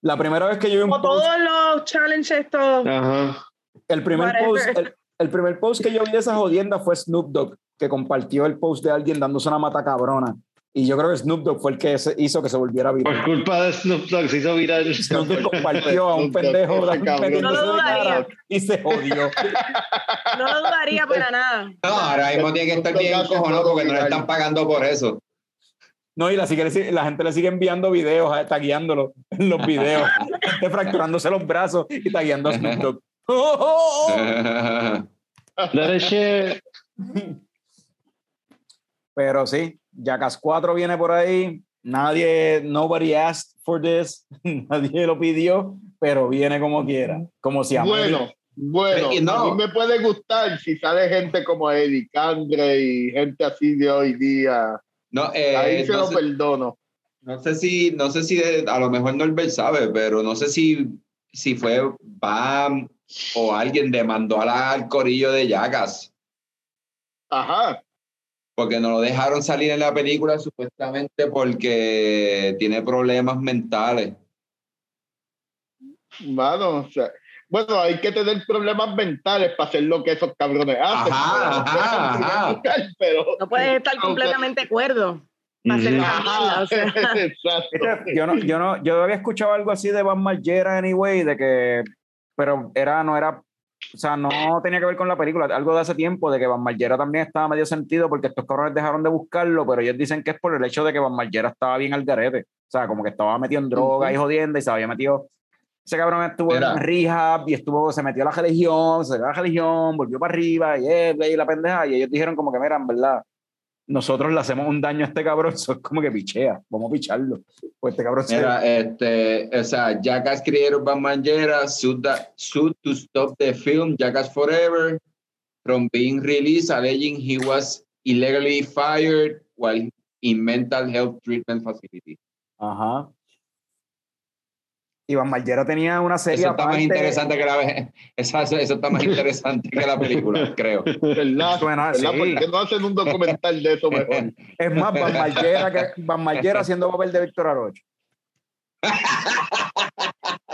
La primera vez que yo vi un Como post, todos los challenges estos. Ajá. el primer post, el, el primer post que yo vi de esa jodienda fue Snoop Dogg, que compartió el post de alguien dándose una mata cabrona. Y yo creo que Snoop Dogg fue el que hizo que se volviera Por viral. culpa de Snoop Dogg se hizo viral. Snoop Dogg compartió a un pendejo No lo dudaría. y se jodió. No lo dudaría para nada. No, ahora mismo tiene que estar bien encojonado porque no le están pagando por eso. No, y la, sigue- la gente le sigue enviando videos, eh, tagueándolo en los videos, fracturándose los brazos y tagueando a Snoop Dogg. ¡Oh, oh, oh! Shit. Pero sí, Jackass 4 viene por ahí. Nadie, nobody asked for this. Nadie lo pidió, pero viene como quiera. Como si Bueno. Bueno, no. a mí me puede gustar si sale gente como Eddie Candre y gente así de hoy día. No, eh, Ahí se no lo sé- perdono. No sé si, no sé si de- a lo mejor Norbert sabe, pero no sé si, si fue Bam o alguien demandó a la- al corillo de Yagas, Ajá. Porque no lo dejaron salir en la película supuestamente porque tiene problemas mentales. Mano, o sea, bueno, hay que tener problemas mentales para hacer lo que esos cabrones hacen. Ajá, pero- ajá, ajá. Pero, No puedes estar completamente cuerdo para hacer o sea. exacto. Yo no, yo no, yo había escuchado algo así de Van Margera anyway, de que, pero era, no era, o sea, no tenía que ver con la película, algo de hace tiempo, de que Van Margera también estaba medio sentido porque estos cabrones dejaron de buscarlo, pero ellos dicen que es por el hecho de que Van Margera estaba bien al garete, o sea, como que estaba metido en droga y jodiendo y se había metido, ese cabrón estuvo Mira. en rehab y estuvo, se metió a la religión, se dio a la religión, volvió para arriba y, eh, y la pendeja, y ellos dijeron como que, mira, en verdad, nosotros le hacemos un daño a este cabrón, eso es como que pichea, vamos a picharlo. Pues este cabrón se- Mira, este, o sea, Jackass Margera sued, the- sued to stop the film Jackass Forever from being released, alleging he was illegally fired while in mental health treatment facility. Ajá. Iván Margera tenía una serie Eso está más interesante que la eso, eso está más interesante que la película, creo. ¿Verdad? Suena así. ¿Verdad? ¿Por qué no hacen un documental de eso mejor? Es más, Van Margera, que, Van Margera haciendo papel de Víctor Arocho.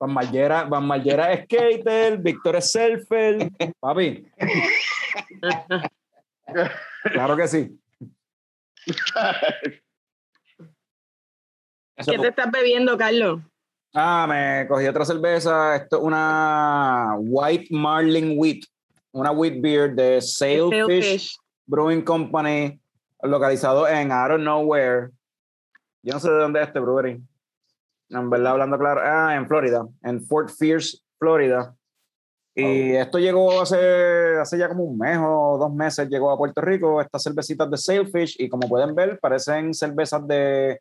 Van Margera, Van Margera es skater, Víctor es surfer. Papi. Claro que sí. ¿Qué te estás bebiendo, Carlos? Ah, me cogí otra cerveza. Esto es una White Marlin Wheat. Una wheat beer de Sailfish. Brewing Company, localizado en I don't know where. Yo no sé de dónde es este brewery. En verdad, hablando claro. Ah, en Florida, en Fort Pierce, Florida. Y esto llegó hace, hace ya como un mes o dos meses, llegó a Puerto Rico, estas cervecitas de Sailfish, y como pueden ver, parecen cervezas de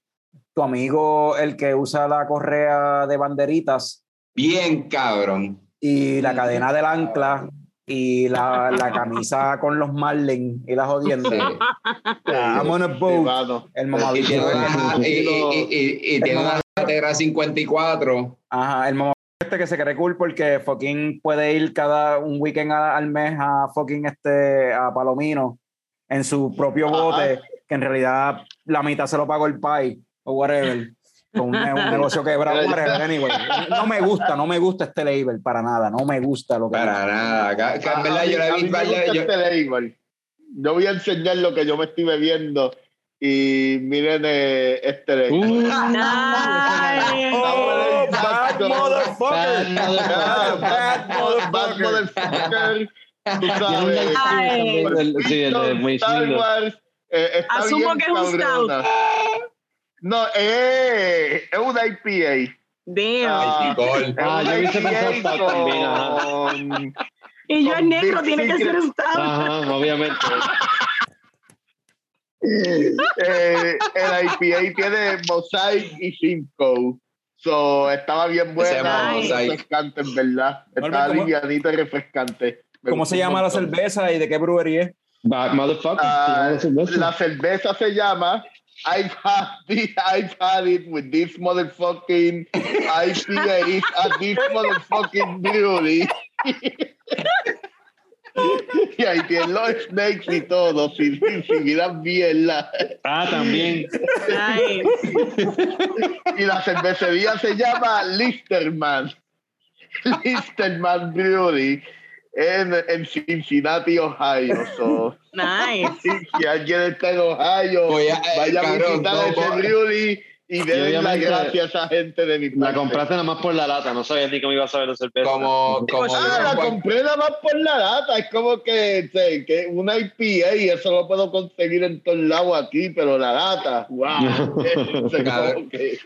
tu amigo, el que usa la correa de banderitas Bien cabrón. y la cadena del ancla y la, la camisa con los marlin y la jodienda. Sí. I'm on a boat. El Y mamabicho. tiene una, y, y- y- y tiene una Tegra 54. Ajá, el mamabicho este que se cree cool porque fucking puede ir cada un weekend a- al mes a fucking este a Palomino en su propio Ajá. bote, que en realidad la mitad se lo pagó el pai o whatever. Con un, un negocio quebrado, whatever, anyway. No me gusta, no me gusta este label para nada, no me gusta lo que Para nada. Acá- acá en verdad A- a yo la vi yo- este label. Yo voy a enseñar lo que yo me estoy bebiendo y miren eh, este label. Uh, Nice. Oh, bad motherfucker. Bad Bad Bad motherfucker. Tú sabes. Ay. el- Sí, el de muy Star. Wars, eh, está Asumo bien que es un cabrona. No, eh, es una IPA. Damn. Ah, Ah, yo hubiese pensado también, ajá. y yo con negro, tiene que ser un stout. Ajá, obviamente. eh, el IPA tiene Mosaic y Simcoe. So, estaba bien Se llama buena, Mosaic. refrescante, en verdad. Bueno, Estaba ¿cómo- livianito y refrescante. Me ¿Cómo se llama la cerveza y de qué brewery es? Cerveza. la cerveza se llama I've had, it, I've had it with this motherfucking IPA at this motherfucking brewery. y ahí tienen los snakes y todo, si, si, si miras bien la, Ah, también. Y la cervecería se llama Listerman. Listerman Brewery en, en Cincinnati, Ohio. So, Nice. si, si alguien está en Ohio, eh, vaya a cabrón, visitar no, ese voy- brewery y denle las gracias a esa gente de mi La parte. compraste nada más por la lata, no sabías ni cómo iba a saber la cerveza. Como, como Ah, la compré nada más por la lata. Es como que, sé, que una IPA y eso lo puedo conseguir en todos lados aquí, pero la lata, wow. Como que-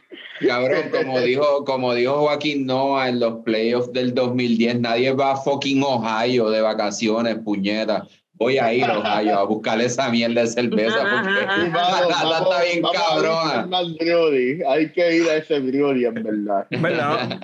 Cabrón, como dijo, como dijo Joaquín Noah en los playoffs del 2010, nadie va a fucking Ohio de vacaciones, puñeta. Voy a ir a Ohio a buscar esa mierda de cerveza porque Vamos, la vamos, está bien cabrona. Hay que ir a ese brewery, en verdad. ¿Verdad?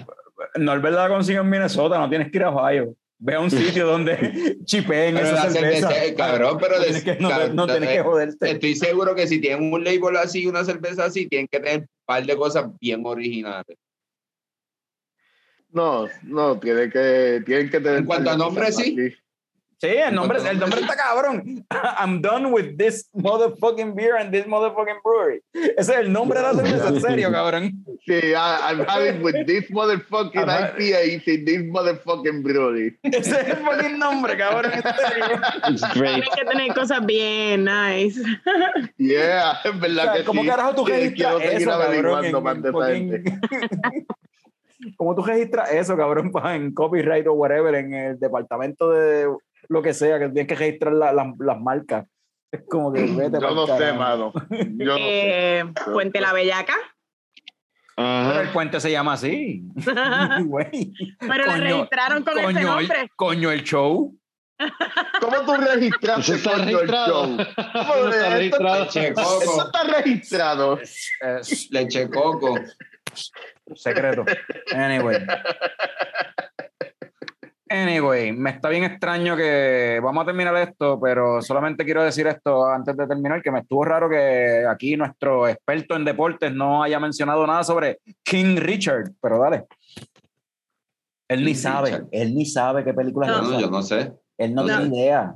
No es verdad que consigo en Minnesota, no tienes que ir a Ohio. Ve a un sitio donde chipeen esa la cerveza. cerveza, cabrón, pero No tienes que, no, tienes que joderte. Estoy seguro que si tienen un label así, una cerveza así, tienen que tener un par de cosas bien originales. No, no, tiene que, tienen que tener. En cuanto a nombre, sí. Sí, el nombre, el nombre está cabrón. I'm done with this motherfucking beer and this motherfucking brewery. Ese es el nombre de la cerveza, en serio, cabrón. Sí, I, I'm having with this motherfucking. IPA in this motherfucking brewery. Ese es el fucking nombre, cabrón, en serio. Tienes que tener cosas bien nice. Yeah, es O verdad sea, que ¿Cómo sí. carajo tú registras eso, cabrón? más en de fucking- ¿Cómo tú registras eso, cabrón, en copyright o whatever, en el departamento de lo que sea, que tienes que registrar la- la- las marcas? Es como que vete Yo no sé, mano. Yo no sé. Eh, Puente La Bellaca. Pero el puente se llama así. Pero Coño, registraron con ese Coño, el, nombre. coño, el show. ¿Cómo tú registraste Eso está coño, el registrado. show? Eso está Esto- registrado. Leche Esto coco, está registrado. Es leche coco. secreto. Anyway. Anyway, me está bien extraño que vamos a terminar esto, pero solamente quiero decir esto antes de terminar, que me estuvo raro que aquí nuestro experto en deportes no haya mencionado nada sobre King Richard, pero dale. Él ni King sabe, Richard. él ni sabe qué película Yo es no, yo no sé. Él no, No. tiene idea.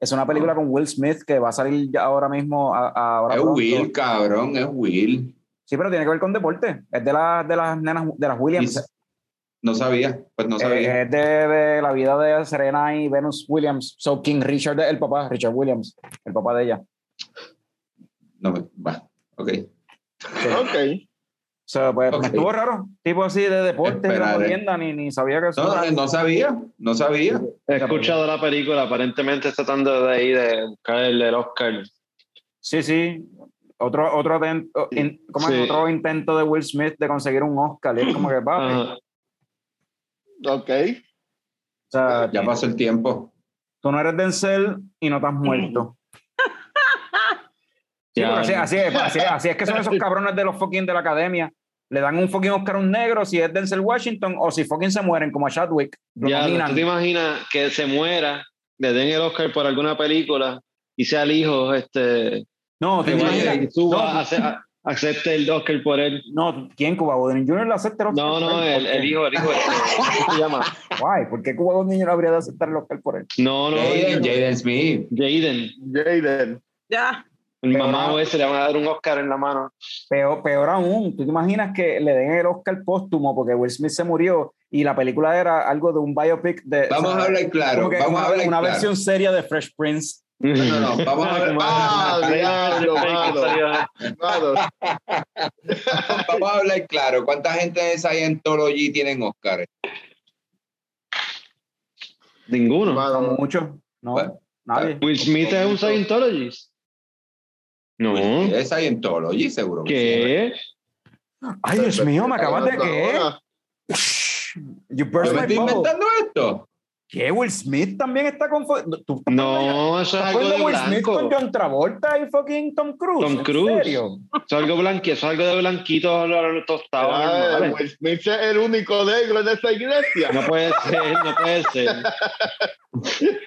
Es una película con Will Smith que va a salir ya ahora mismo. a- a- ahora Es pronto. Will, cabrón, es Will. Sí, pero tiene que ver con deporte. Es de, las de las nenas, de las Williams. No sabía, pues no sabía. Eh, es de, de la vida de Serena y Venus Williams. So King Richard, el papá, Richard Williams, el papá de ella. No me, va, ok. Ok. So, pues me estuvo raro. Tipo así de deporte, de molienda, ni, ni sabía que eso No, era- no, sabía, no sabía. He escuchado la película, aparentemente está tratando de ahí de buscar el, el Oscar. Sí, sí. Otro, otro, aten- o- in- ¿cómo es? Sí. otro intento de Will Smith de conseguir un Oscar. Y es como que, papi. Ok. o sea, Ya pasó el tiempo. tú no eres Denzel y no te has muerto. Sí, así, así es, así, es, así es que son esos cabrones de los fucking de la academia. Le dan un fucking Oscar a un negro si es Denzel Washington o si fucking se mueren como a Chadwick. Ya. ¿tú te imaginas que se muera, le den el Oscar por alguna película y sea el hijo, este, No, te que imaginas? y suba, No. ace- a- acepte el Oscar por él? No, ¿quién Cuba Gooding Jr. le acepta el Oscar? No, por no, él? el, ¿Por el hijo, el hijo, ¿cómo se llama? Guay, ¿por qué Cuba Gooding Jr. habría de aceptar el Oscar por él? No, no, Jaden. Jaden Smith. Jaden. Jaden. Ya. El mamá ese le van a dar un Oscar en la mano. Peor, peor aún, ¿tú te imaginas que le den el Oscar póstumo porque Will Smith se murió y la película era algo de un biopic de... Vamos o sea, a hablar claro. Vamos una, a hablar una claro. versión seria de Fresh Prince. No, no, no. Vamos a hablar, Ah, diablo, mano. Mano, vamos a hablar claro. ¿Cuánta gente de Scientology tienen Oscar? Ninguno. mano. Mucho, ¿no? Bueno, Nadie. Will Smith es un Scientologist. No. Es Scientology, seguro. que ¿Qué? Ay, Dios mío, me acabas de... ¿Qué? Ahora, You sí. ¿Yo me my estoy bubble. inventando esto? ¿Qué? Will Smith también está con... ¿Tú estás No, eso es algo de Will Smith con blanco. John Travolta y fucking Tom Cruise? Tom ¿En Cruise. serio? Eso es algo blanquito, eso es algo de blanquito tostado. ah. Will Smith es el único negro en esa iglesia. No puede ser, no puede ser.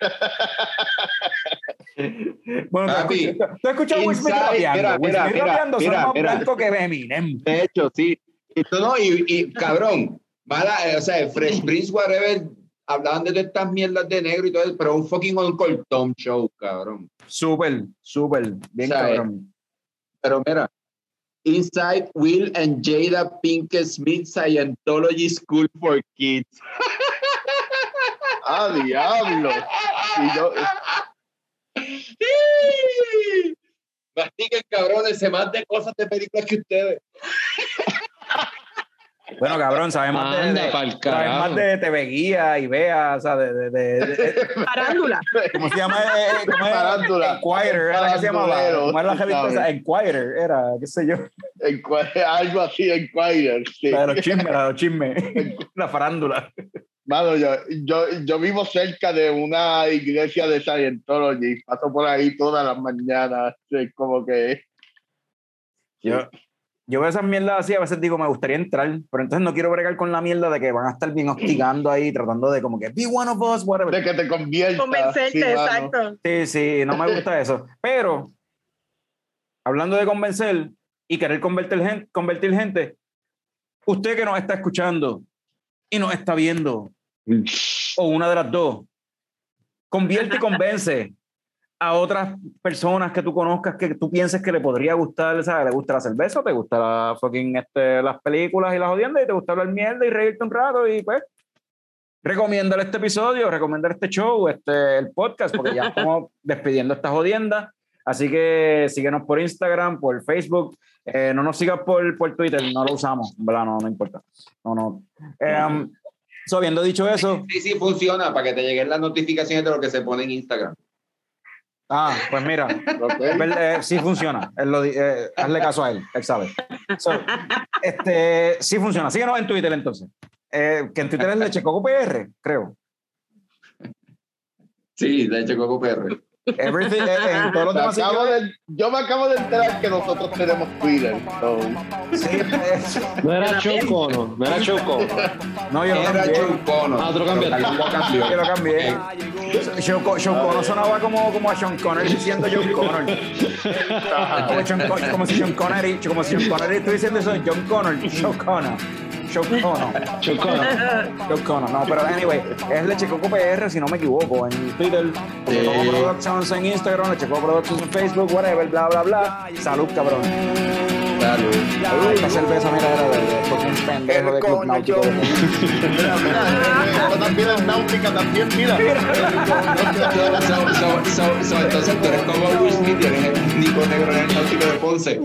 Bueno, ¿tú Papi, escuchas- ¿tú has escuchado a Will Smith rapeando? mira, Will mira, Smith mira, rapeando son mira, más mira. blanco que Eminem. De hecho, sí. Y, tú no, y, y, cabrón, mala, eh, o sea, Fresh Prince, whatever, hablaban de todas estas mierdas de negro y todo eso, pero un fucking Uncle Tom show, cabrón. Súper, súper, bien O sea, cabrón. Pero mira, Inside Will and Jada Pinkett Smith Scientology School for Kids. Ah, diablo. Y yo, Mastiquen, cabrones, se más de cosas de películas que ustedes. Bueno, cabrón, sabemos más de, de- pa'l sabes más de TV Guía y Vea, o sea, de, de, de- de- Parándula. ¿cómo se llama? Eh, ¿cómo es? Parándula. Enquirer, era que se llamaba. ¿Cómo era la revista. Enquirer, era, qué sé yo. en cua- algo así en Quire. Sí. La de los chismes, la de los chismes. La farándula. Mano, yo, yo, yo vivo cerca de una iglesia de Scientology. Paso por ahí todas las mañanas. Es como que. Yo, yo veo esas mierdas así, a veces digo, me gustaría entrar, pero entonces no quiero bregar con la mierda de que van a estar bien hostigando ahí, tratando de como que be one of us, whatever. De que te convierta. Convencerte, sí, mano. exacto. Sí, sí, no me gusta eso. Pero, hablando de convencer y querer convertir gente, convertir gente, usted que nos está escuchando y nos está viendo, o una de las dos, convierte y convence a otras personas que tú conozcas que tú pienses que le podría gustar, ¿sabes? ¿Le gusta la cerveza? ¿Te gusta la fucking, este, las películas y las jodiendas? ¿Y te gusta hablar mierda y reírte un rato? Y pues, recomiéndale este episodio, recomiéndale este show, este, el podcast, porque ya estamos despidiendo esta jodienda. Así que síguenos por Instagram, por Facebook. Eh, no nos sigas por, por Twitter, no lo usamos, ¿verdad? No, no importa. No, no. Um, so, habiendo dicho eso, Sí, sí, funciona para que te lleguen las notificaciones de lo que se pone en Instagram. Ah, pues mira, Ok. Es verdad, eh, sí funciona. Él lo eh, hazle caso a él, él sabe. So, este, sí funciona. Síguenos en Twitter entonces. Eh, que en Twitter es Leche Coco PR, creo. Sí, de hecho, Coco PR. Everything, eh, en todos los demás de- yo me acabo de enterar que nosotros tenemos Twitter. so, Sí, No era Chocono, no era Chocono. no, yo lo Era cambié. Connor. Ah, otro cambió. Yo lo cambié. Connor sonaba como, como a Sean Connery diciendo John Connor. Como, Sean como si Sean Connery, como si Sean Connery estuviese diciendo eso John Connor, Sean Connor. Chocono. John Connor, no, pero anyway, es Leche Coco PR, si no me equivoco, en Twitter, Leche Coco Productions en Instagram, Leche Coco Productions en Facebook, whatever, bla, bla, bla. Salud, cabrón. Salud. Salud, esta cerveza, mira, era de, de, porque un pendejo de Club Náutico. Mira, mira, también es náutica, también, mira. Entonces tú eres como Will Smith y eres el único negro en el náutico de Ponce.